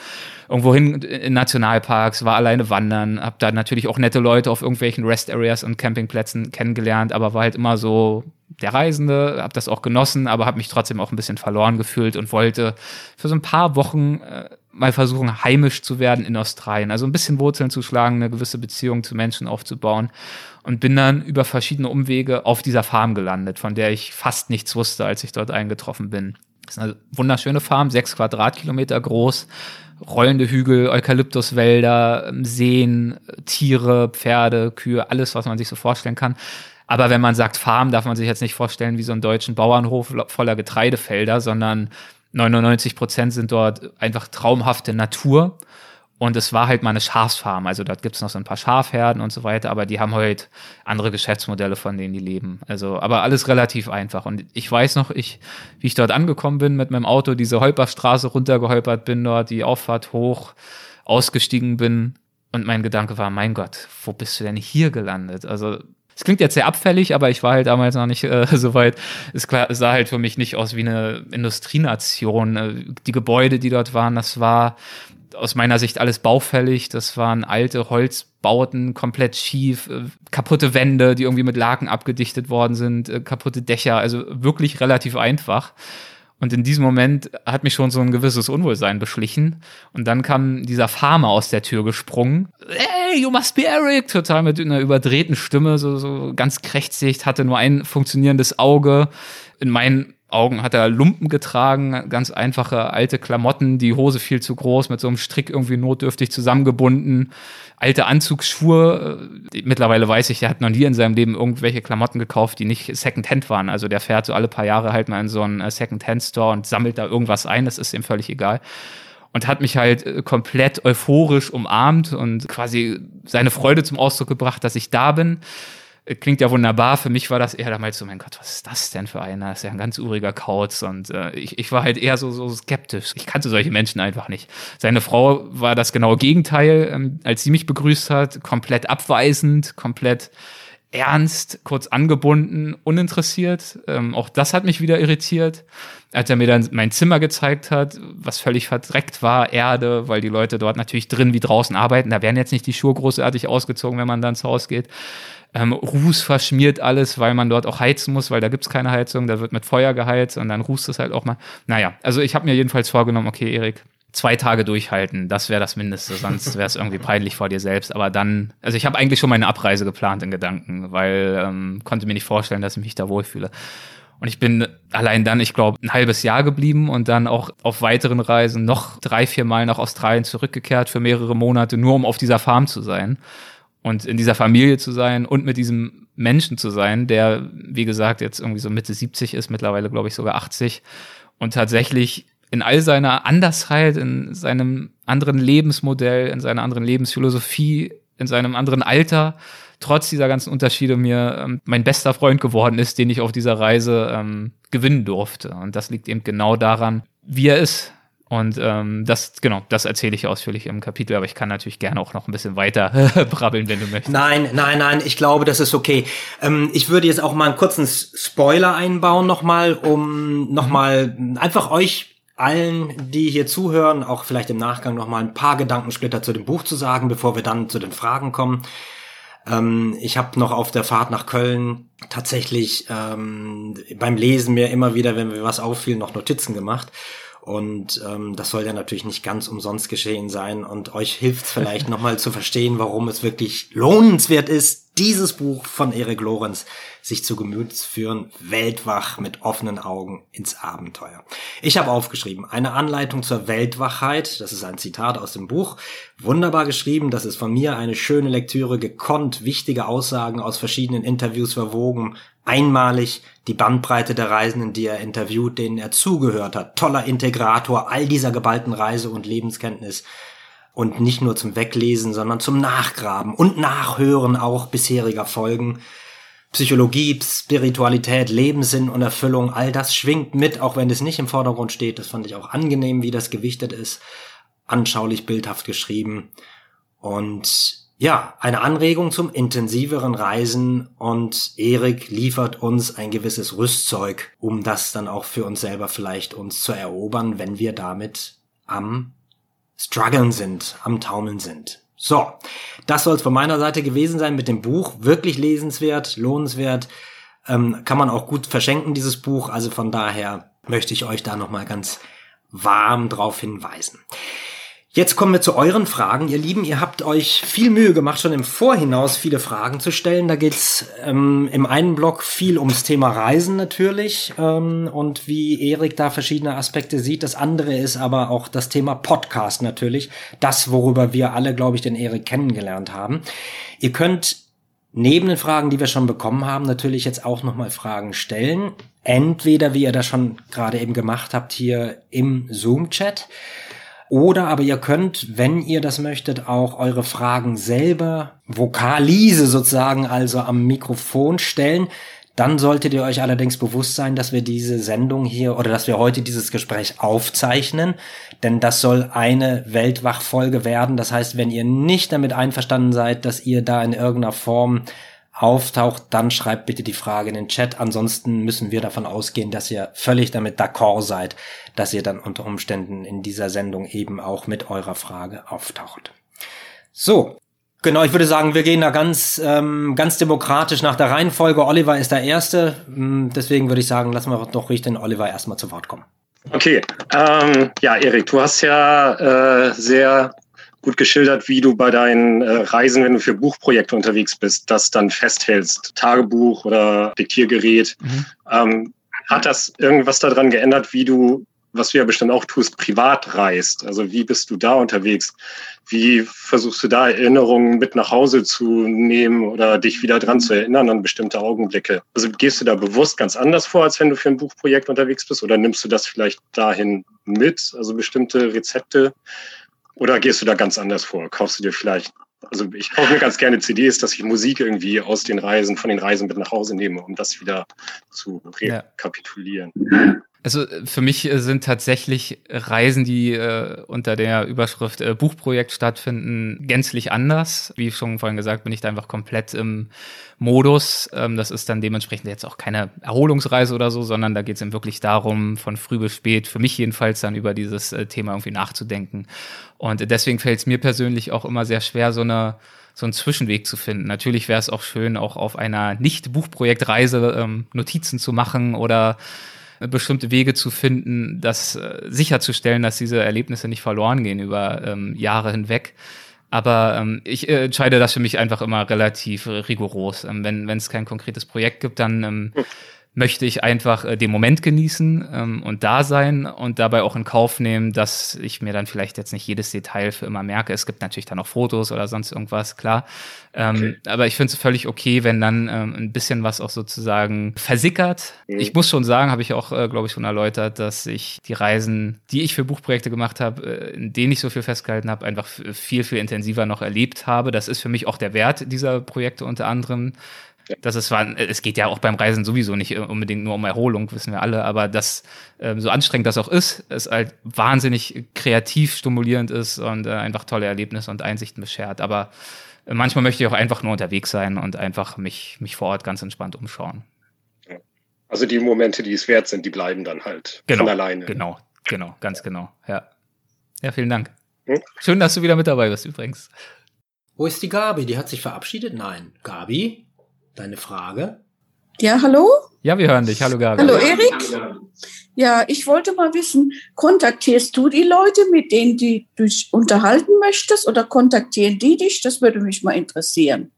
irgendwo hin in Nationalparks, war alleine wandern, habe da natürlich auch nette Leute auf irgendwelchen Rest Areas und Campingplätzen kennengelernt, aber war halt immer so der Reisende, habe das auch genossen, aber habe mich trotzdem auch ein bisschen verloren gefühlt und wollte für so ein paar Wochen äh, mal versuchen, heimisch zu werden in Australien. Also ein bisschen Wurzeln zu schlagen, eine gewisse Beziehung zu Menschen aufzubauen. Und bin dann über verschiedene Umwege auf dieser Farm gelandet, von der ich fast nichts wusste, als ich dort eingetroffen bin. Das ist eine wunderschöne Farm, sechs Quadratkilometer groß, rollende Hügel, Eukalyptuswälder, Seen, Tiere, Pferde, Kühe, alles, was man sich so vorstellen kann. Aber wenn man sagt Farm, darf man sich jetzt nicht vorstellen wie so einen deutschen Bauernhof voller Getreidefelder, sondern 99 Prozent sind dort einfach traumhafte Natur. Und es war halt mal eine Schafsfarm. Also dort gibt es noch so ein paar Schafherden und so weiter, aber die haben heute andere Geschäftsmodelle, von denen die leben. Also, aber alles relativ einfach. Und ich weiß noch, ich, wie ich dort angekommen bin mit meinem Auto, diese Holperstraße runtergeholpert bin dort, die Auffahrt hoch, ausgestiegen bin. Und mein Gedanke war, mein Gott, wo bist du denn hier gelandet? Also es klingt jetzt sehr abfällig, aber ich war halt damals noch nicht äh, so weit. Es, sah halt für mich nicht aus wie eine Industrienation. Äh, die Gebäude, die dort waren, das war aus meiner Sicht alles baufällig. Das waren alte Holzbauten, komplett schief, äh, kaputte Wände, die irgendwie mit Laken abgedichtet worden sind, äh, kaputte Dächer, also wirklich relativ einfach. Und in diesem Moment hat mich schon so ein gewisses Unwohlsein beschlichen. Und dann kam dieser Farmer aus der Tür gesprungen. Hey, you must be Eric! Total mit einer überdrehten Stimme, so, so ganz krächzig, hatte nur ein funktionierendes Auge. In meinen Augen hat er Lumpen getragen, ganz einfache alte Klamotten, die Hose viel zu groß, mit so einem Strick irgendwie notdürftig zusammengebunden, alte Anzugsschuhe. Äh, mittlerweile weiß ich, er hat noch nie in seinem Leben irgendwelche Klamotten gekauft, die nicht Secondhand waren. Also der fährt so alle paar Jahre halt mal in so einen äh, Secondhand-Store und sammelt da irgendwas ein, das ist ihm völlig egal und hat mich halt äh, komplett euphorisch umarmt und quasi seine Freude zum Ausdruck gebracht, dass ich da bin. Äh, klingt ja wunderbar. Für mich war das eher damals so, mein Gott, was ist das denn für einer? Das ist ja ein ganz uriger Kauz. Und äh, ich, ich war halt eher so, so skeptisch. Ich kannte solche Menschen einfach nicht. Seine Frau war das genaue Gegenteil, ähm, als sie mich begrüßt hat. Komplett abweisend, komplett ernst, kurz angebunden, uninteressiert. Ähm, auch das hat mich wieder irritiert. Als er mir dann mein Zimmer gezeigt hat, was völlig verdreckt war, Erde, weil die Leute dort natürlich drin wie draußen arbeiten. Da werden jetzt nicht die Schuhe großartig ausgezogen, wenn man dann ins Haus geht. Ähm, Ruß verschmiert alles, weil man dort auch heizen muss, weil da gibt's keine Heizung, da wird mit Feuer geheizt und dann rußt es halt auch mal. Naja, also ich habe mir jedenfalls vorgenommen, okay, Erik, zwei Tage durchhalten, das wäre das Mindeste, sonst wäre es irgendwie peinlich vor dir selbst. Aber dann, also ich habe eigentlich schon meine Abreise geplant in Gedanken, weil ähm, konnte mir nicht vorstellen, dass ich mich da wohlfühle. Und ich bin allein dann, ich glaube, ein halbes Jahr geblieben und dann auch auf weiteren Reisen noch drei, vier Mal nach Australien zurückgekehrt für mehrere Monate, nur um auf dieser Farm zu sein und in dieser Familie zu sein und mit diesem Menschen zu sein, der, wie gesagt, jetzt irgendwie so Mitte 70 ist, mittlerweile glaube ich sogar 80 und tatsächlich in all seiner Andersheit, in seinem anderen Lebensmodell, in seiner anderen Lebensphilosophie, in seinem anderen Alter, trotz dieser ganzen Unterschiede mir ähm, mein bester Freund geworden ist, den ich auf dieser Reise ähm, gewinnen durfte. Und das liegt eben genau daran, wie er ist, und ähm, das, genau, das erzähle ich ausführlich im Kapitel, aber ich kann natürlich gerne auch noch ein bisschen weiter brabbeln, wenn du möchtest. Nein, nein, nein, ich glaube, das ist okay. Ähm, ich würde jetzt auch mal einen kurzen Spoiler einbauen nochmal, um nochmal einfach euch allen, die hier zuhören, auch vielleicht im Nachgang nochmal ein paar Gedankensplitter zu dem Buch zu sagen, bevor wir dann zu den Fragen kommen. Ähm, ich habe noch auf der Fahrt nach Köln tatsächlich ähm, beim Lesen mir immer wieder, wenn mir was auffiel, noch Notizen gemacht. Und ähm, das soll ja natürlich nicht ganz umsonst geschehen sein. Und euch hilft vielleicht nochmal zu verstehen, warum es wirklich lohnenswert ist, dieses Buch von Erik Lorenz sich zu Gemüt führen, weltwach mit offenen Augen ins Abenteuer. Ich habe aufgeschrieben, eine Anleitung zur Weltwachheit, das ist ein Zitat aus dem Buch, wunderbar geschrieben, das ist von mir eine schöne Lektüre, gekonnt, wichtige Aussagen aus verschiedenen Interviews verwogen, einmalig die Bandbreite der Reisenden, die er interviewt, denen er zugehört hat, toller Integrator all dieser geballten Reise- und Lebenskenntnis und nicht nur zum Weglesen, sondern zum Nachgraben und Nachhören auch bisheriger Folgen. Psychologie, Spiritualität, Lebenssinn und Erfüllung, all das schwingt mit, auch wenn es nicht im Vordergrund steht. Das fand ich auch angenehm, wie das gewichtet ist. Anschaulich, bildhaft geschrieben. Und ja, eine Anregung zum intensiveren Reisen und Erik liefert uns ein gewisses Rüstzeug, um das dann auch für uns selber vielleicht uns zu erobern, wenn wir damit am struggeln sind, am taumeln sind. So, das soll es von meiner Seite gewesen sein mit dem Buch. Wirklich lesenswert, lohnenswert. Ähm, kann man auch gut verschenken, dieses Buch. Also von daher möchte ich euch da nochmal ganz warm drauf hinweisen. Jetzt kommen wir zu euren Fragen. Ihr Lieben, ihr habt euch viel Mühe gemacht, schon im Vorhinaus viele Fragen zu stellen. Da geht's ähm, im einen Block viel ums Thema Reisen natürlich ähm, und wie Erik da verschiedene Aspekte sieht. Das andere ist aber auch das Thema Podcast natürlich. Das, worüber wir alle, glaube ich, den Erik kennengelernt haben. Ihr könnt neben den Fragen, die wir schon bekommen haben, natürlich jetzt auch nochmal Fragen stellen. Entweder, wie ihr das schon gerade eben gemacht habt, hier im Zoom-Chat oder aber ihr könnt, wenn ihr das möchtet, auch eure Fragen selber, Vokalise sozusagen, also am Mikrofon stellen. Dann solltet ihr euch allerdings bewusst sein, dass wir diese Sendung hier oder dass wir heute dieses Gespräch aufzeichnen, denn das soll eine Weltwachfolge werden. Das heißt, wenn ihr nicht damit einverstanden seid, dass ihr da in irgendeiner Form auftaucht, dann schreibt bitte die Frage in den Chat. Ansonsten müssen wir davon ausgehen, dass ihr völlig damit d'accord seid, dass ihr dann unter Umständen in dieser Sendung eben auch mit eurer Frage auftaucht. So. Genau, ich würde sagen, wir gehen da ganz, ähm, ganz demokratisch nach der Reihenfolge. Oliver ist der Erste. Hm, deswegen würde ich sagen, lassen wir doch ruhig den Oliver erstmal zu Wort kommen. Okay, ähm, ja, Erik, du hast ja äh, sehr gut geschildert, wie du bei deinen äh, Reisen, wenn du für Buchprojekte unterwegs bist, das dann festhältst. Tagebuch oder Diktiergerät. Mhm. Ähm, hat das irgendwas daran geändert, wie du, was du ja bestimmt auch tust, privat reist? Also wie bist du da unterwegs? Wie versuchst du da Erinnerungen mit nach Hause zu nehmen oder dich wieder dran zu erinnern an bestimmte Augenblicke? Also gehst du da bewusst ganz anders vor, als wenn du für ein Buchprojekt unterwegs bist? Oder nimmst du das vielleicht dahin mit? Also bestimmte Rezepte? Oder gehst du da ganz anders vor? Kaufst du dir vielleicht, also ich kaufe mir ganz gerne CDs, dass ich Musik irgendwie aus den Reisen, von den Reisen mit nach Hause nehme, um das wieder zu rekapitulieren. Ja. Also äh, für mich äh, sind tatsächlich Reisen, die äh, unter der Überschrift äh, Buchprojekt stattfinden, gänzlich anders. Wie schon vorhin gesagt, bin ich da einfach komplett im Modus. Ähm, das ist dann dementsprechend jetzt auch keine Erholungsreise oder so, sondern da geht es eben wirklich darum, von früh bis spät, für mich jedenfalls dann über dieses äh, Thema irgendwie nachzudenken. Und deswegen fällt es mir persönlich auch immer sehr schwer, so eine so einen Zwischenweg zu finden. Natürlich wäre es auch schön, auch auf einer Nicht-Buchprojektreise ähm, Notizen zu machen oder bestimmte Wege zu finden, das äh, sicherzustellen, dass diese Erlebnisse nicht verloren gehen über ähm, Jahre hinweg. Aber ähm, ich äh, entscheide das für mich einfach immer relativ äh, rigoros. Ähm, wenn es kein konkretes Projekt gibt, dann ähm, möchte ich einfach äh, den Moment genießen ähm, und da sein und dabei auch in Kauf nehmen, dass ich mir dann vielleicht jetzt nicht jedes Detail für immer merke. Es gibt natürlich dann noch Fotos oder sonst irgendwas, klar. Ähm, okay. Aber ich finde es völlig okay, wenn dann ähm, ein bisschen was auch sozusagen versickert. Mhm. Ich muss schon sagen, habe ich auch, äh, glaube ich, schon erläutert, dass ich die Reisen, die ich für Buchprojekte gemacht habe, äh, in denen ich so viel festgehalten habe, einfach viel, viel intensiver noch erlebt habe. Das ist für mich auch der Wert dieser Projekte unter anderem das ist zwar, es geht ja auch beim Reisen sowieso nicht unbedingt nur um Erholung, wissen wir alle, aber dass äh, so anstrengend das auch ist, es halt wahnsinnig kreativ stimulierend ist und äh, einfach tolle Erlebnisse und Einsichten beschert. Aber äh, manchmal möchte ich auch einfach nur unterwegs sein und einfach mich, mich vor Ort ganz entspannt umschauen. Also die Momente, die es wert sind, die bleiben dann halt genau, von alleine. Genau, genau, ganz genau. Ja. Ja, vielen Dank. Hm? Schön, dass du wieder mit dabei bist übrigens. Wo ist die Gabi? Die hat sich verabschiedet? Nein. Gabi? Deine Frage? Ja, hallo? Ja, wir hören dich. Hallo, Gabi. Hallo, Erik. Ja, ich wollte mal wissen, kontaktierst du die Leute, mit denen du dich unterhalten möchtest, oder kontaktieren die dich? Das würde mich mal interessieren.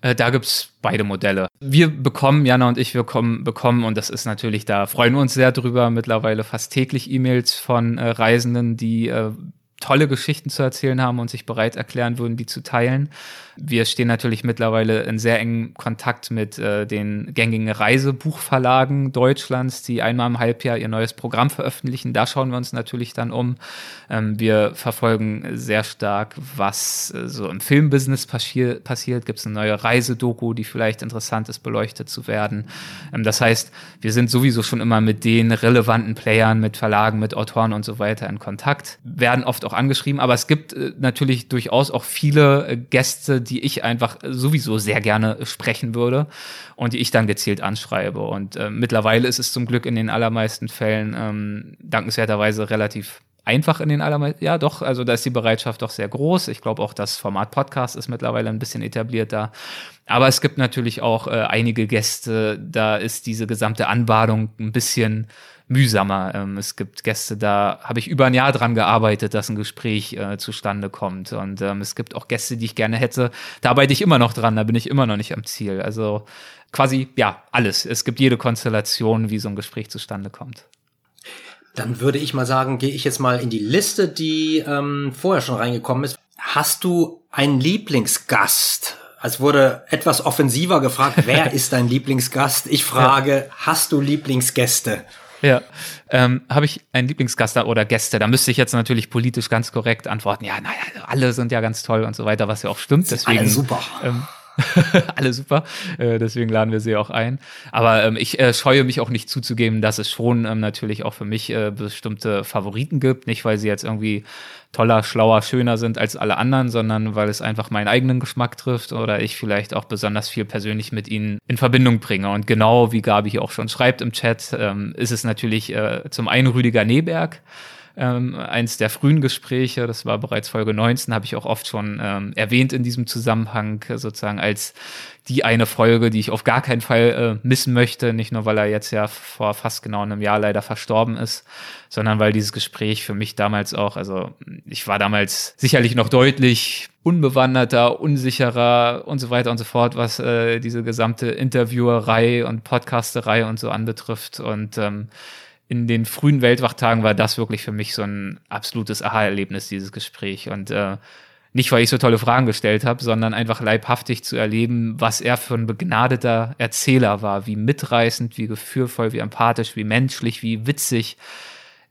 Äh, da gibt's beide Modelle. Wir bekommen, Jana und ich, wir kommen, bekommen, und das ist natürlich, da freuen wir uns sehr drüber, mittlerweile fast täglich E-Mails von äh, Reisenden, die äh, tolle Geschichten zu erzählen haben und sich bereit erklären würden, die zu teilen. Wir stehen natürlich mittlerweile in sehr engem Kontakt mit äh, den gängigen Reisebuchverlagen Deutschlands, die einmal im Halbjahr ihr neues Programm veröffentlichen. Da schauen wir uns natürlich dann um. Ähm, wir verfolgen sehr stark, was äh, so im Filmbusiness passi passiert. Gibt es eine neue Reisedoku, die vielleicht interessant ist, beleuchtet zu werden. Ähm, das heißt, wir sind sowieso schon immer mit den relevanten Playern, mit Verlagen, mit Autoren und so weiter in Kontakt, werden oft auch angeschrieben, aber es gibt äh, natürlich durchaus auch viele äh, Gäste, die ich einfach sowieso sehr gerne sprechen würde und die ich dann gezielt anschreibe. Und äh, mittlerweile ist es zum Glück in den allermeisten Fällen ähm, dankenswerterweise relativ einfach in den allermeisten, ja doch, also da ist die Bereitschaft doch sehr groß. Ich glaube auch das Format Podcast ist mittlerweile ein bisschen etabliert da. Aber es gibt natürlich auch äh, einige Gäste, da ist diese gesamte Anbadung ein bisschen mühsamer. Ähm, es gibt Gäste, da habe ich über ein Jahr dran gearbeitet, dass ein Gespräch äh, zustande kommt. Und ähm, es gibt auch Gäste, die ich gerne hätte. Da arbeite ich immer noch dran, da bin ich immer noch nicht am Ziel. Also quasi, ja, alles. Es gibt jede Konstellation, wie so ein Gespräch zustande kommt. Dann würde ich mal sagen, gehe ich jetzt mal in die Liste, die ähm, vorher schon reingekommen ist. Hast du einen Lieblingsgast? Es wurde etwas offensiver gefragt, wer ist dein Lieblingsgast? Ich frage, hast du Lieblingsgäste? Ja, ähm, habe ich einen Lieblingsgast oder Gäste? Da müsste ich jetzt natürlich politisch ganz korrekt antworten. Ja, naja, alle sind ja ganz toll und so weiter, was ja auch stimmt. Deswegen, alle super. Ähm, alle super, äh, deswegen laden wir sie auch ein. Aber ähm, ich äh, scheue mich auch nicht zuzugeben, dass es schon ähm, natürlich auch für mich äh, bestimmte Favoriten gibt. Nicht, weil sie jetzt irgendwie toller, schlauer, schöner sind als alle anderen, sondern weil es einfach meinen eigenen Geschmack trifft oder ich vielleicht auch besonders viel persönlich mit ihnen in Verbindung bringe. Und genau wie Gabi hier auch schon schreibt im Chat, ähm, ist es natürlich äh, zum einen Rüdiger Neberg, ähm, eins der frühen Gespräche, das war bereits Folge 19, habe ich auch oft schon ähm, erwähnt in diesem Zusammenhang, sozusagen als die eine Folge, die ich auf gar keinen Fall äh, missen möchte, nicht nur weil er jetzt ja vor fast genau einem Jahr leider verstorben ist, sondern weil dieses Gespräch für mich damals auch, also ich war damals sicherlich noch deutlich unbewanderter, unsicherer und so weiter und so fort, was äh, diese gesamte Interviewerei und Podcasterei und so anbetrifft. Und ähm, in den frühen Weltwachtagen war das wirklich für mich so ein absolutes Aha-Erlebnis, dieses Gespräch. Und äh, nicht, weil ich so tolle Fragen gestellt habe, sondern einfach leibhaftig zu erleben, was er für ein begnadeter Erzähler war, wie mitreißend, wie gefühlvoll, wie empathisch, wie menschlich, wie witzig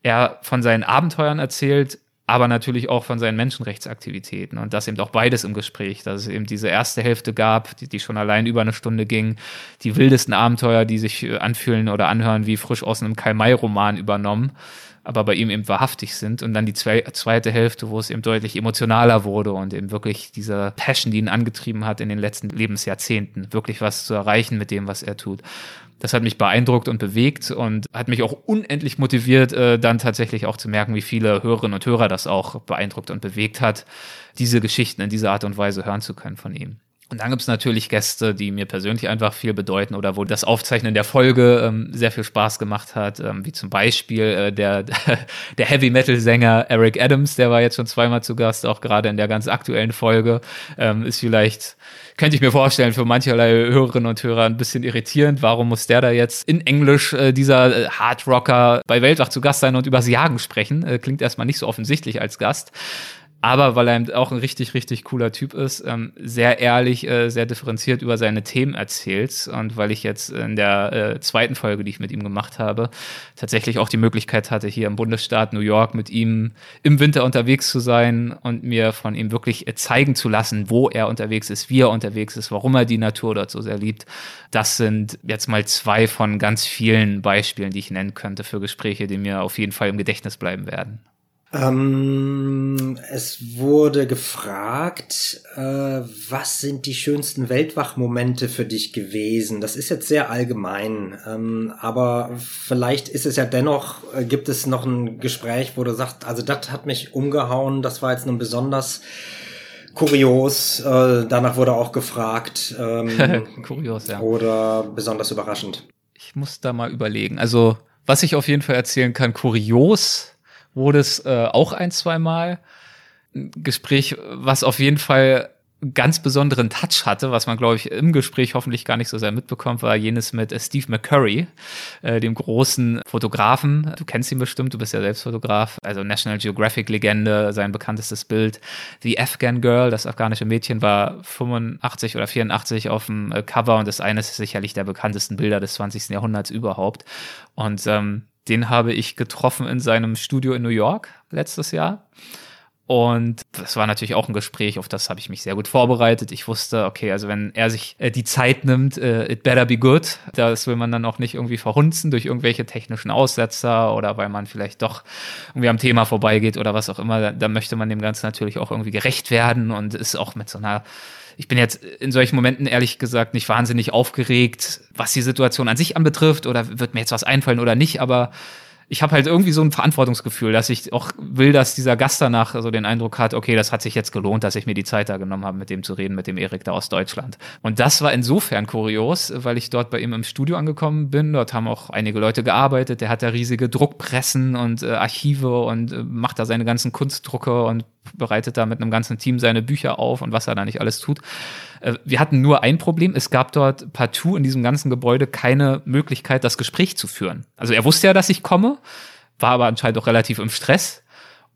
er von seinen Abenteuern erzählt, aber natürlich auch von seinen Menschenrechtsaktivitäten. Und das eben auch beides im Gespräch, dass es eben diese erste Hälfte gab, die, die schon allein über eine Stunde ging, die wildesten Abenteuer, die sich äh, anfühlen oder anhören wie frisch aus einem Karl-May-Roman übernommen, aber bei ihm eben wahrhaftig sind und dann die zwei, zweite Hälfte, wo es eben deutlich emotionaler wurde und eben wirklich diese Passion, die ihn angetrieben hat in den letzten Lebensjahrzehnten, wirklich was zu erreichen mit dem, was er tut. Das hat mich beeindruckt und bewegt und hat mich auch unendlich motiviert, äh, dann tatsächlich auch zu merken, wie viele Hörerinnen und Hörer das auch beeindruckt und bewegt hat, diese Geschichten in dieser Art und Weise hören zu können von ihm. Und dann gibt es natürlich Gäste, die mir persönlich einfach viel bedeuten oder wo das Aufzeichnen der Folge ähm, sehr viel Spaß gemacht hat, ähm, wie zum Beispiel äh, der, der Heavy Metal Sänger Eric Adams, der war jetzt schon zweimal zu Gast, auch gerade in der ganz aktuellen Folge, ähm, ist vielleicht könnte ich mir vorstellen, für mancherlei Hörerinnen und Hörer ein bisschen irritierend. Warum muss der da jetzt in Englisch äh, dieser äh, Hardrocker bei Weltwach zu Gast sein und übers Jagen sprechen? Äh, klingt erstmal nicht so offensichtlich als Gast aber weil er auch ein richtig, richtig cooler Typ ist, ähm, sehr ehrlich, äh, sehr differenziert über seine Themen erzählt. Und weil ich jetzt in der äh, zweiten Folge, die ich mit ihm gemacht habe, tatsächlich auch die Möglichkeit hatte, hier im Bundesstaat New York mit ihm im Winter unterwegs zu sein und mir von ihm wirklich zeigen zu lassen, wo er unterwegs ist, wie er unterwegs ist, warum er die Natur dort so sehr liebt. Das sind jetzt mal zwei von ganz vielen Beispielen, die ich nennen könnte für Gespräche, die mir auf jeden Fall im Gedächtnis bleiben werden. Ähm, es wurde gefragt, äh, was sind die schönsten Weltwachmomente für dich gewesen? Das ist jetzt sehr allgemein, ähm, aber vielleicht ist es ja dennoch, äh, gibt es noch ein Gespräch, wo du sagst, also das hat mich umgehauen, das war jetzt nun besonders kurios. Äh, danach wurde auch gefragt. Ähm, kurios, ja. Oder besonders überraschend. Ich muss da mal überlegen. Also, was ich auf jeden Fall erzählen kann, kurios wurde es äh, auch ein, zwei Mal. Ein Gespräch, was auf jeden Fall ganz besonderen Touch hatte, was man, glaube ich, im Gespräch hoffentlich gar nicht so sehr mitbekommt, war jenes mit äh, Steve McCurry, äh, dem großen Fotografen. Du kennst ihn bestimmt, du bist ja selbst Fotograf. Also National Geographic-Legende, sein bekanntestes Bild. The Afghan Girl, das afghanische Mädchen, war 85 oder 84 auf dem äh, Cover und ist eines sicherlich der bekanntesten Bilder des 20. Jahrhunderts überhaupt. Und ähm, den habe ich getroffen in seinem Studio in New York letztes Jahr. Und das war natürlich auch ein Gespräch, auf das habe ich mich sehr gut vorbereitet. Ich wusste, okay, also wenn er sich äh, die Zeit nimmt, äh, it better be good. Das will man dann auch nicht irgendwie verhunzen durch irgendwelche technischen Aussetzer oder weil man vielleicht doch irgendwie am Thema vorbeigeht oder was auch immer. Da, da möchte man dem Ganzen natürlich auch irgendwie gerecht werden und ist auch mit so einer ich bin jetzt in solchen Momenten ehrlich gesagt nicht wahnsinnig aufgeregt, was die Situation an sich anbetrifft oder wird mir jetzt was einfallen oder nicht, aber ich habe halt irgendwie so ein Verantwortungsgefühl, dass ich auch will, dass dieser Gast danach so den Eindruck hat, okay, das hat sich jetzt gelohnt, dass ich mir die Zeit da genommen habe, mit dem zu reden, mit dem Erik da aus Deutschland. Und das war insofern kurios, weil ich dort bei ihm im Studio angekommen bin. Dort haben auch einige Leute gearbeitet. Der hat da riesige Druckpressen und äh, Archive und äh, macht da seine ganzen Kunstdrucke und bereitet da mit einem ganzen Team seine Bücher auf und was er da nicht alles tut. Äh, wir hatten nur ein Problem. Es gab dort partout in diesem ganzen Gebäude keine Möglichkeit, das Gespräch zu führen. Also er wusste ja, dass ich komme, war aber anscheinend auch relativ im Stress.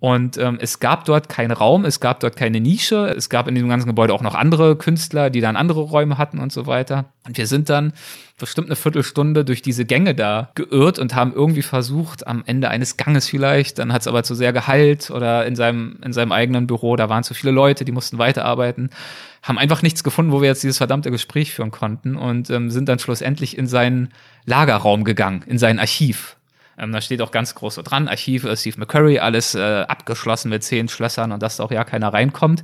Und ähm, es gab dort keinen Raum, es gab dort keine Nische, es gab in diesem ganzen Gebäude auch noch andere Künstler, die dann andere Räume hatten und so weiter. Und wir sind dann bestimmt eine Viertelstunde durch diese Gänge da geirrt und haben irgendwie versucht, am Ende eines Ganges vielleicht, dann hat es aber zu sehr geheilt oder in seinem, in seinem eigenen Büro, da waren zu viele Leute, die mussten weiterarbeiten, haben einfach nichts gefunden, wo wir jetzt dieses verdammte Gespräch führen konnten und ähm, sind dann schlussendlich in seinen Lagerraum gegangen, in sein Archiv ähm, da steht auch ganz groß so dran, Archiv äh, Steve McCurry, alles äh, abgeschlossen mit zehn Schlössern und dass da auch ja keiner reinkommt.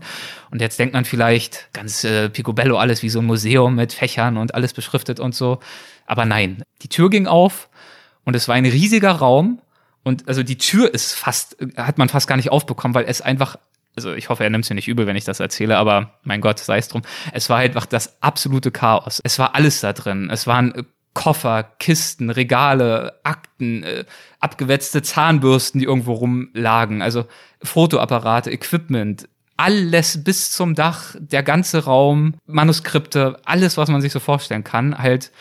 Und jetzt denkt man vielleicht, ganz äh, picobello, alles wie so ein Museum mit Fächern und alles beschriftet und so. Aber nein, die Tür ging auf und es war ein riesiger Raum. Und also die Tür ist fast, hat man fast gar nicht aufbekommen, weil es einfach also ich hoffe, er nimmt es mir nicht übel, wenn ich das erzähle, aber mein Gott, sei es drum. Es war einfach das absolute Chaos. Es war alles da drin. Es waren äh, Koffer, Kisten, Regale, Akten, äh, abgewetzte Zahnbürsten, die irgendwo rumlagen, also Fotoapparate, Equipment, alles bis zum Dach, der ganze Raum, Manuskripte, alles, was man sich so vorstellen kann, halt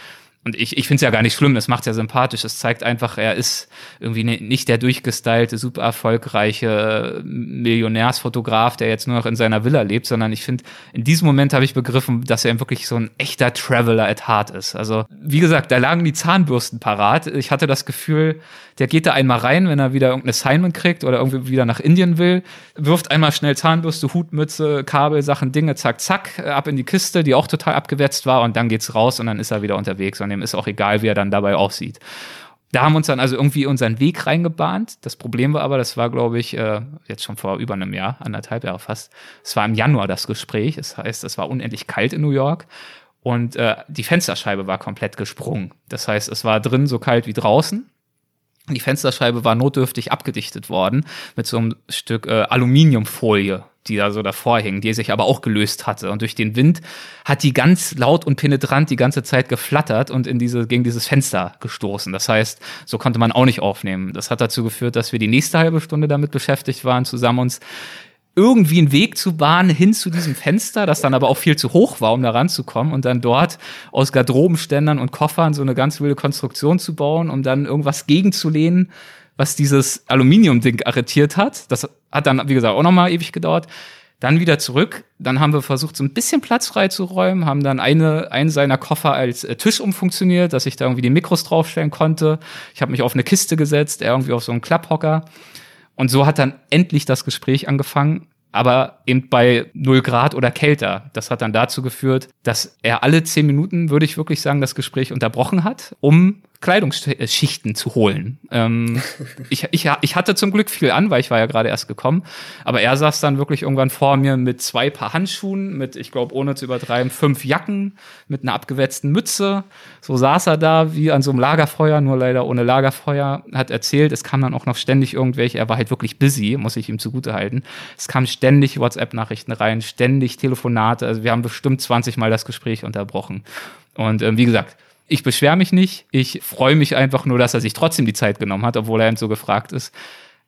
und ich, ich finde es ja gar nicht schlimm, das macht ja sympathisch. Es zeigt einfach, er ist irgendwie nicht der durchgestylte, super erfolgreiche Millionärsfotograf, der jetzt nur noch in seiner Villa lebt, sondern ich finde, in diesem Moment habe ich begriffen, dass er wirklich so ein echter Traveler at heart ist. Also, wie gesagt, da lagen die Zahnbürsten parat. Ich hatte das Gefühl, der geht da einmal rein, wenn er wieder irgendein Assignment kriegt oder irgendwie wieder nach Indien will, wirft einmal schnell Zahnbürste, Hutmütze, Kabel, Sachen, Dinge, zack, zack, ab in die Kiste, die auch total abgewetzt war und dann geht's raus und dann ist er wieder unterwegs und dem ist auch egal, wie er dann dabei aussieht. Da haben wir uns dann also irgendwie unseren Weg reingebahnt. Das Problem war aber, das war, glaube ich, äh, jetzt schon vor über einem Jahr, anderthalb Jahre fast. Es war im Januar das Gespräch. Das heißt, es war unendlich kalt in New York und äh, die Fensterscheibe war komplett gesprungen. Das heißt, es war drin so kalt wie draußen. Die Fensterscheibe war notdürftig abgedichtet worden mit so einem Stück äh, Aluminiumfolie, die da so davor hing, die sich aber auch gelöst hatte. Und durch den Wind hat die ganz laut und penetrant die ganze Zeit geflattert und in diese, gegen dieses Fenster gestoßen. Das heißt, so konnte man auch nicht aufnehmen. Das hat dazu geführt, dass wir die nächste halbe Stunde damit beschäftigt waren, zusammen uns irgendwie einen Weg zu bahnen hin zu diesem Fenster, das dann aber auch viel zu hoch war, um da ranzukommen und dann dort aus Garderobenständern und Koffern so eine ganz wilde Konstruktion zu bauen, um dann irgendwas gegenzulehnen, was dieses Aluminiumding arretiert hat. Das hat dann, wie gesagt, auch nochmal ewig gedauert. Dann wieder zurück. Dann haben wir versucht, so ein bisschen Platz freizuräumen, haben dann eine, einen seiner Koffer als äh, Tisch umfunktioniert, dass ich da irgendwie die Mikros draufstellen konnte. Ich habe mich auf eine Kiste gesetzt, er irgendwie auf so einen Klapphocker. Und so hat dann endlich das Gespräch angefangen, aber eben bei 0 Grad oder kälter. Das hat dann dazu geführt, dass er alle zehn Minuten, würde ich wirklich sagen, das Gespräch unterbrochen hat, um Kleidungsschichten zu holen. Ähm, ich, ich, ich hatte zum Glück viel an, weil ich war ja gerade erst gekommen. Aber er saß dann wirklich irgendwann vor mir mit zwei Paar Handschuhen, mit, ich glaube, ohne zu übertreiben, fünf Jacken, mit einer abgewetzten Mütze. So saß er da wie an so einem Lagerfeuer, nur leider ohne Lagerfeuer. Hat erzählt, es kam dann auch noch ständig irgendwelche, er war halt wirklich busy, muss ich ihm zugute halten. Es kamen ständig WhatsApp-Nachrichten rein, ständig Telefonate. Also wir haben bestimmt 20 Mal das Gespräch unterbrochen. Und ähm, wie gesagt, ich beschwere mich nicht. Ich freue mich einfach nur, dass er sich trotzdem die Zeit genommen hat, obwohl er eben so gefragt ist.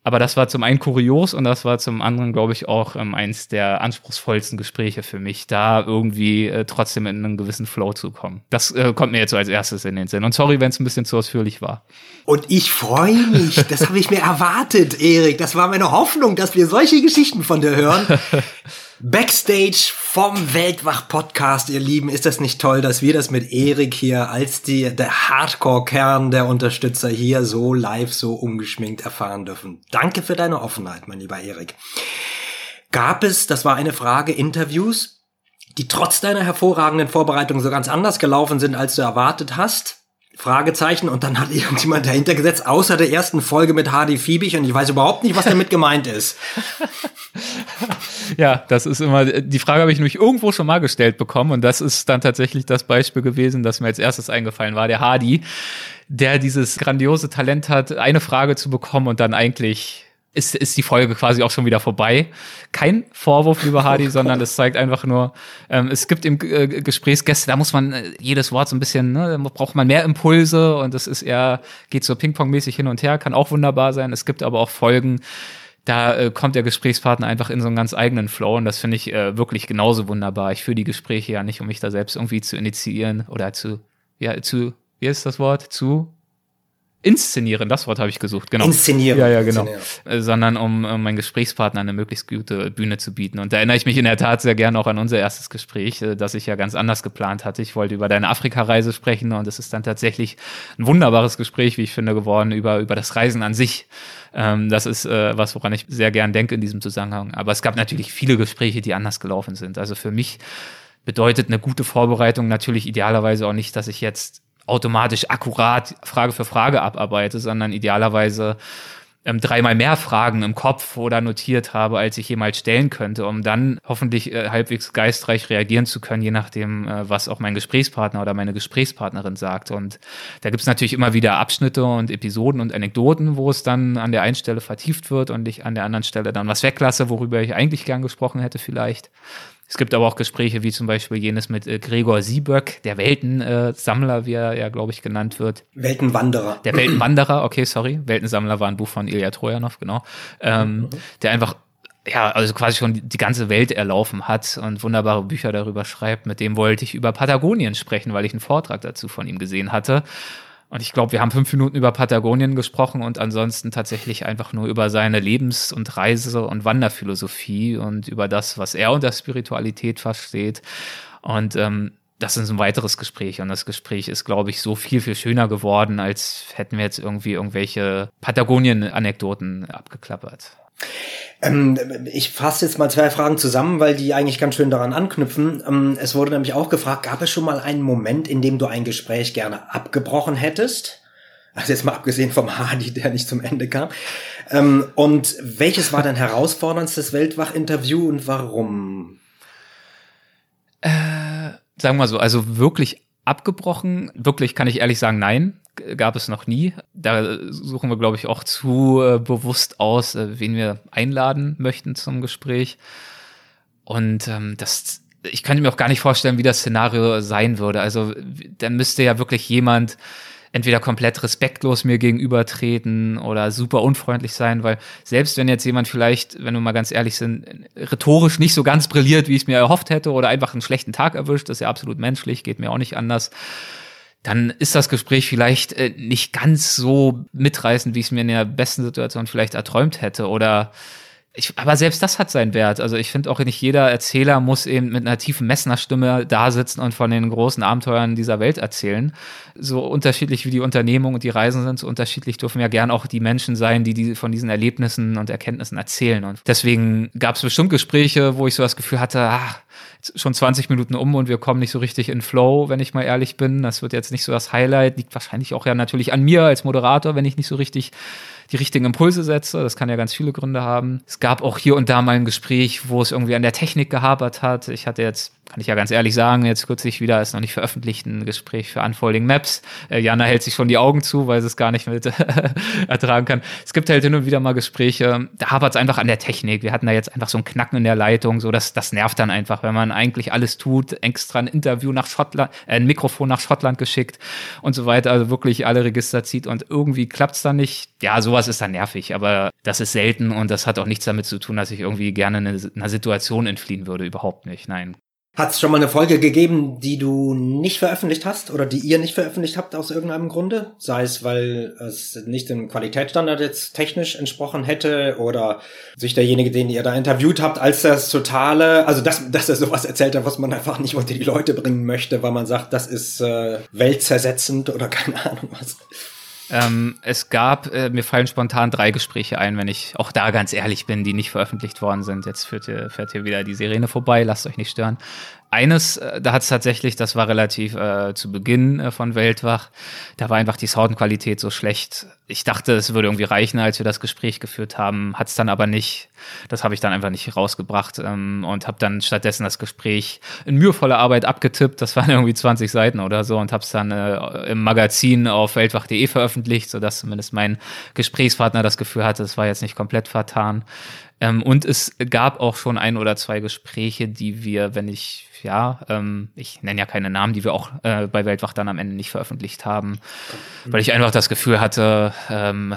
Aber das war zum einen kurios und das war zum anderen, glaube ich, auch ähm, eins der anspruchsvollsten Gespräche für mich, da irgendwie äh, trotzdem in einen gewissen Flow zu kommen. Das äh, kommt mir jetzt so als erstes in den Sinn. Und sorry, wenn es ein bisschen zu ausführlich war. Und ich freue mich. Das habe ich mir erwartet, Erik. Das war meine Hoffnung, dass wir solche Geschichten von dir hören. Backstage vom Weltwach-Podcast, ihr Lieben, ist das nicht toll, dass wir das mit Erik hier als die, der Hardcore-Kern der Unterstützer hier so live, so ungeschminkt erfahren dürfen. Danke für deine Offenheit, mein lieber Erik. Gab es, das war eine Frage, Interviews, die trotz deiner hervorragenden Vorbereitung so ganz anders gelaufen sind, als du erwartet hast? Fragezeichen und dann hat irgendjemand dahinter gesetzt, außer der ersten Folge mit Hardy Fiebig und ich weiß überhaupt nicht, was damit gemeint ist. Ja, das ist immer, die Frage habe ich nämlich irgendwo schon mal gestellt bekommen und das ist dann tatsächlich das Beispiel gewesen, das mir als erstes eingefallen war, der Hardy, der dieses grandiose Talent hat, eine Frage zu bekommen und dann eigentlich ist, ist die Folge quasi auch schon wieder vorbei. Kein Vorwurf, lieber Hardy, sondern es zeigt einfach nur, ähm, es gibt im äh, Gesprächsgäste, da muss man äh, jedes Wort so ein bisschen, ne, da braucht man mehr Impulse und es ist eher, geht so Ping-Pong-mäßig hin und her, kann auch wunderbar sein. Es gibt aber auch Folgen, da äh, kommt der Gesprächspartner einfach in so einen ganz eigenen Flow und das finde ich äh, wirklich genauso wunderbar. Ich führe die Gespräche ja nicht, um mich da selbst irgendwie zu initiieren oder zu, ja, zu, wie ist das Wort? Zu Inszenieren, das Wort habe ich gesucht, genau. Inszenieren. Ja, ja, genau. Inszenieren. Äh, Sondern um, um meinen Gesprächspartner eine möglichst gute Bühne zu bieten. Und da erinnere ich mich in der Tat sehr gerne auch an unser erstes Gespräch, äh, das ich ja ganz anders geplant hatte. Ich wollte über deine Afrika-Reise sprechen und es ist dann tatsächlich ein wunderbares Gespräch, wie ich finde, geworden über, über das Reisen an sich. Ähm, das ist äh, was, woran ich sehr gern denke in diesem Zusammenhang. Aber es gab natürlich viele Gespräche, die anders gelaufen sind. Also für mich bedeutet eine gute Vorbereitung natürlich idealerweise auch nicht, dass ich jetzt automatisch akkurat Frage für Frage abarbeite, sondern idealerweise ähm, dreimal mehr Fragen im Kopf oder notiert habe, als ich jemals stellen könnte, um dann hoffentlich äh, halbwegs geistreich reagieren zu können, je nachdem, äh, was auch mein Gesprächspartner oder meine Gesprächspartnerin sagt. Und da gibt's natürlich immer wieder Abschnitte und Episoden und Anekdoten, wo es dann an der einen Stelle vertieft wird und ich an der anderen Stelle dann was weglasse, worüber ich eigentlich gern gesprochen hätte vielleicht. Es gibt aber auch Gespräche wie zum Beispiel jenes mit äh, Gregor Sieböck, der Weltensammler, wie er ja, glaube ich, genannt wird. Weltenwanderer. Der Weltenwanderer, okay, sorry. Weltensammler war ein Buch von Ilya Trojanov, genau. Ähm, Mhm. Der einfach, ja, also quasi schon die ganze Welt erlaufen hat und wunderbare Bücher darüber schreibt. Mit dem wollte ich über Patagonien sprechen, weil ich einen Vortrag dazu von ihm gesehen hatte. Und ich glaube, wir haben fünf Minuten über Patagonien gesprochen und ansonsten tatsächlich einfach nur über seine Lebens- und Reise- und Wanderphilosophie und über das, was er unter Spiritualität versteht. Und ähm, das ist ein weiteres Gespräch und das Gespräch ist, glaube ich, so viel, viel schöner geworden, als hätten wir jetzt irgendwie irgendwelche Patagonien-Anekdoten abgeklappert. Ähm, ich fasse jetzt mal zwei Fragen zusammen, weil die eigentlich ganz schön daran anknüpfen. Ähm, es wurde nämlich auch gefragt, gab es schon mal einen Moment, in dem du ein Gespräch gerne abgebrochen hättest? Also jetzt mal abgesehen vom Hardy, der nicht zum Ende kam. Ähm, und welches war dein herausforderndstes Weltwach-Interview und warum? Sagen wir mal so, also wirklich abgebrochen, wirklich kann ich ehrlich sagen, nein, gab es noch nie. Da suchen wir, glaube ich, auch zu äh, bewusst aus, äh, wen wir einladen möchten zum Gespräch. Und ähm, das, ich könnte mir auch gar nicht vorstellen, wie das Szenario sein würde. Also dann müsste ja wirklich jemand entweder komplett respektlos mir gegenübertreten oder super unfreundlich sein, weil selbst wenn jetzt jemand vielleicht, wenn wir mal ganz ehrlich sind, rhetorisch nicht so ganz brilliert, wie ich es mir erhofft hätte oder einfach einen schlechten Tag erwischt, das ist ja absolut menschlich, geht mir auch nicht anders, dann ist das Gespräch vielleicht äh, nicht ganz so mitreißend, wie ich es mir in der besten Situation vielleicht erträumt hätte. Oder ich, aber selbst das hat seinen Wert. Also ich finde auch nicht jeder Erzähler muss eben mit einer tiefen Messnerstimme da sitzen und von den großen Abenteuern dieser Welt erzählen. So unterschiedlich wie die Unternehmungen und die Reisen sind, so unterschiedlich dürfen ja gern auch die Menschen sein, die, die von diesen Erlebnissen und Erkenntnissen erzählen. Und deswegen gab es bestimmt Gespräche, wo ich so das Gefühl hatte, ach, schon 20 Minuten um und wir kommen nicht so richtig in Flow, wenn ich mal ehrlich bin. Das wird jetzt nicht so das Highlight. Liegt wahrscheinlich auch ja natürlich an mir als Moderator, wenn ich nicht so richtig die richtigen Impulse setze. Das kann ja ganz viele Gründe haben. Es gab auch hier und da mal ein Gespräch, wo es irgendwie an der Technik gehapert hat. Ich hatte jetzt kann ich ja ganz ehrlich sagen, jetzt kürzlich wieder ist noch nicht veröffentlicht ein Gespräch für Unfolding Maps. Äh, Jana hält sich schon die Augen zu, weil sie es gar nicht mit ertragen kann. Es gibt halt hin und wieder mal Gespräche, da hapert es einfach an der Technik. Wir hatten da jetzt einfach so ein Knacken in der Leitung, so dass das nervt dann einfach, wenn man eigentlich alles tut, extra ein Interview nach Schottland, äh, ein Mikrofon nach Schottland geschickt und so weiter, also wirklich alle Register zieht und irgendwie klappt es dann nicht. Ja, sowas ist dann nervig, aber das ist selten und das hat auch nichts damit zu tun, dass ich irgendwie gerne einer Situation entfliehen würde, überhaupt nicht. Nein, hat es schon mal eine Folge gegeben, die du nicht veröffentlicht hast oder die ihr nicht veröffentlicht habt aus irgendeinem Grunde? Sei es, weil es nicht dem Qualitätsstandard jetzt technisch entsprochen hätte oder sich derjenige, den ihr da interviewt habt, als das totale, also dass, dass er sowas erzählt hat, was man einfach nicht unter die Leute bringen möchte, weil man sagt, das ist äh, weltzersetzend oder keine Ahnung was. Ähm, es gab, äh, mir fallen spontan drei Gespräche ein, wenn ich auch da ganz ehrlich bin, die nicht veröffentlicht worden sind. Jetzt führt hier, fährt hier wieder die Sirene vorbei, lasst euch nicht stören. Eines, äh, da hat es tatsächlich, das war relativ äh, zu Beginn äh, von Weltwach, da war einfach die Soundqualität so schlecht. Ich dachte, es würde irgendwie reichen, als wir das Gespräch geführt haben, hat es dann aber nicht. Das habe ich dann einfach nicht rausgebracht ähm, und habe dann stattdessen das Gespräch in mühevoller Arbeit abgetippt. Das waren irgendwie 20 Seiten oder so und habe es dann äh, im Magazin auf weltwach.de veröffentlicht, sodass zumindest mein Gesprächspartner das Gefühl hatte, es war jetzt nicht komplett vertan. Ähm, und es gab auch schon ein oder zwei Gespräche, die wir, wenn ich ja, ähm, ich nenne ja keine Namen, die wir auch äh, bei Weltwach dann am Ende nicht veröffentlicht haben, weil ich einfach das Gefühl hatte, ähm,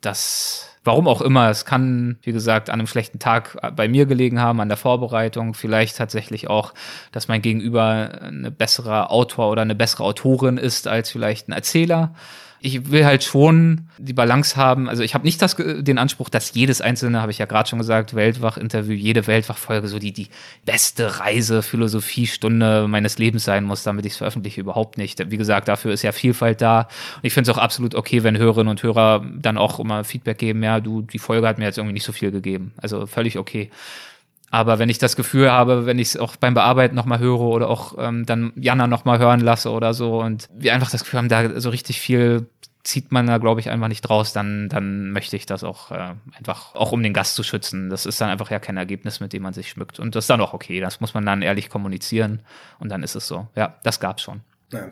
dass Warum auch immer, es kann, wie gesagt, an einem schlechten Tag bei mir gelegen haben, an der Vorbereitung, vielleicht tatsächlich auch, dass mein Gegenüber eine bessere Autor oder eine bessere Autorin ist als vielleicht ein Erzähler ich will halt schon die Balance haben. Also ich habe nicht das, den Anspruch, dass jedes einzelne, habe ich ja gerade schon gesagt, Weltwach-Interview, jede Weltwach-Folge so die, die beste Reise, Philosophiestunde meines Lebens sein muss, damit ich es veröffentliche. Überhaupt nicht. Wie gesagt, dafür ist ja Vielfalt da. Und ich finde es auch absolut okay, wenn Hörerinnen und Hörer dann auch immer Feedback geben, ja, du, die Folge hat mir jetzt irgendwie nicht so viel gegeben. Also völlig okay. Aber wenn ich das Gefühl habe, wenn ich es auch beim Bearbeiten nochmal höre oder auch ähm, dann Jana nochmal hören lasse oder so und wir einfach das Gefühl haben, da so richtig viel zieht man da, glaube ich, einfach nicht draus, dann, dann möchte ich das auch äh, einfach, auch um den Gast zu schützen. Das ist dann einfach ja kein Ergebnis, mit dem man sich schmückt. Und das ist dann auch okay. Das muss man dann ehrlich kommunizieren und dann ist es so. Ja, das gab's schon. Ja.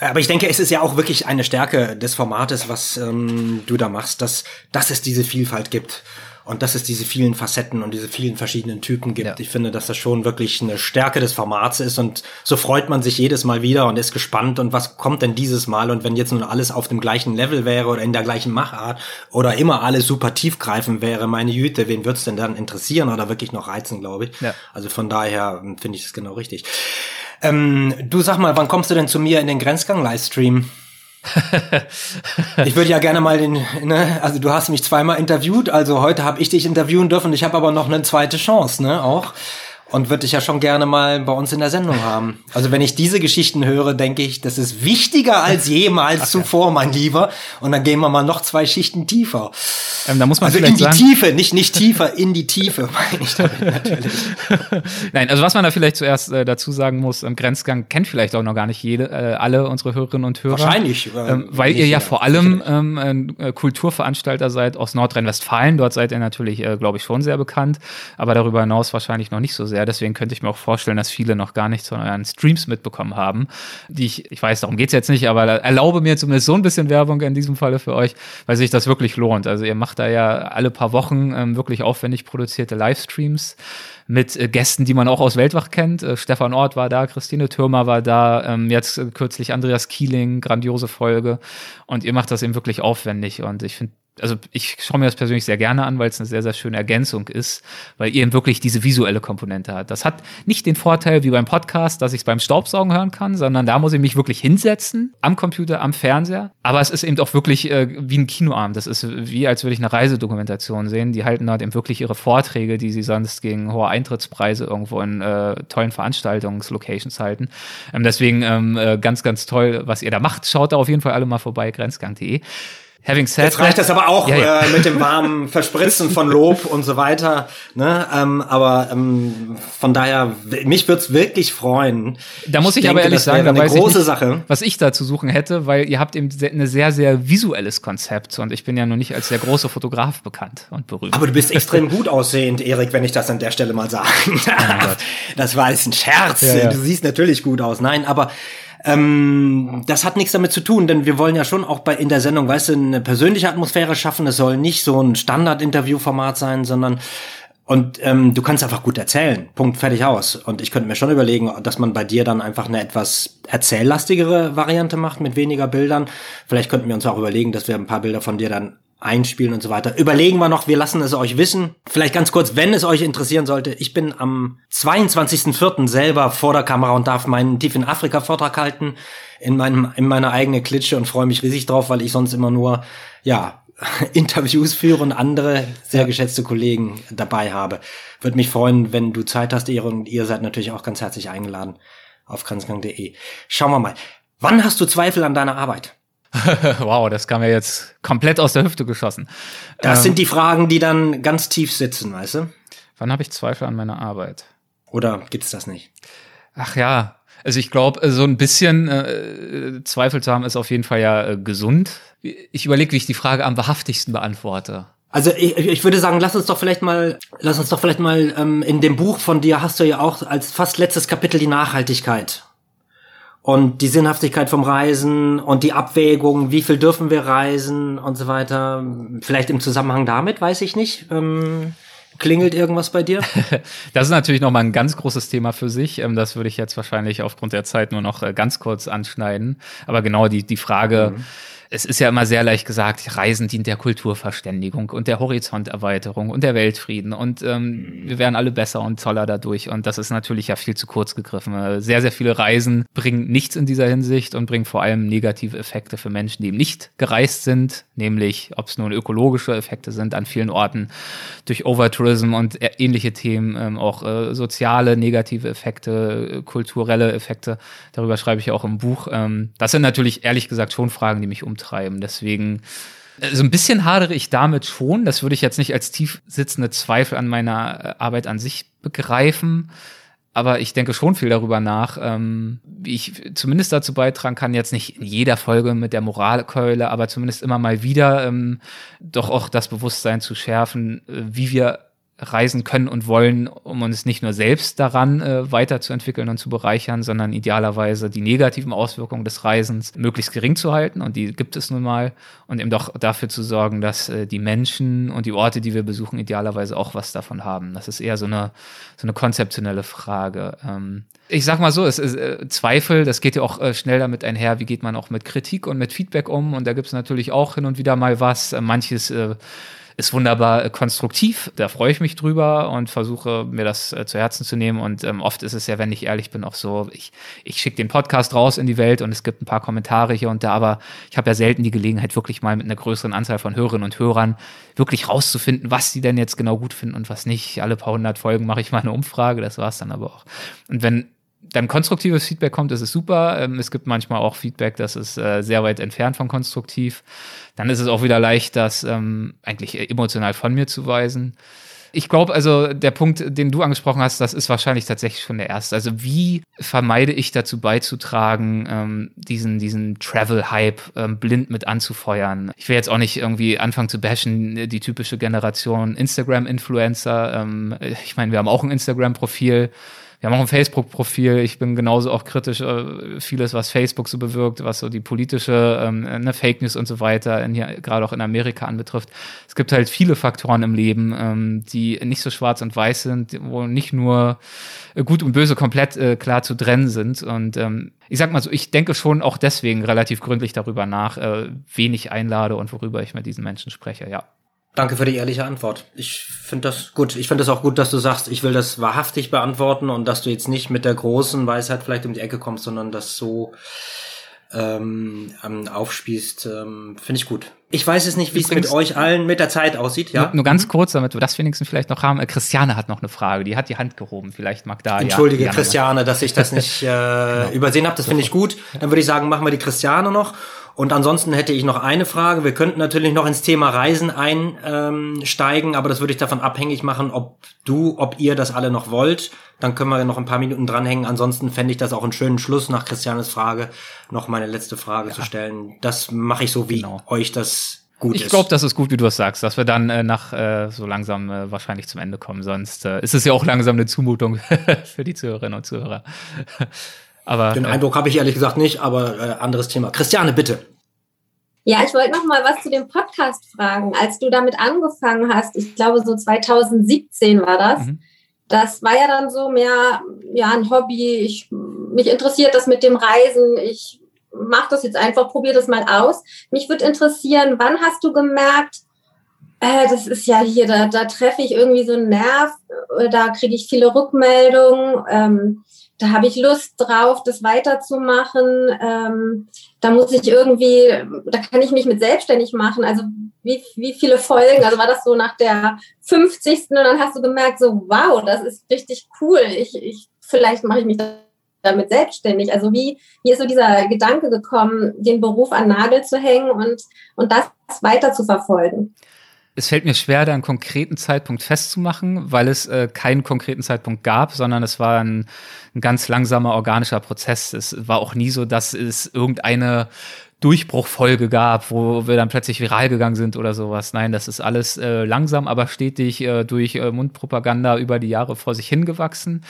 Aber ich denke, es ist ja auch wirklich eine Stärke des Formates, was ähm, du da machst, dass, dass es diese Vielfalt gibt und dass es diese vielen Facetten und diese vielen verschiedenen Typen gibt. Ja. Ich finde, dass das schon wirklich eine Stärke des Formats ist und so freut man sich jedes Mal wieder und ist gespannt und was kommt denn dieses Mal und wenn jetzt nun alles auf dem gleichen Level wäre oder in der gleichen Machart oder immer alles super tiefgreifend wäre, meine Jüte, wen wird's denn dann interessieren oder wirklich noch reizen, glaube ich. Ja. Also von daher hm, finde ich das genau richtig. Ähm, du sag mal, wann kommst du denn zu mir in den Grenzgang-Livestream? ich würde ja gerne mal den, ne, also du hast mich zweimal interviewt, also heute habe ich dich interviewen dürfen, ich habe aber noch eine zweite Chance, ne, auch und würde ich ja schon gerne mal bei uns in der Sendung haben. Also wenn ich diese Geschichten höre, denke ich, das ist wichtiger als jemals Ach, zuvor, ja. mein Lieber. Und dann gehen wir mal noch zwei Schichten tiefer. Ähm, da muss man also in die sagen, Tiefe, nicht nicht tiefer, in die Tiefe meine ich damit natürlich. Nein, also was man da vielleicht zuerst äh, dazu sagen muss, im Grenzgang kennt vielleicht auch noch gar nicht jede, äh, alle unsere Hörerinnen und Hörer. Wahrscheinlich. Äh, ähm, weil ihr ja vor allem ähm, ein äh, Kulturveranstalter seid aus Nordrhein-Westfalen. Dort seid ihr natürlich, äh, glaube ich, schon sehr bekannt, aber darüber hinaus wahrscheinlich noch nicht so sehr. Deswegen könnte ich mir auch vorstellen, dass viele noch gar nichts von euren Streams mitbekommen haben. Die ich, ich weiß, darum geht's jetzt nicht, aber erlaube mir zumindest so ein bisschen Werbung in diesem Falle für euch, weil sich das wirklich lohnt. Also ihr macht da ja alle paar Wochen ähm, wirklich aufwendig produzierte Livestreams mit äh, Gästen, die man auch aus Weltwach kennt. Äh, Stefan Ort war da, Christine Türmer war da, ähm, jetzt äh, kürzlich Andreas Kieling, grandiose Folge. Und ihr macht das eben wirklich aufwendig. Und ich finde also ich schaue mir das persönlich sehr gerne an, weil es eine sehr, sehr schöne Ergänzung ist, weil ihr eben wirklich diese visuelle Komponente hat. Das hat nicht den Vorteil wie beim Podcast, dass ich es beim Staubsaugen hören kann, sondern da muss ich mich wirklich hinsetzen, am Computer, am Fernseher. Aber es ist eben auch wirklich äh, wie ein Kinoabend. Das ist wie, als würde ich eine Reisedokumentation sehen. Die halten dort eben wirklich ihre Vorträge, die sie sonst gegen hohe Eintrittspreise irgendwo in äh, tollen Veranstaltungslocations halten. Ähm, deswegen ähm, äh, ganz, ganz toll, was ihr da macht. Schaut da auf jeden Fall alle mal vorbei, grenzgang.de. Having said Jetzt reicht that, das aber auch Ja, ja. Äh, mit dem warmen Verspritzen von Lob und so weiter. Ne? Ähm, aber ähm, von daher, mich würde es wirklich freuen. Da muss ich, aber denke, ehrlich das wäre sagen, da eine weiß ich große nicht, Sache. was ich da zu suchen hätte, weil ihr habt eben sehr, eine sehr, sehr visuelles Konzept und ich bin ja noch nicht als der große Fotograf bekannt und berühmt. Aber du bist extrem gut aussehend, Erik, wenn ich das an der Stelle mal sagen darf. das war jetzt ein Scherz. Ja. Du siehst natürlich gut aus. Nein, aber ähm, das hat nichts damit zu tun, denn wir wollen ja schon auch bei in der Sendung, weißt du, eine persönliche Atmosphäre schaffen. Es soll nicht so ein Standard-Interview-Format sein, sondern und ähm, du kannst einfach gut erzählen. Punkt, fertig aus. Und ich könnte mir schon überlegen, dass man bei dir dann einfach eine etwas erzähllastigere Variante macht mit weniger Bildern. Vielleicht könnten wir uns auch überlegen, dass wir ein paar Bilder von dir dann einspielen und so weiter. Überlegen wir noch, wir lassen es euch wissen. Vielleicht ganz kurz, wenn es euch interessieren sollte, ich bin am 22.04. selber vor der Kamera und darf meinen Tief in Afrika Vortrag halten in meinem in meiner eigenen Klitsche und freue mich riesig drauf, weil ich sonst immer nur ja Interviews führe und andere sehr geschätzte Kollegen dabei habe. Würde mich freuen, wenn du Zeit hast, ihr und ihr seid natürlich auch ganz herzlich eingeladen auf kranzgang.de. Schauen wir mal. Wann hast du Zweifel an deiner Arbeit? wow, das kam ja jetzt komplett aus der Hüfte geschossen. Das Ähm, sind die Fragen, die dann ganz tief sitzen, weißt du? Wann habe ich Zweifel an meiner Arbeit? Oder gibt's das nicht? Ach ja, also ich glaube, so ein bisschen äh, Zweifel zu haben ist auf jeden Fall ja äh, gesund. Ich überlege, wie ich die Frage am behaftigsten beantworte. Also ich, ich würde sagen, lass uns doch vielleicht mal, lass uns doch vielleicht mal ähm, in dem Buch von dir hast du ja auch als fast letztes Kapitel die Nachhaltigkeit und die Sinnhaftigkeit vom Reisen und die Abwägung, wie viel dürfen wir reisen und so weiter. Vielleicht im Zusammenhang damit, weiß ich nicht. Ähm, klingelt irgendwas bei dir? Das ist natürlich nochmal ein ganz großes Thema für sich. Ähm, Das würde ich jetzt wahrscheinlich aufgrund der Zeit nur noch äh, ganz kurz anschneiden. Aber genau die, die Frage, es ist ja immer sehr leicht gesagt, Reisen dient der Kulturverständigung und der Horizonterweiterung und der Weltfrieden und ähm, wir werden alle besser und toller dadurch. Und das ist natürlich ja viel zu kurz gegriffen. Äh, Sehr, sehr viele Reisen bringen nichts in dieser Hinsicht und bringen vor allem negative Effekte für Menschen, die eben nicht gereist sind, nämlich ob es nun ökologische Effekte sind an vielen Orten durch Overtourism und ä- ähnliche Themen, ähm, auch äh, soziale negative Effekte, äh, kulturelle Effekte. Darüber schreibe ich auch im Buch. Ähm, das sind natürlich ehrlich gesagt schon Fragen, die mich umtreiben. Deswegen äh, so ein bisschen hadere ich damit schon. Das würde ich jetzt nicht als tief sitzende Zweifel an meiner äh, Arbeit an sich begreifen. Aber ich denke schon viel darüber nach, ähm, wie ich zumindest dazu beitragen kann, jetzt nicht in jeder Folge mit der Moralkeule, aber zumindest immer mal wieder ähm, doch auch das Bewusstsein zu schärfen, äh, wie wir reisen können und wollen, um uns nicht nur selbst daran äh, weiterzuentwickeln und zu bereichern, sondern idealerweise die negativen Auswirkungen des Reisens möglichst gering zu halten und die gibt es nun mal und eben doch dafür zu sorgen, dass äh, die Menschen und die Orte, die wir besuchen, idealerweise auch was davon haben. Das ist eher so eine so eine konzeptionelle Frage. Ähm, ich sag mal so, es ist äh, Zweifel, das geht ja auch äh, schnell damit einher, wie geht man auch mit Kritik und mit Feedback um und da gibt es natürlich auch hin und wieder mal was. Äh, manches äh, ist wunderbar äh, konstruktiv. Da freue ich mich drüber und versuche mir das äh, zu Herzen zu nehmen. Und ähm, oft ist es ja, wenn ich ehrlich bin, auch so, ich, ich schicke den Podcast raus in die Welt und es gibt ein paar Kommentare hier und da, aber ich habe ja selten die Gelegenheit, wirklich mal mit einer größeren Anzahl von Hörerinnen und Hörern wirklich rauszufinden, was die denn jetzt genau gut finden und was nicht. Alle paar hundert Folgen mache ich mal eine Umfrage, das war's dann aber auch. Und wenn dann konstruktives Feedback kommt, ist es super. Ähm, es gibt manchmal auch Feedback, das ist äh, sehr weit entfernt von konstruktiv. Dann ist es auch wieder leicht, das ähm, eigentlich äh, emotional von mir zu weisen. Ich glaube, also der Punkt, den du angesprochen hast, das ist wahrscheinlich tatsächlich schon der erste. Also wie vermeide ich dazu beizutragen, ähm, diesen, diesen Travel-Hype ähm, blind mit anzufeuern? Ich will jetzt auch nicht irgendwie anfangen zu bashen, die typische Generation Instagram-Influencer. Ähm, ich meine, wir haben auch ein Instagram-Profil. Wir haben auch ein Facebook-Profil. Ich bin genauso auch kritisch, äh, vieles, was Facebook so bewirkt, was so die politische ähm, ne, Fake News und so weiter, in hier, gerade auch in Amerika anbetrifft. Es gibt halt viele Faktoren im Leben, ähm, die nicht so schwarz und weiß sind, wo nicht nur äh, gut und böse komplett äh, klar zu trennen sind. Und ähm, ich sag mal so, ich denke schon auch deswegen relativ gründlich darüber nach, äh, wen ich einlade und worüber ich mit diesen Menschen spreche, ja. Danke für die ehrliche Antwort. Ich finde das gut. Ich finde das auch gut, dass du sagst, ich will das wahrhaftig beantworten und dass du jetzt nicht mit der großen Weisheit vielleicht um die Ecke kommst, sondern das so ähm, aufspießt. Ähm, finde ich gut. Ich weiß es nicht, wie es mit euch allen mit der Zeit aussieht. Ja? Nur, nur ganz kurz, damit wir das wenigstens vielleicht noch haben. Äh, Christiane hat noch eine Frage. Die hat die Hand gehoben. Vielleicht mag da Entschuldige, ja, Christiane, dass ich das nicht äh, genau. übersehen habe. Das finde ich gut. Dann würde ich sagen, machen wir die Christiane noch. Und ansonsten hätte ich noch eine Frage. Wir könnten natürlich noch ins Thema Reisen einsteigen, aber das würde ich davon abhängig machen, ob du, ob ihr das alle noch wollt. Dann können wir noch ein paar Minuten dranhängen. Ansonsten fände ich das auch einen schönen Schluss nach Christianes Frage, noch meine letzte Frage ja. zu stellen. Das mache ich so, wie genau. euch das gut ich glaube, das ist gut, wie du es sagst, dass wir dann äh, nach äh, so langsam äh, wahrscheinlich zum Ende kommen. Sonst äh, ist es ja auch langsam eine Zumutung für die Zuhörerinnen und Zuhörer. Aber, Den äh, Eindruck habe ich ehrlich gesagt nicht, aber äh, anderes Thema. Christiane, bitte. Ja, ich wollte noch mal was zu dem Podcast fragen. Als du damit angefangen hast, ich glaube so 2017 war das. Mhm. Das war ja dann so mehr ja ein Hobby. Ich mich interessiert das mit dem Reisen. Ich mache das jetzt einfach, probiere das mal aus. Mich würde interessieren, wann hast du gemerkt, äh, das ist ja hier, da, da treffe ich irgendwie so einen Nerv, äh, da kriege ich viele Rückmeldungen. Ähm, da habe ich Lust drauf, das weiterzumachen. Ähm, da muss ich irgendwie, da kann ich mich mit selbstständig machen. Also wie, wie viele Folgen, also war das so nach der 50. und dann hast du gemerkt, so wow, das ist richtig cool. Ich, ich vielleicht mache ich mich damit selbstständig. Also wie, wie ist so dieser Gedanke gekommen, den Beruf an Nagel zu hängen und, und das weiter zu verfolgen? es fällt mir schwer, da einen konkreten Zeitpunkt festzumachen, weil es äh, keinen konkreten Zeitpunkt gab, sondern es war ein, ein ganz langsamer organischer Prozess. Es war auch nie so, dass es irgendeine Durchbruchfolge gab, wo wir dann plötzlich viral gegangen sind oder sowas. Nein, das ist alles äh, langsam, aber stetig äh, durch äh, Mundpropaganda über die Jahre vor sich hingewachsen.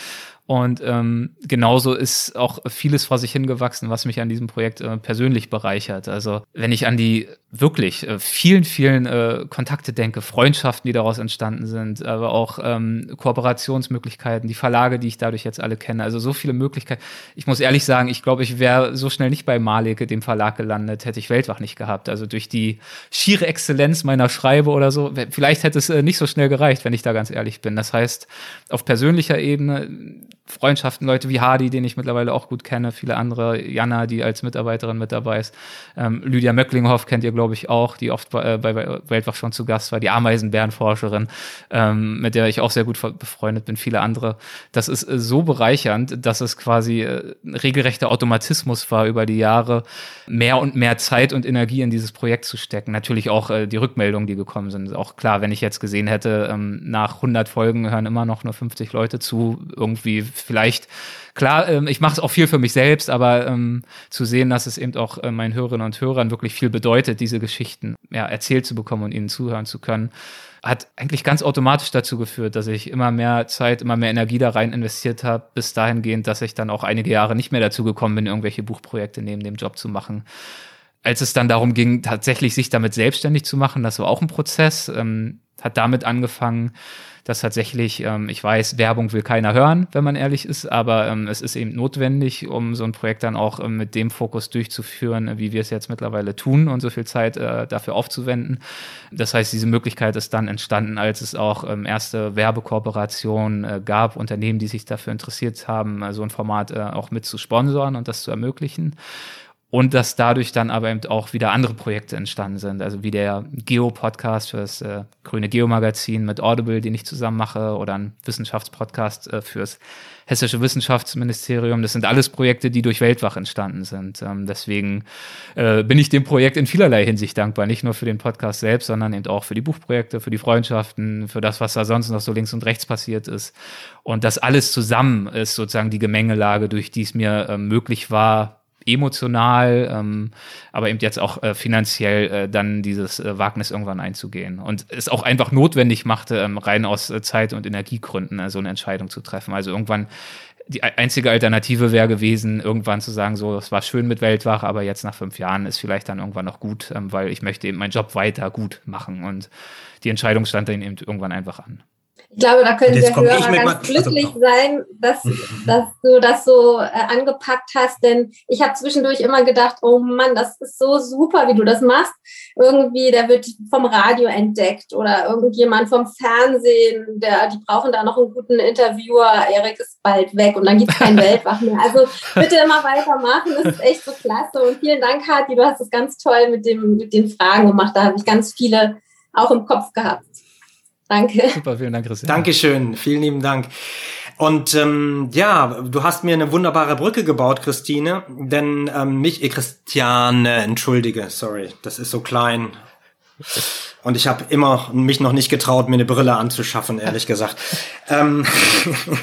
Und ähm, genauso ist auch vieles vor sich hingewachsen, was mich an diesem Projekt äh, persönlich bereichert. Also wenn ich an die wirklich äh, vielen, vielen äh, Kontakte denke, Freundschaften, die daraus entstanden sind, aber auch ähm, Kooperationsmöglichkeiten, die Verlage, die ich dadurch jetzt alle kenne, also so viele Möglichkeiten. Ich muss ehrlich sagen, ich glaube, ich wäre so schnell nicht bei Maleke, dem Verlag, gelandet, hätte ich Weltwach nicht gehabt. Also durch die schiere Exzellenz meiner Schreibe oder so, vielleicht hätte es äh, nicht so schnell gereicht, wenn ich da ganz ehrlich bin. Das heißt, auf persönlicher Ebene Freundschaften, Leute wie Hardy, den ich mittlerweile auch gut kenne, viele andere, Jana, die als Mitarbeiterin mit dabei ist, ähm, Lydia Möcklinghoff kennt ihr, glaube ich, auch, die oft bei, äh, bei Weltwach schon zu Gast war, die Ameisenbärenforscherin, ähm, mit der ich auch sehr gut befreundet bin, viele andere. Das ist äh, so bereichernd, dass es quasi äh, regelrechter Automatismus war, über die Jahre mehr und mehr Zeit und Energie in dieses Projekt zu stecken. Natürlich auch äh, die Rückmeldungen, die gekommen sind. Auch klar, wenn ich jetzt gesehen hätte, ähm, nach 100 Folgen hören immer noch nur 50 Leute zu, irgendwie vielleicht, klar, ähm, ich mache es auch viel für mich selbst, aber ähm, zu sehen, dass es eben auch äh, meinen Hörerinnen und Hörern wirklich viel bedeutet, diese Geschichten ja, erzählt zu bekommen und ihnen zuhören zu können, hat eigentlich ganz automatisch dazu geführt, dass ich immer mehr Zeit, immer mehr Energie da rein investiert habe, bis dahingehend, dass ich dann auch einige Jahre nicht mehr dazu gekommen bin, irgendwelche Buchprojekte neben dem Job zu machen. Als es dann darum ging, tatsächlich sich damit selbstständig zu machen, das war auch ein Prozess, ähm, hat damit angefangen, dass tatsächlich, ähm, ich weiß, Werbung will keiner hören, wenn man ehrlich ist, aber ähm, es ist eben notwendig, um so ein Projekt dann auch ähm, mit dem Fokus durchzuführen, wie wir es jetzt mittlerweile tun und so viel Zeit äh, dafür aufzuwenden. Das heißt, diese Möglichkeit ist dann entstanden, als es auch ähm, erste Werbekooperationen äh, gab, Unternehmen, die sich dafür interessiert haben, äh, so ein Format äh, auch mit zu sponsoren und das zu ermöglichen und dass dadurch dann aber eben auch wieder andere Projekte entstanden sind, also wie der Geo-Podcast für das äh, Grüne Geo-Magazin mit Audible, den ich zusammen mache, oder ein Wissenschaftspodcast äh, fürs Hessische Wissenschaftsministerium. Das sind alles Projekte, die durch Weltwach entstanden sind. Ähm, deswegen äh, bin ich dem Projekt in vielerlei Hinsicht dankbar, nicht nur für den Podcast selbst, sondern eben auch für die Buchprojekte, für die Freundschaften, für das, was da sonst noch so links und rechts passiert ist. Und das alles zusammen ist sozusagen die Gemengelage, durch die es mir äh, möglich war, emotional, ähm, aber eben jetzt auch äh, finanziell äh, dann dieses äh, Wagnis irgendwann einzugehen. Und es auch einfach notwendig machte, ähm, rein aus äh, Zeit- und Energiegründen äh, so eine Entscheidung zu treffen. Also irgendwann die einzige Alternative wäre gewesen, irgendwann zu sagen, so, es war schön mit Weltwach, aber jetzt nach fünf Jahren ist vielleicht dann irgendwann noch gut, ähm, weil ich möchte eben meinen Job weiter gut machen. Und die Entscheidung stand dann eben irgendwann einfach an. Ich glaube, da können wir Hörer ganz glücklich also, sein, dass, dass du das so äh, angepackt hast. Denn ich habe zwischendurch immer gedacht, oh Mann, das ist so super, wie du das machst. Irgendwie, der wird vom Radio entdeckt oder irgendjemand vom Fernsehen, der, die brauchen da noch einen guten Interviewer. Erik ist bald weg und dann gibt es kein Weltwach mehr. Also bitte immer weitermachen, das ist echt so klasse. Und vielen Dank, Kathi, du hast es ganz toll mit, dem, mit den Fragen gemacht. Da habe ich ganz viele auch im Kopf gehabt. Danke. Super, vielen Dank, Christian. Dankeschön, vielen lieben Dank. Und ähm, ja, du hast mir eine wunderbare Brücke gebaut, Christine. Denn ähm, mich, äh, Christiane, entschuldige, sorry, das ist so klein. Und ich habe immer mich noch nicht getraut, mir eine Brille anzuschaffen, ehrlich gesagt. ähm,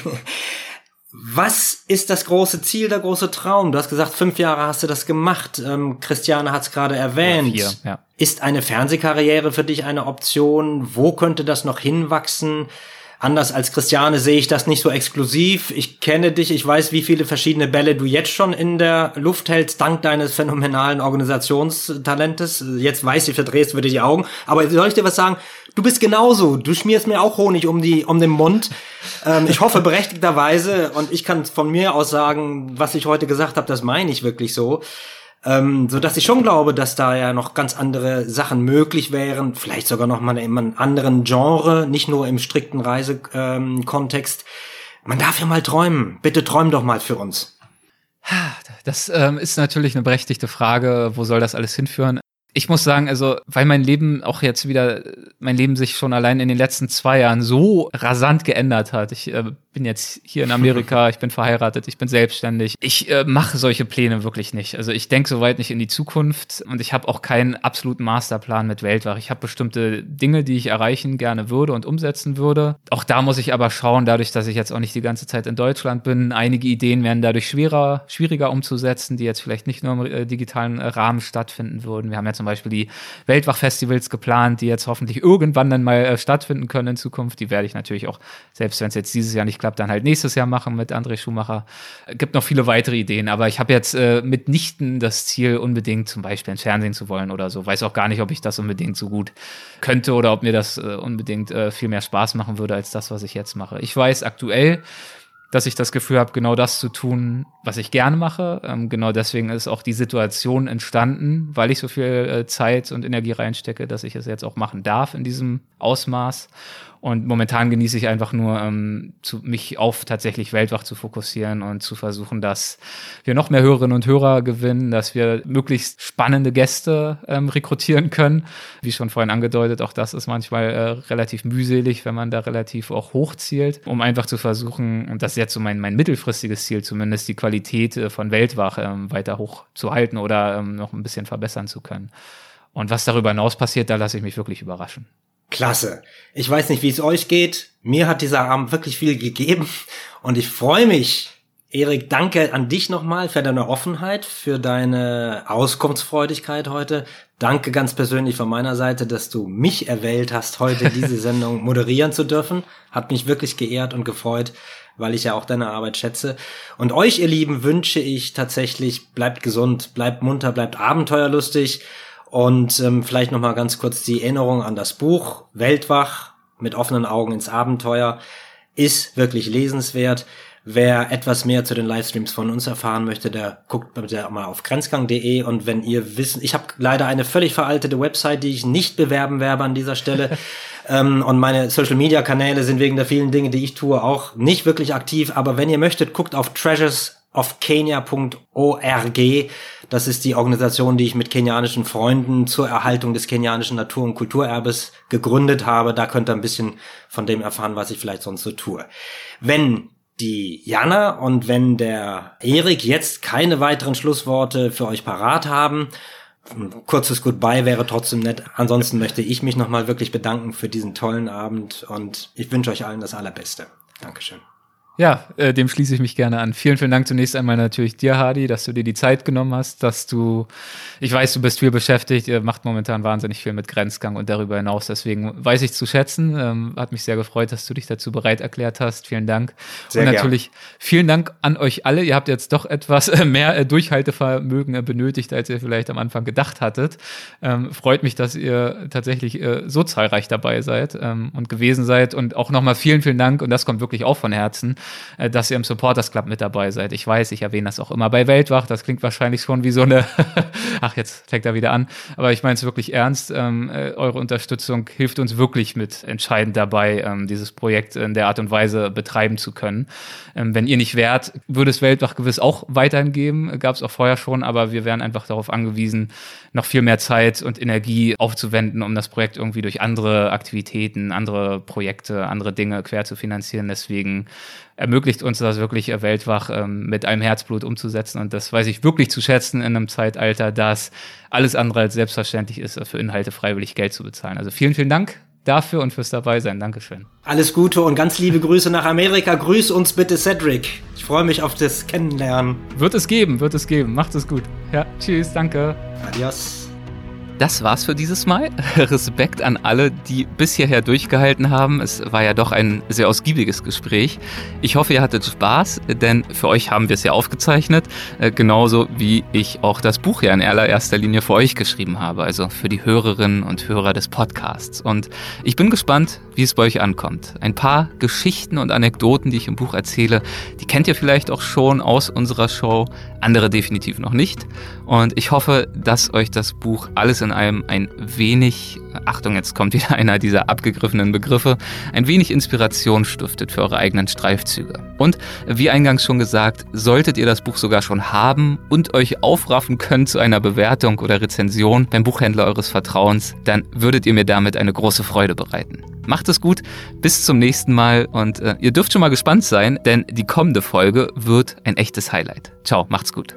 Was ist das große Ziel, der große Traum? Du hast gesagt, fünf Jahre hast du das gemacht. Ähm, Christiane hat es gerade erwähnt. Ja, vier, ja. Ist eine Fernsehkarriere für dich eine Option? Wo könnte das noch hinwachsen? Anders als Christiane sehe ich das nicht so exklusiv. Ich kenne dich, ich weiß, wie viele verschiedene Bälle du jetzt schon in der Luft hältst, dank deines phänomenalen Organisationstalentes. Jetzt weiß ich, verdrehst wieder die Augen. Aber soll ich dir was sagen? Du bist genauso. Du schmierst mir auch Honig um, die, um den Mund. Ähm, ich hoffe berechtigterweise. Und ich kann von mir aus sagen, was ich heute gesagt habe, das meine ich wirklich so. Ähm, so dass ich schon glaube, dass da ja noch ganz andere Sachen möglich wären, vielleicht sogar noch mal in einem anderen Genre, nicht nur im strikten Reisekontext. Man darf ja mal träumen. Bitte träum doch mal für uns. Das ähm, ist natürlich eine berechtigte Frage. Wo soll das alles hinführen? Ich muss sagen, also, weil mein Leben auch jetzt wieder, mein Leben sich schon allein in den letzten zwei Jahren so rasant geändert hat. Ich äh, bin jetzt hier in Amerika, ich bin verheiratet, ich bin selbstständig. Ich äh, mache solche Pläne wirklich nicht. Also ich denke soweit nicht in die Zukunft und ich habe auch keinen absoluten Masterplan mit Weltwach. Ich habe bestimmte Dinge, die ich erreichen gerne würde und umsetzen würde. Auch da muss ich aber schauen, dadurch, dass ich jetzt auch nicht die ganze Zeit in Deutschland bin, einige Ideen werden dadurch schwerer, schwieriger umzusetzen, die jetzt vielleicht nicht nur im äh, digitalen Rahmen stattfinden würden. Wir haben ja zum Beispiel die Weltwach-Festivals geplant, die jetzt hoffentlich irgendwann dann mal äh, stattfinden können in Zukunft. Die werde ich natürlich auch, selbst wenn es jetzt dieses Jahr nicht klappt, Cup dann halt nächstes Jahr machen mit André Schumacher. Gibt noch viele weitere Ideen, aber ich habe jetzt äh, mitnichten das Ziel, unbedingt zum Beispiel ins Fernsehen zu wollen oder so. Weiß auch gar nicht, ob ich das unbedingt so gut könnte oder ob mir das äh, unbedingt äh, viel mehr Spaß machen würde als das, was ich jetzt mache. Ich weiß aktuell, dass ich das Gefühl habe, genau das zu tun, was ich gerne mache. Ähm, genau deswegen ist auch die Situation entstanden, weil ich so viel äh, Zeit und Energie reinstecke, dass ich es jetzt auch machen darf in diesem Ausmaß. Und momentan genieße ich einfach nur, ähm, zu, mich auf tatsächlich Weltwach zu fokussieren und zu versuchen, dass wir noch mehr Hörerinnen und Hörer gewinnen, dass wir möglichst spannende Gäste ähm, rekrutieren können. Wie schon vorhin angedeutet, auch das ist manchmal äh, relativ mühselig, wenn man da relativ auch hochzielt, um einfach zu versuchen, und das ist jetzt so mein, mein mittelfristiges Ziel zumindest, die Qualität äh, von Weltwach ähm, weiter hoch zu halten oder ähm, noch ein bisschen verbessern zu können. Und was darüber hinaus passiert, da lasse ich mich wirklich überraschen. Klasse. Ich weiß nicht, wie es euch geht. Mir hat dieser Abend wirklich viel gegeben und ich freue mich. Erik, danke an dich nochmal für deine Offenheit, für deine Auskunftsfreudigkeit heute. Danke ganz persönlich von meiner Seite, dass du mich erwählt hast, heute diese Sendung moderieren zu dürfen. Hat mich wirklich geehrt und gefreut, weil ich ja auch deine Arbeit schätze. Und euch, ihr Lieben, wünsche ich tatsächlich, bleibt gesund, bleibt munter, bleibt abenteuerlustig und ähm, vielleicht noch mal ganz kurz die Erinnerung an das Buch Weltwach mit offenen Augen ins Abenteuer ist wirklich lesenswert. Wer etwas mehr zu den Livestreams von uns erfahren möchte, der guckt bitte mal auf grenzgang.de und wenn ihr wissen, ich habe leider eine völlig veraltete Website, die ich nicht bewerben werde an dieser Stelle. Ähm, und meine Social Media Kanäle sind wegen der vielen Dinge, die ich tue, auch nicht wirklich aktiv, aber wenn ihr möchtet, guckt auf Treasures of Kenya.org. Das ist die Organisation, die ich mit kenianischen Freunden zur Erhaltung des kenianischen Natur- und Kulturerbes gegründet habe. Da könnt ihr ein bisschen von dem erfahren, was ich vielleicht sonst so tue. Wenn die Jana und wenn der Erik jetzt keine weiteren Schlussworte für euch parat haben, ein kurzes Goodbye wäre trotzdem nett. Ansonsten möchte ich mich nochmal wirklich bedanken für diesen tollen Abend und ich wünsche euch allen das Allerbeste. Dankeschön. Ja, äh, dem schließe ich mich gerne an. Vielen, vielen Dank zunächst einmal natürlich dir, Hadi, dass du dir die Zeit genommen hast, dass du, ich weiß, du bist viel beschäftigt, ihr macht momentan wahnsinnig viel mit Grenzgang und darüber hinaus. Deswegen weiß ich zu schätzen. Ähm, hat mich sehr gefreut, dass du dich dazu bereit erklärt hast. Vielen Dank. Sehr und natürlich gern. vielen Dank an euch alle. Ihr habt jetzt doch etwas äh, mehr äh, Durchhaltevermögen äh, benötigt, als ihr vielleicht am Anfang gedacht hattet. Ähm, freut mich, dass ihr tatsächlich äh, so zahlreich dabei seid ähm, und gewesen seid. Und auch nochmal vielen, vielen Dank. Und das kommt wirklich auch von Herzen dass ihr im Supporters Club mit dabei seid. Ich weiß, ich erwähne das auch immer bei Weltwach. Das klingt wahrscheinlich schon wie so eine, ach, jetzt fängt er wieder an. Aber ich meine es wirklich ernst. Ähm, äh, eure Unterstützung hilft uns wirklich mit entscheidend dabei, ähm, dieses Projekt in der Art und Weise betreiben zu können. Ähm, wenn ihr nicht wärt, würde es Weltwach gewiss auch weiterhin geben. Gab es auch vorher schon, aber wir wären einfach darauf angewiesen, noch viel mehr Zeit und Energie aufzuwenden, um das Projekt irgendwie durch andere Aktivitäten, andere Projekte, andere Dinge quer zu finanzieren. Deswegen ermöglicht uns das wirklich äh, weltwach ähm, mit einem Herzblut umzusetzen. Und das weiß ich wirklich zu schätzen in einem Zeitalter, das alles andere als selbstverständlich ist, für Inhalte freiwillig Geld zu bezahlen. Also vielen, vielen Dank dafür und fürs Dabeisein. Dankeschön. Alles Gute und ganz liebe Grüße nach Amerika. Grüß uns bitte Cedric. Ich freue mich auf das Kennenlernen. Wird es geben, wird es geben. Macht es gut. Ja, tschüss, danke. Adios. Das war's für dieses Mal. Respekt an alle, die bis hierher durchgehalten haben. Es war ja doch ein sehr ausgiebiges Gespräch. Ich hoffe, ihr hattet Spaß, denn für euch haben wir es ja aufgezeichnet. Äh, genauso wie ich auch das Buch ja in allererster Linie für euch geschrieben habe, also für die Hörerinnen und Hörer des Podcasts. Und ich bin gespannt, wie es bei euch ankommt. Ein paar Geschichten und Anekdoten, die ich im Buch erzähle, die kennt ihr vielleicht auch schon aus unserer Show, andere definitiv noch nicht. Und ich hoffe, dass euch das Buch alles in einem ein wenig, Achtung, jetzt kommt wieder einer dieser abgegriffenen Begriffe, ein wenig Inspiration stiftet für eure eigenen Streifzüge. Und wie eingangs schon gesagt, solltet ihr das Buch sogar schon haben und euch aufraffen können zu einer Bewertung oder Rezension beim Buchhändler eures Vertrauens, dann würdet ihr mir damit eine große Freude bereiten. Macht es gut, bis zum nächsten Mal und äh, ihr dürft schon mal gespannt sein, denn die kommende Folge wird ein echtes Highlight. Ciao, macht's gut.